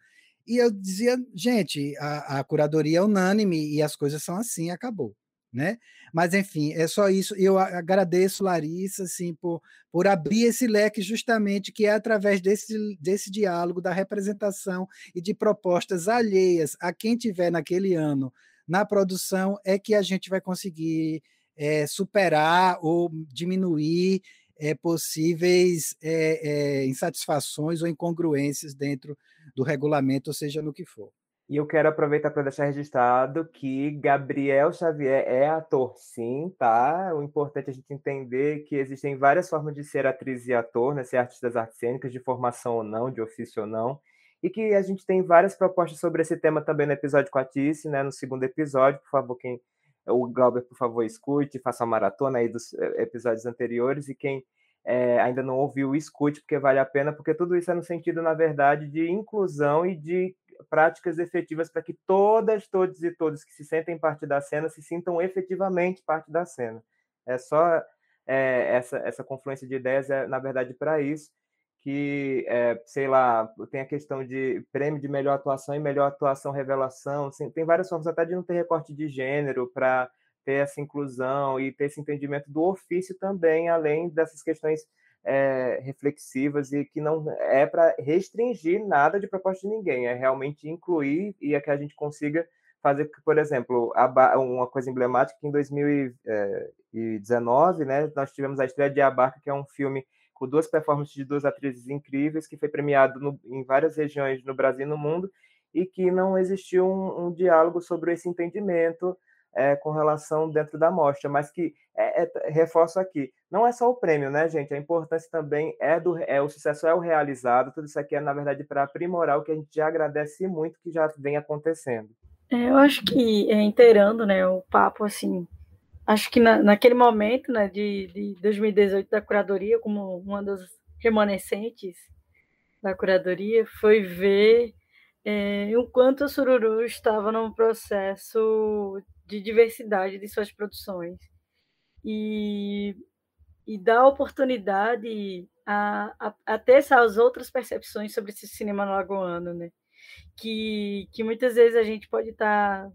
E eu dizia, gente, a, a, curadoria é unânime e as coisas são assim, acabou. Né? Mas enfim, é só isso. Eu agradeço Larissa assim por, por abrir esse leque justamente que é através desse, desse diálogo da representação e de propostas alheias a quem tiver naquele ano na produção é que a gente vai conseguir é, superar ou diminuir é, possíveis é, insatisfações ou incongruências dentro do regulamento, ou seja, no que for. E eu quero aproveitar para deixar registrado que Gabriel Xavier é ator, sim, tá? O importante é a gente entender que existem várias formas de ser atriz e ator, né? Ser artista das artes cênicas, de formação ou não, de ofício ou não e que a gente tem várias propostas sobre esse tema também no episódio com a Tice, né, no segundo episódio, por favor, quem o Glauber, por favor, escute, faça uma maratona aí dos eh, episódios anteriores e quem é, ainda não ouviu, escute, porque vale a pena, porque tudo isso é no sentido, na verdade, de inclusão e de práticas efetivas para que todas, todos e todos que se sentem parte da cena se sintam efetivamente parte da cena. É só é, essa, essa confluência de ideias, é, na verdade, para isso que, é, sei lá, tem a questão de prêmio de melhor atuação e melhor atuação revelação, assim, tem várias formas até de não ter recorte de gênero para ter essa inclusão e ter esse entendimento do ofício também, além dessas questões é, reflexivas e que não é para restringir nada de proposta de ninguém, é realmente incluir e é que a gente consiga fazer, por exemplo, uma coisa emblemática que em 2019, né, nós tivemos a estreia de A Barca, que é um filme com duas performances de duas atrizes incríveis, que foi premiado no, em várias regiões no Brasil e no mundo, e que não existiu um, um diálogo sobre esse entendimento é, com relação dentro da mostra, mas que é, é, reforço aqui, não é só o prêmio, né, gente? A importância também é do é o sucesso é o realizado. Tudo isso aqui é na verdade para aprimorar o que a gente já agradece muito que já vem acontecendo. É, eu acho que é, inteirando, né, o papo assim acho que na, naquele momento, né, de, de 2018 da curadoria, como uma das remanescentes da curadoria, foi ver é, o quanto a Sururu estava num processo de diversidade de suas produções e, e dar oportunidade a, a, a ter essas outras percepções sobre esse cinema lagoano, né? Que, que muitas vezes a gente pode estar tá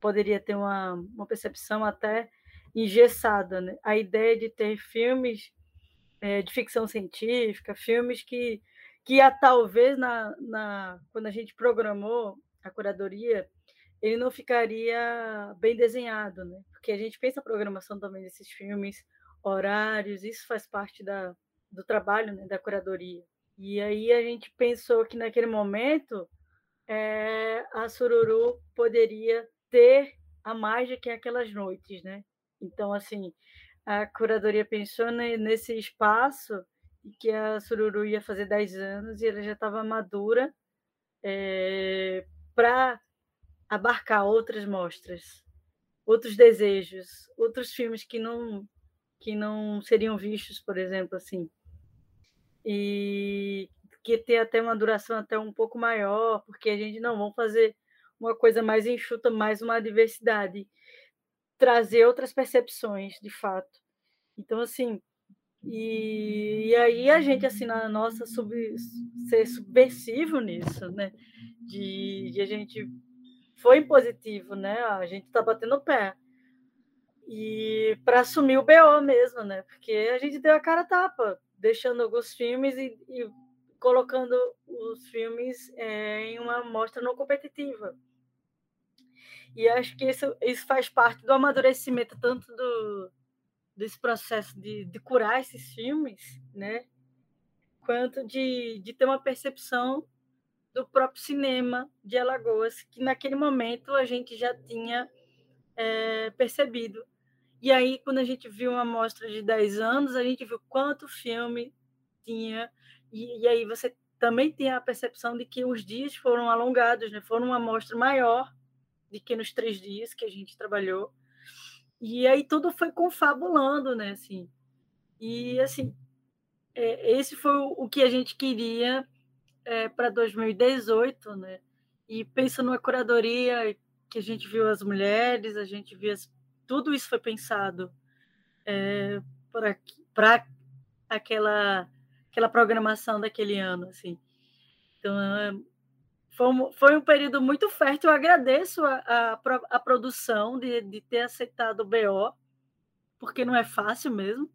poderia ter uma, uma percepção até engessada. Né? A ideia de ter filmes é, de ficção científica, filmes que, que a, talvez na, na, quando a gente programou a curadoria, ele não ficaria bem desenhado, né? porque a gente pensa a programação também desses filmes, horários, isso faz parte da, do trabalho né, da curadoria. E aí a gente pensou que naquele momento é, a Sururu poderia ter a do que aquelas noites, né? Então, assim, a curadoria pensou nesse espaço que a Sururu ia fazer 10 anos e ela já estava madura é, eh, para abarcar outras mostras, outros desejos, outros filmes que não que não seriam vistos, por exemplo, assim. E que ter até uma duração até um pouco maior, porque a gente não vamos fazer uma coisa mais enxuta, mais uma diversidade, trazer outras percepções, de fato. Então, assim, e, e aí a gente, assim, na nossa sub, ser subversivo nisso, né? De, de a gente foi positivo, né? A gente está batendo o pé. E para assumir o BO mesmo, né? Porque a gente deu a cara tapa, deixando alguns filmes e, e colocando os filmes é, em uma mostra não competitiva. E acho que isso, isso faz parte do amadurecimento tanto do, desse processo de, de curar esses filmes, né? Quanto de, de ter uma percepção do próprio cinema de Alagoas, que naquele momento a gente já tinha é, percebido. E aí, quando a gente viu uma amostra de 10 anos, a gente viu quanto filme tinha, e, e aí você também tem a percepção de que os dias foram alongados, né? foram uma amostra maior do que nos três dias que a gente trabalhou. E aí tudo foi confabulando, né? Assim, e assim, é, esse foi o, que a gente queria é, para 2018, né? E pensa numa curadoria que a gente viu as mulheres, a gente viu as, tudo isso foi pensado é, para aquela aquela programação daquele ano, assim. Então, é, foi um, foi um período muito fértil. Eu agradeço a, a, a produção de, de ter aceitado o BO, porque não é fácil mesmo,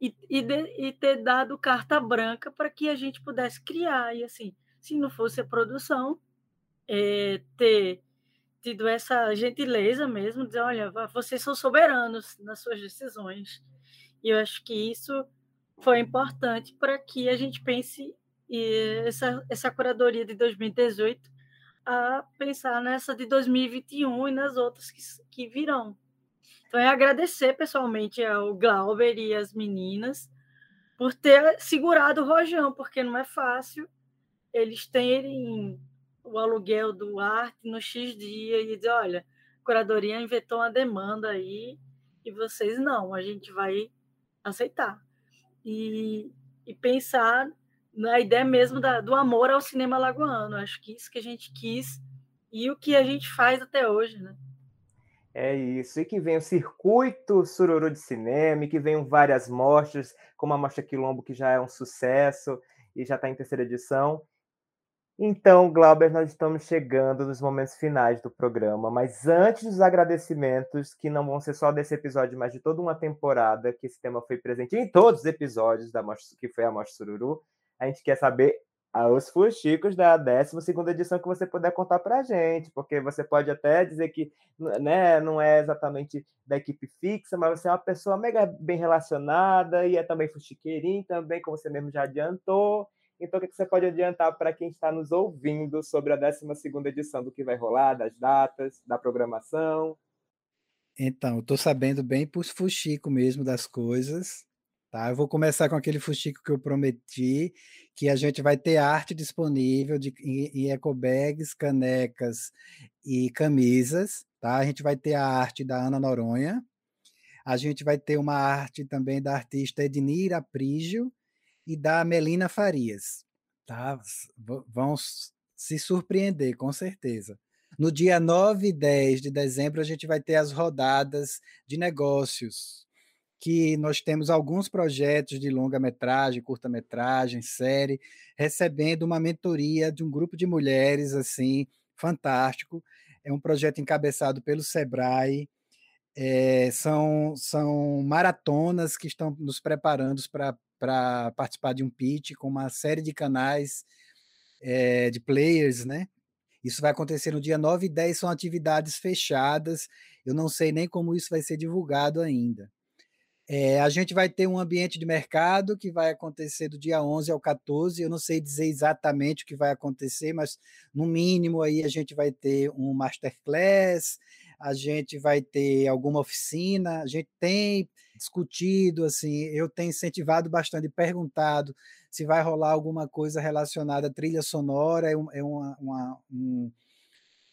e, e, de, e ter dado carta branca para que a gente pudesse criar. E assim, se não fosse a produção, é, ter tido essa gentileza mesmo, dizer, olha, vocês são soberanos nas suas decisões. E eu acho que isso foi importante para que a gente pense essa, essa curadoria de 2018 a pensar nessa de 2021 e nas outras que, que virão. Então, é agradecer pessoalmente ao Glauber e as meninas por ter segurado o Rojão, porque não é fácil eles terem o aluguel do arte no X dia e dizer, olha, a curadoria inventou uma demanda aí e vocês não, a gente vai aceitar. E, e pensar na ideia mesmo da, do amor ao cinema lagoano. Acho que isso que a gente quis e o que a gente faz até hoje, né? É isso. E que vem o circuito Sururu de Cinema, que venham várias mostras, como a Mostra Quilombo, que já é um sucesso e já está em terceira edição. Então, Glauber, nós estamos chegando nos momentos finais do programa, mas antes dos agradecimentos, que não vão ser só desse episódio, mas de toda uma temporada, que esse tema foi presente em todos os episódios da Mostra, que foi a Mostra Sururu, a gente quer saber os fuxicos da 12 edição que você puder contar para a gente, porque você pode até dizer que né, não é exatamente da equipe fixa, mas você é uma pessoa mega bem relacionada e é também fuxiqueirinho, também, como você mesmo já adiantou. Então, o que você pode adiantar para quem está nos ouvindo sobre a 12 edição, do que vai rolar, das datas, da programação? Então, estou sabendo bem por fuxico mesmo das coisas. Tá? Eu vou começar com aquele fuxico que eu prometi, que a gente vai ter arte disponível de, em, em ecobags, canecas e camisas. Tá? A gente vai ter a arte da Ana Noronha. A gente vai ter uma arte também da artista Ednira Prígio e da Melina Farias. Tá? Vão se surpreender, com certeza. No dia 9 e 10 de dezembro, a gente vai ter as rodadas de negócios, que nós temos alguns projetos de longa-metragem, curta-metragem, série, recebendo uma mentoria de um grupo de mulheres assim fantástico. É um projeto encabeçado pelo Sebrae. É, são, são maratonas que estão nos preparando para participar de um pitch com uma série de canais é, de players, né? Isso vai acontecer no dia 9 e 10, são atividades fechadas. Eu não sei nem como isso vai ser divulgado ainda. É, a gente vai ter um ambiente de mercado que vai acontecer do dia 11 ao 14. Eu não sei dizer exatamente o que vai acontecer, mas no mínimo aí a gente vai ter um masterclass, a gente vai ter alguma oficina, a gente tem discutido, assim, eu tenho incentivado bastante, perguntado se vai rolar alguma coisa relacionada à trilha sonora, é, um, é uma, uma, um,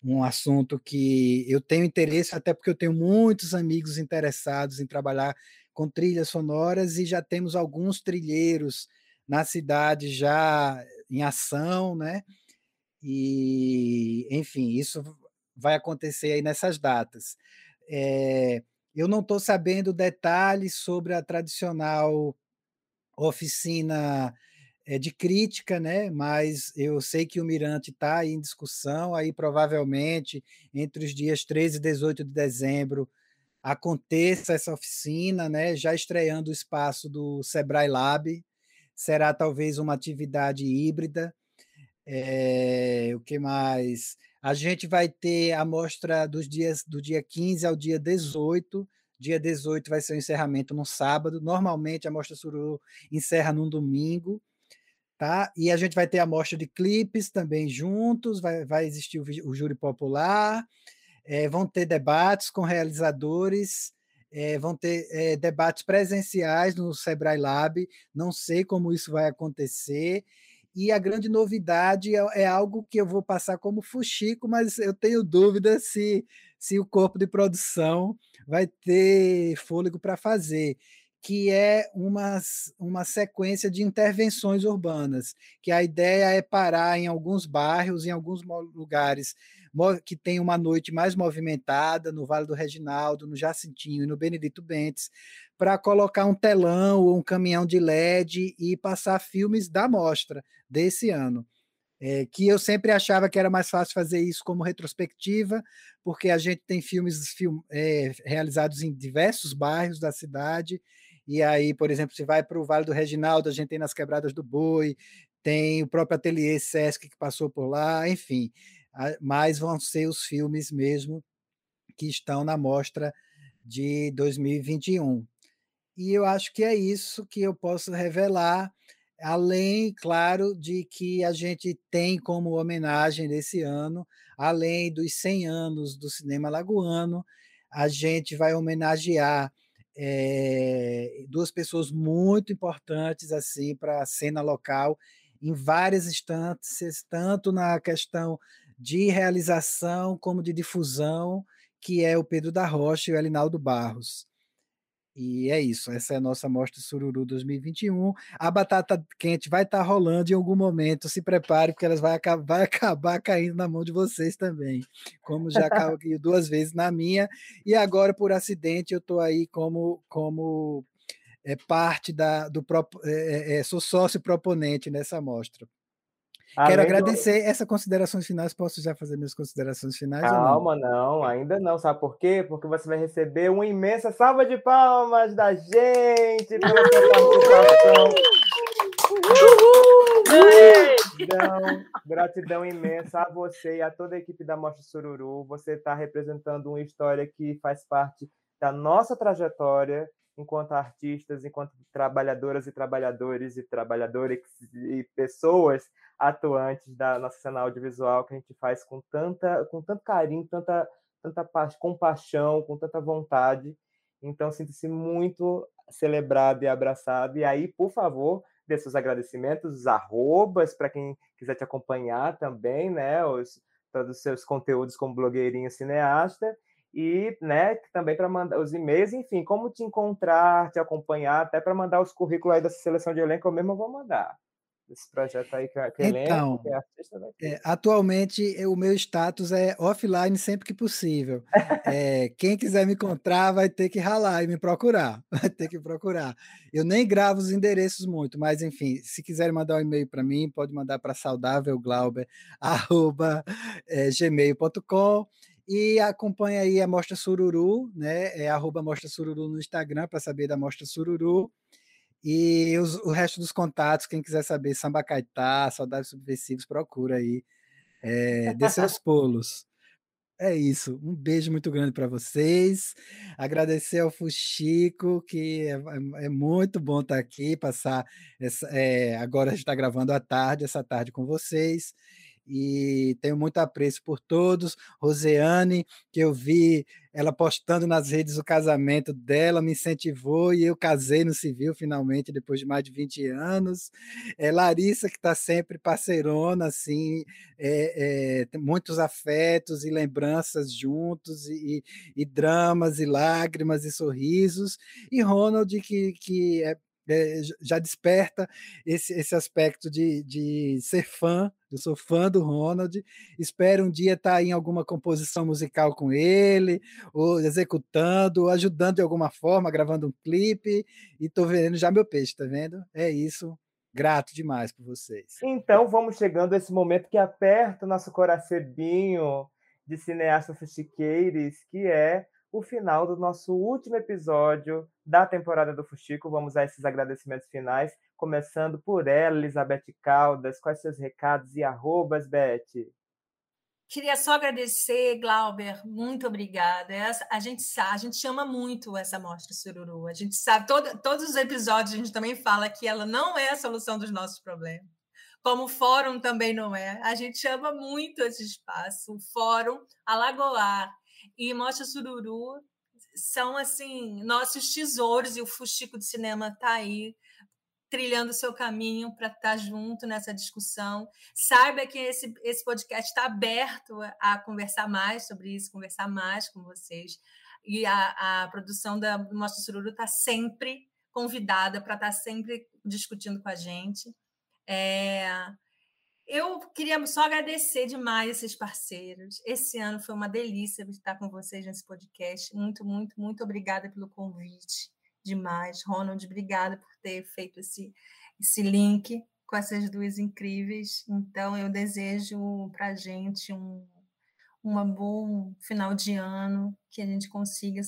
um assunto que eu tenho interesse, até porque eu tenho muitos amigos interessados em trabalhar com trilhas sonoras e já temos alguns trilheiros na cidade já em ação, né? E, enfim, isso vai acontecer aí nessas datas. É, eu não estou sabendo detalhes sobre a tradicional oficina é, de crítica, né? mas eu sei que o Mirante está em discussão, aí provavelmente entre os dias 13 e 18 de dezembro aconteça essa oficina, né? já estreando o espaço do Sebrae Lab, será talvez uma atividade híbrida, é, o que mais? A gente vai ter a mostra dos dias do dia 15 ao dia 18. Dia 18 vai ser o encerramento no sábado. Normalmente a mostra Sururu encerra num domingo. Tá? E a gente vai ter a mostra de clipes também juntos, vai, vai existir o, o júri popular, é, vão ter debates com realizadores, é, vão ter é, debates presenciais no Sebrae Lab, não sei como isso vai acontecer, e a grande novidade é, é, algo que eu vou passar como fuxico, mas eu tenho dúvida se, se o corpo de produção vai ter fôlego para fazer, que é uma, uma sequência de intervenções urbanas, que a ideia é parar em alguns bairros, em alguns lugares que tem uma noite mais movimentada, no Vale do Reginaldo, no Jacintinho e no Benedito Bentes, para colocar um telão ou um caminhão de LED e passar filmes da mostra desse ano. É, que eu sempre achava que era mais fácil fazer isso como retrospectiva, porque a gente tem filmes film, é, realizados em diversos bairros da cidade, e aí, por exemplo, se vai para o Vale do Reginaldo, a gente tem nas Quebradas do Boi, tem o próprio Ateliê Sesc que passou por lá, enfim, mas vão ser os filmes mesmo que estão na mostra de 2021. E eu acho que é isso que eu posso revelar, além, claro, de que a gente tem como homenagem desse ano, além dos 100 anos do cinema lagoano, a gente vai homenagear é, duas pessoas muito importantes assim para a cena local em várias instâncias, tanto na questão de realização como de difusão, que é o Pedro da Rocha e o Elinaldo Barros. E é isso, essa é a nossa Mostra Sururu 2021. A batata quente vai estar tá rolando em algum momento, se prepare, porque elas vai, acabar, vai acabar caindo na mão de vocês também, como já caiu duas vezes na minha, e agora, por acidente, eu estou aí como, como é, parte da, do é, é, sou sócio proponente nessa mostra. Além Quero agradecer do... essas considerações finais. Posso já fazer minhas considerações finais? Calma, não? não? ainda não. Sabe por quê? Porque você vai receber uma imensa salva de palmas da gente pela sua participação. Gratidão, gratidão imensa a você e a toda a equipe da Mostra Sururu. Você está representando uma história que faz parte da nossa trajetória enquanto artistas, enquanto trabalhadoras e trabalhadores e trabalhadoras e pessoas atuantes da nossa cena audiovisual que a gente faz com tanta, com tanto carinho, tanta, tanta compaixão, com tanta vontade. Então, sinto-se muito celebrado e abraçado. E aí, por favor, dê seus agradecimentos, os arrobas, para quem quiser te acompanhar também, né? Os, todos os seus conteúdos como blogueirinho cineasta e né, também para mandar os e-mails, enfim, como te encontrar, te acompanhar, até para mandar os currículos aí dessa seleção de elenco, eu mesmo vou mandar. Esse projeto aí que, que então, elenco, que artista vai ter. É, atualmente o meu status é offline sempre que possível. é, quem quiser me encontrar vai ter que ralar e me procurar. Vai ter que procurar. Eu nem gravo os endereços muito, mas enfim, se quiserem mandar um e-mail para mim, pode mandar para saudávelglauber.gmail.com e acompanha aí a Mostra Sururu, né? É arroba Mostra Sururu no Instagram para saber da Mostra Sururu. E os, o resto dos contatos, quem quiser saber, Samba Caetá, Saudades Subversivos, procura aí. É, dê seus pulos. É isso. Um beijo muito grande para vocês. Agradecer ao Fuxico, que é, é, é muito bom estar tá aqui, passar essa, é, agora a gente está gravando à tarde, essa tarde com vocês. E tenho muito apreço por todos. Roseane, que eu vi ela postando nas redes o casamento dela, me incentivou e eu casei no civil finalmente, depois de mais de 20 anos. É, Larissa, que está sempre parceirona, assim, é, é, tem muitos afetos e lembranças juntos, e, e, dramas, e lágrimas, e sorrisos. E Ronald, que, que é é, já desperta esse, esse aspecto de, de ser fã. Eu sou fã do Ronald, espero um dia estar tá em alguma composição musical com ele, ou executando, ou ajudando de alguma forma, gravando um clipe, e estou vendo já meu peixe, tá vendo? É isso. Grato demais por vocês. Então vamos chegando a esse momento que aperta o nosso coracebinho de cineastas fuxiqueiros, que é o final do nosso último episódio da temporada do Fuxico. Vamos a esses agradecimentos finais, começando por ela, Elizabeth Caldas. Quais seus recados e arrobas, Beth? Queria só agradecer, Glauber, muito obrigada. a gente sabe, a gente chama muito essa mostra Sururu. A gente sabe, todo, todos os episódios a gente também fala que ela não é a solução dos nossos problemas. Como o fórum também não é. A gente ama muito esse espaço, o fórum Alagoar e Mostra Sururu são assim nossos tesouros e o Fuxico de Cinema está aí trilhando o seu caminho para estar tá junto nessa discussão. Saiba que esse, esse podcast está aberto a conversar mais sobre isso, conversar mais com vocês. E a, a produção da Mostra Sururu está sempre convidada para estar tá sempre discutindo com a gente. É, eu queria só agradecer demais esses parceiros. Esse ano foi uma delícia estar com vocês nesse podcast. Muito, muito, muito obrigada pelo convite. Demais. Ronald, obrigada por ter feito esse, esse link com essas duas incríveis. Então, eu desejo para a gente um, um bom final de ano, que a gente consiga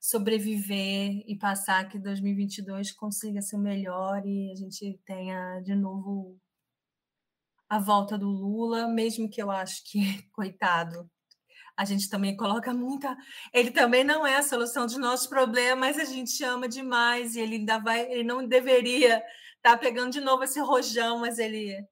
sobreviver e passar que 2022 consiga ser melhor e a gente tenha de novo a volta do Lula, mesmo que eu acho que, coitado, a gente também coloca muita. Ele também não é a solução dos nossos problemas, mas a gente ama demais e ele ainda vai. Ele não deveria estar tá pegando de novo esse rojão, mas ele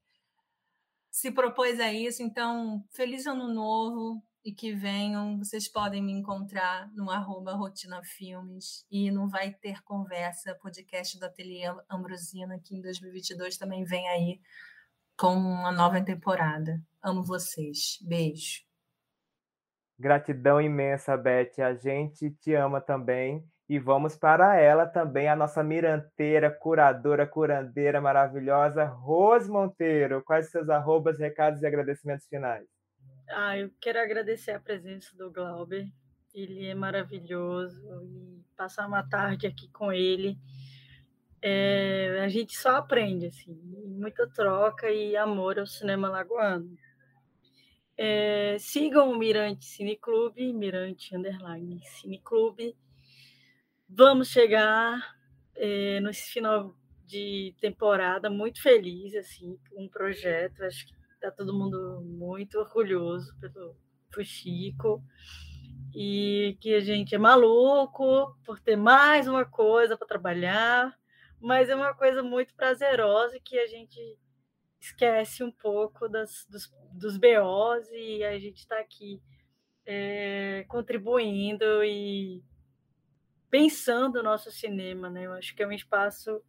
se propôs a isso. Então, feliz ano novo e que venham. Vocês podem me encontrar no arroba Rotina Filmes e não vai ter conversa, podcast do Ateliê Ambrosina, que em 2022 também vem aí com uma nova temporada. Amo vocês. Beijo. Gratidão imensa, Beth. A gente te ama também. E vamos para ela também, a nossa miranteira, curadora, curandeira maravilhosa, Rose Monteiro. Quais seus arrobas, recados e agradecimentos finais? Ah, eu quero agradecer a presença do Glauber. Ele é maravilhoso e passar uma tarde aqui com ele é, a gente só aprende, assim, muita troca e amor ao cinema lagoano. É, sigam o Mirante Cineclube, Mirante Underline Cineclube. Vamos chegar é, nesse final de temporada muito feliz, assim, com um projeto. Acho que está todo mundo muito orgulhoso pelo Fuxico e que a gente é maluco por ter mais uma coisa para trabalhar mas é uma coisa muito prazerosa que a gente esquece um pouco das, dos, dos BOs e a gente está aqui é, contribuindo e pensando o nosso cinema, né? Eu acho que é um espaço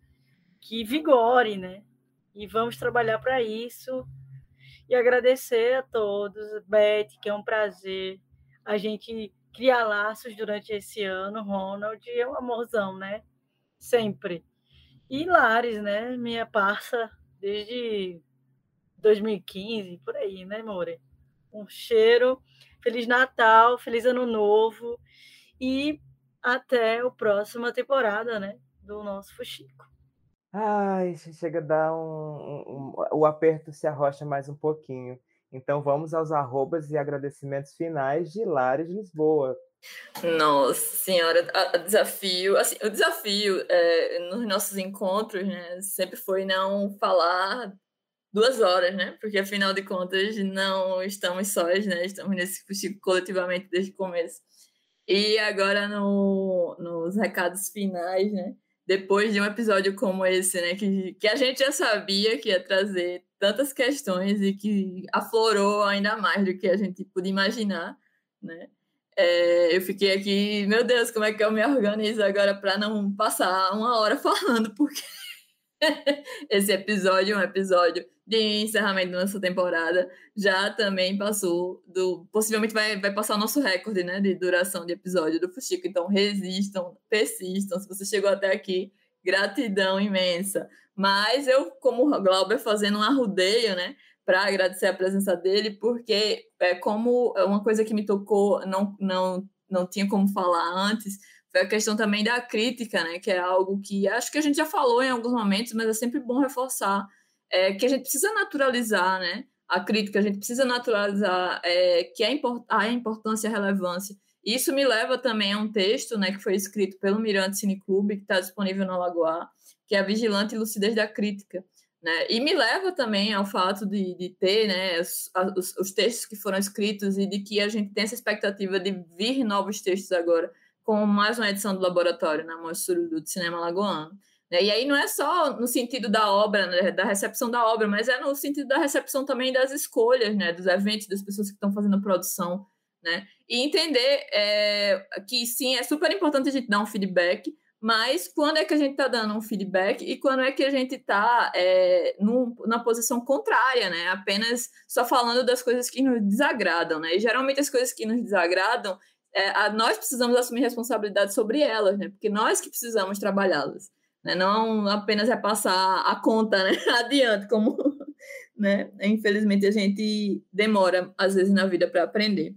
que vigore, né? E vamos trabalhar para isso. E agradecer a todos, Beth, que é um prazer a gente criar laços durante esse ano. Ronald é um amorzão, né? Sempre. E Lares, né? Minha parça desde 2015, por aí, né, More? Um cheiro. Feliz Natal, feliz Ano Novo e até a próxima temporada, né? Do nosso Fuxico. Ai, chega a dar um, um, um, O aperto se arrocha mais um pouquinho. Então vamos aos arrobas e agradecimentos finais de Lares Lisboa. Nossa senhora, o desafio, assim, o desafio é, nos nossos encontros, né, sempre foi não falar duas horas, né, porque afinal de contas não estamos sós, né, estamos nesse fuxico coletivamente desde o começo. E agora no, nos recados finais, né, depois de um episódio como esse, né, que, que a gente já sabia que ia trazer tantas questões e que aflorou ainda mais do que a gente podia imaginar, né? É, eu fiquei aqui, meu Deus, como é que eu me organizo agora para não passar uma hora falando, porque esse episódio é um episódio de encerramento da nossa temporada. Já também passou do possivelmente vai, vai passar o nosso recorde né de duração de episódio do Fuxico. Então resistam persistam. Se você chegou até aqui gratidão imensa. Mas eu como Glauber fazendo um arrudeio né para agradecer a presença dele porque é como é uma coisa que me tocou não não não tinha como falar antes foi a questão também da crítica né que é algo que acho que a gente já falou em alguns momentos mas é sempre bom reforçar é, que a gente precisa naturalizar, né? A crítica, a gente precisa naturalizar é, que é import a importância e a relevância. Isso me leva também a um texto né, que foi escrito pelo Mirante Cine Clube, que está disponível no Alagoa, que é a Vigilante e Lucidez da Crítica. Né? E me leva também ao fato de, de ter né, os, os, os, textos que foram escritos e de que a gente tem essa expectativa de vir novos textos agora, com mais uma edição do laboratório na né, Mostra do Cinema Lagoano. Né? E aí não é só no sentido da obra, né, da recepção da obra, mas é no sentido da recepção também das escolhas, né, dos eventos, das pessoas que estão fazendo a produção, né? E entender é, que sim, é super importante a gente dar um feedback, mas quando é que a gente está dando um feedback e quando é que a gente está é, na posição contrária, né? Apenas só falando das coisas que nos desagradam, né? E geralmente as coisas que nos desagradam, é, a, nós precisamos assumir responsabilidade sobre elas, né? Porque nós que precisamos trabalhá-las né? não apenas repassar a conta né? adiante, como né? infelizmente a gente demora às vezes na vida para aprender.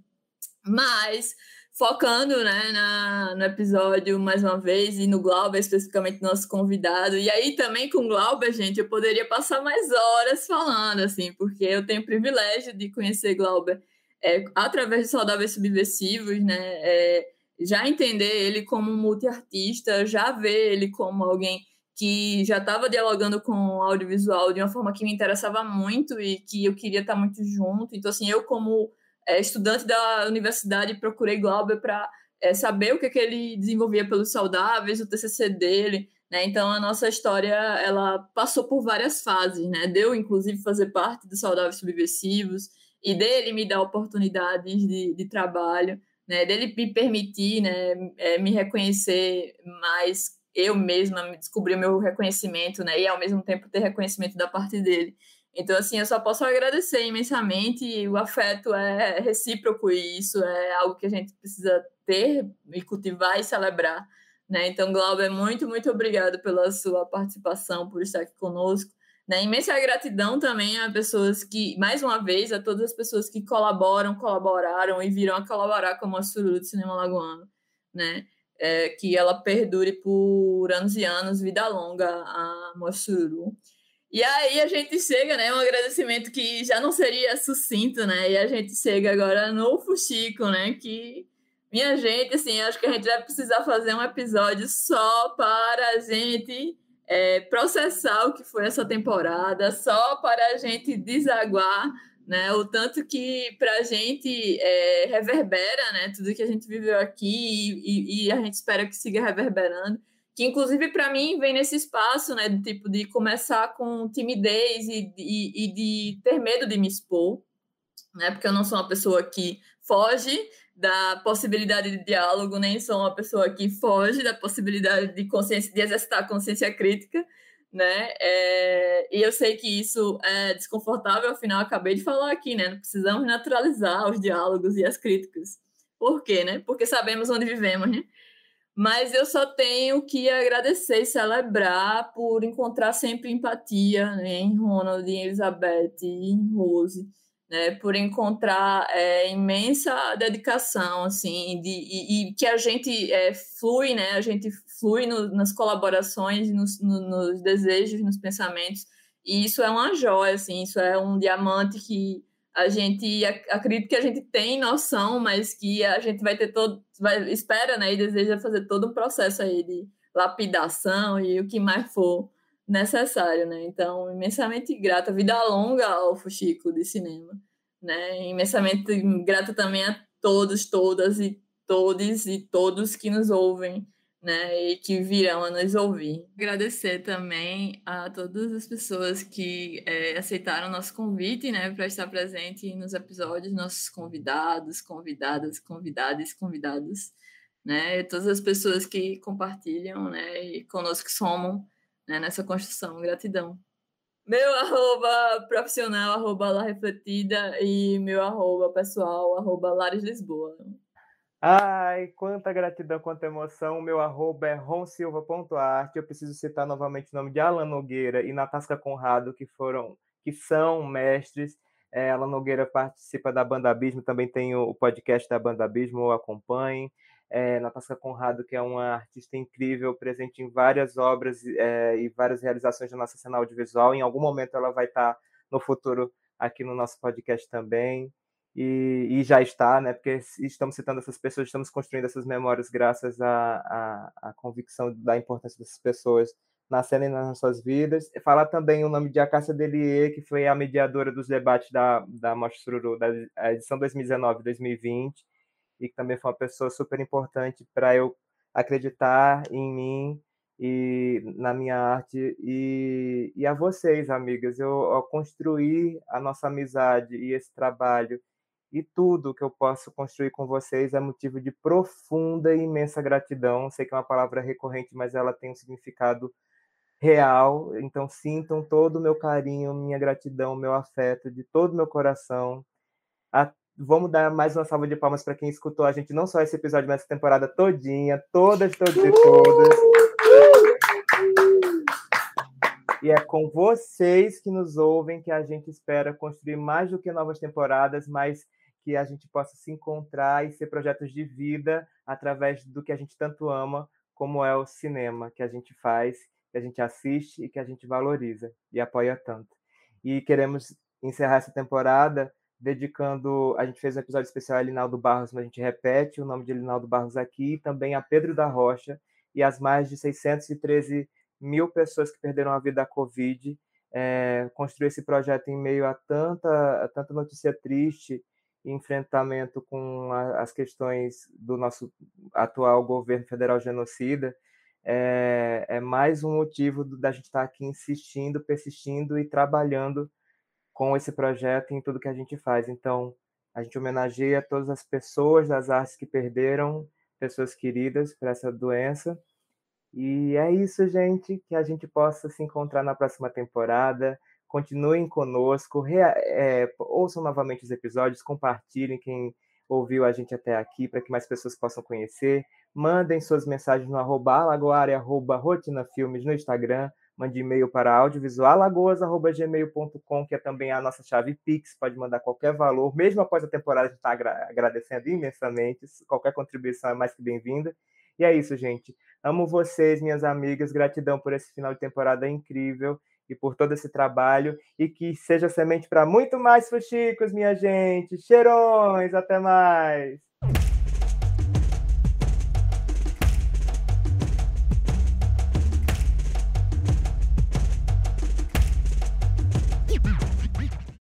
Mas focando né, na, no episódio mais uma vez e no Glauber, especificamente nosso convidado. E aí também com o Glauber, gente, eu poderia passar mais horas falando, assim, porque eu tenho o privilégio de conhecer Glauber é, através de Saudáveis Subversivos, né? É, já entender ele como multiartista, já ver ele como alguém que já estava dialogando com o audiovisual de uma forma que me interessava muito e que eu queria estar muito junto. Então, assim, eu como é, estudante da universidade procurei Glauber para é, saber o que, que ele desenvolvia pelos saudáveis, o TCC dele, né? Então, a nossa história, ela passou por várias fases, né? Deu, inclusive, fazer parte dos saudáveis subversivos e dele me dar oportunidades de, de trabalho né, dele me permitir, né, é, me reconhecer mais eu mesma, me descobrir o meu reconhecimento, né, e ao mesmo tempo ter reconhecimento da parte dele. Então, assim, eu só posso agradecer imensamente, o afeto é recíproco, e isso é algo que a gente precisa ter e cultivar e celebrar, né? Então, Glauber, muito, muito obrigado pela sua participação, por estar aqui conosco. Né? Imensa gratidão também a pessoas que, mais uma vez, a todas as pessoas que colaboram, colaboraram e viram a colaborar com a Mostra do Cinema Lagoano, né? É, que ela perdure por anos e anos, vida longa, a Mostra E aí a gente chega, né? Um agradecimento que já não seria sucinto, né? E a gente chega agora no Fuxico, né? Que, minha gente, assim, acho que a gente vai precisar fazer um episódio só para a gente é, processar o que foi essa temporada, só para a gente desaguar né, o tanto que para a gente é, reverbera né, tudo que a gente viveu aqui e, e, a gente espera que siga reverberando. Que, inclusive, para mim, vem nesse espaço né, do tipo de começar com timidez e, e, e de ter medo de me expor, né, porque eu não sou uma pessoa que foge da possibilidade de diálogo, nem sou uma pessoa que foge da possibilidade de consciência, de exercitar consciência crítica, né? É, e eu sei que isso é desconfortável, afinal, acabei de falar aqui, né? Não precisamos naturalizar os diálogos e as críticas. Por quê, né? Porque sabemos onde vivemos, né? Mas eu só tenho que agradecer e celebrar por encontrar sempre empatia né? em Ronald, em Elizabeth, em Rose né, por encontrar é, imensa dedicação, assim, de, e, e que a gente é, flui, né, a gente flui no, nas colaborações, nos, no, nos desejos, nos pensamentos, e isso é uma joia, assim, isso é um diamante que a gente acredita que a gente tem noção, mas que a gente vai ter todo, vai, espera, né, e deseja fazer todo um processo aí de lapidação e o que mais for necessário, né? Então, imensamente grata, vida longa ao Fuxico de cinema, né? Imensamente grata também a todos, todas e todos e todos que nos ouvem, né, e que virão a nos ouvir. Agradecer também a todas as pessoas que é, aceitaram o nosso convite, né, para estar presente nos episódios, nossos convidados, convidadas, convidadas, convidados, né, todas as pessoas que compartilham, né, e conosco somam né, nessa construção. Gratidão. Meu arroba profissional, arroba La Refletida, e meu arroba pessoal, arroba Lares Lisboa. Ai, quanta gratidão, quanta emoção. Meu arroba é ronsilva.arte. Eu preciso citar novamente o nome de Alan Nogueira e Natasca Conrado, que foram, que são mestres. É, Alan Nogueira participa da Banda Abismo, também tem o podcast da Banda Abismo, acompanhe. É, Natasca Conrado, que é uma artista incrível, presente em várias obras é, e várias realizações da nossa cena audiovisual. Em algum momento ela vai estar no futuro aqui no nosso podcast também e, e, já está, né? Porque estamos citando essas pessoas, estamos construindo essas memórias graças à, à, à convicção da importância dessas pessoas na cena e nas suas vidas. Falar também o nome de Acácia Delier, que foi a mediadora dos debates da, da Mostra Sururu, da edição 2019-2020, e que também foi uma pessoa super importante para eu acreditar em mim e na minha arte e, e a vocês, amigas. Eu, ao construir a nossa amizade e esse trabalho e tudo que eu posso construir com vocês é motivo de profunda e imensa gratidão. Sei que é uma palavra recorrente, mas ela tem um significado real. Então sintam todo o meu carinho, minha gratidão, meu afeto de todo o meu coração. A... Vamos dar mais uma salva de palmas para quem escutou a gente, não só esse episódio, mas essa temporada todinha, todas, todas e todas. E é com vocês que nos ouvem que a gente espera construir mais do que novas temporadas, mas que a gente possa se encontrar e ser projetos de vida através do que a gente tanto ama, como é o cinema que a gente faz, que a gente assiste e que a gente valoriza e apoia tanto. E queremos encerrar essa temporada dedicando. A gente fez um episódio especial a Linaldo Barros, mas a gente repete o nome de Linaldo Barros aqui, e também a Pedro da Rocha e as mais de 613 mil pessoas que perderam a vida à Covid. É, construir esse projeto em meio a tanta, a tanta notícia triste enfrentamento com a, as questões do nosso atual governo federal genocida, é, é mais um motivo da gente estar aqui insistindo, persistindo e trabalhando com esse projeto em tudo que a gente faz. Então, a gente homenageia todas as pessoas das artes que perderam pessoas queridas para essa doença. E é isso, gente, que a gente possa se encontrar na próxima temporada Continuem conosco, é, ouçam novamente os episódios, compartilhem quem ouviu a gente até aqui para que mais pessoas possam conhecer. Mandem suas mensagens no arroba alagoária, arroba rotinafilmes no Instagram. Mande e-mail para audiovisualagoas.gmail.com, que é também a nossa chave Pix. Pode mandar qualquer valor. Mesmo após a temporada, a gente está agradecendo imensamente. Qualquer contribuição é mais que bem-vinda. E é isso, gente. Amo vocês, minhas amigas. Gratidão por esse final de temporada incrível e por todo esse trabalho e que seja semente para muito mais fuxicos, minha gente. Cheirões, até mais!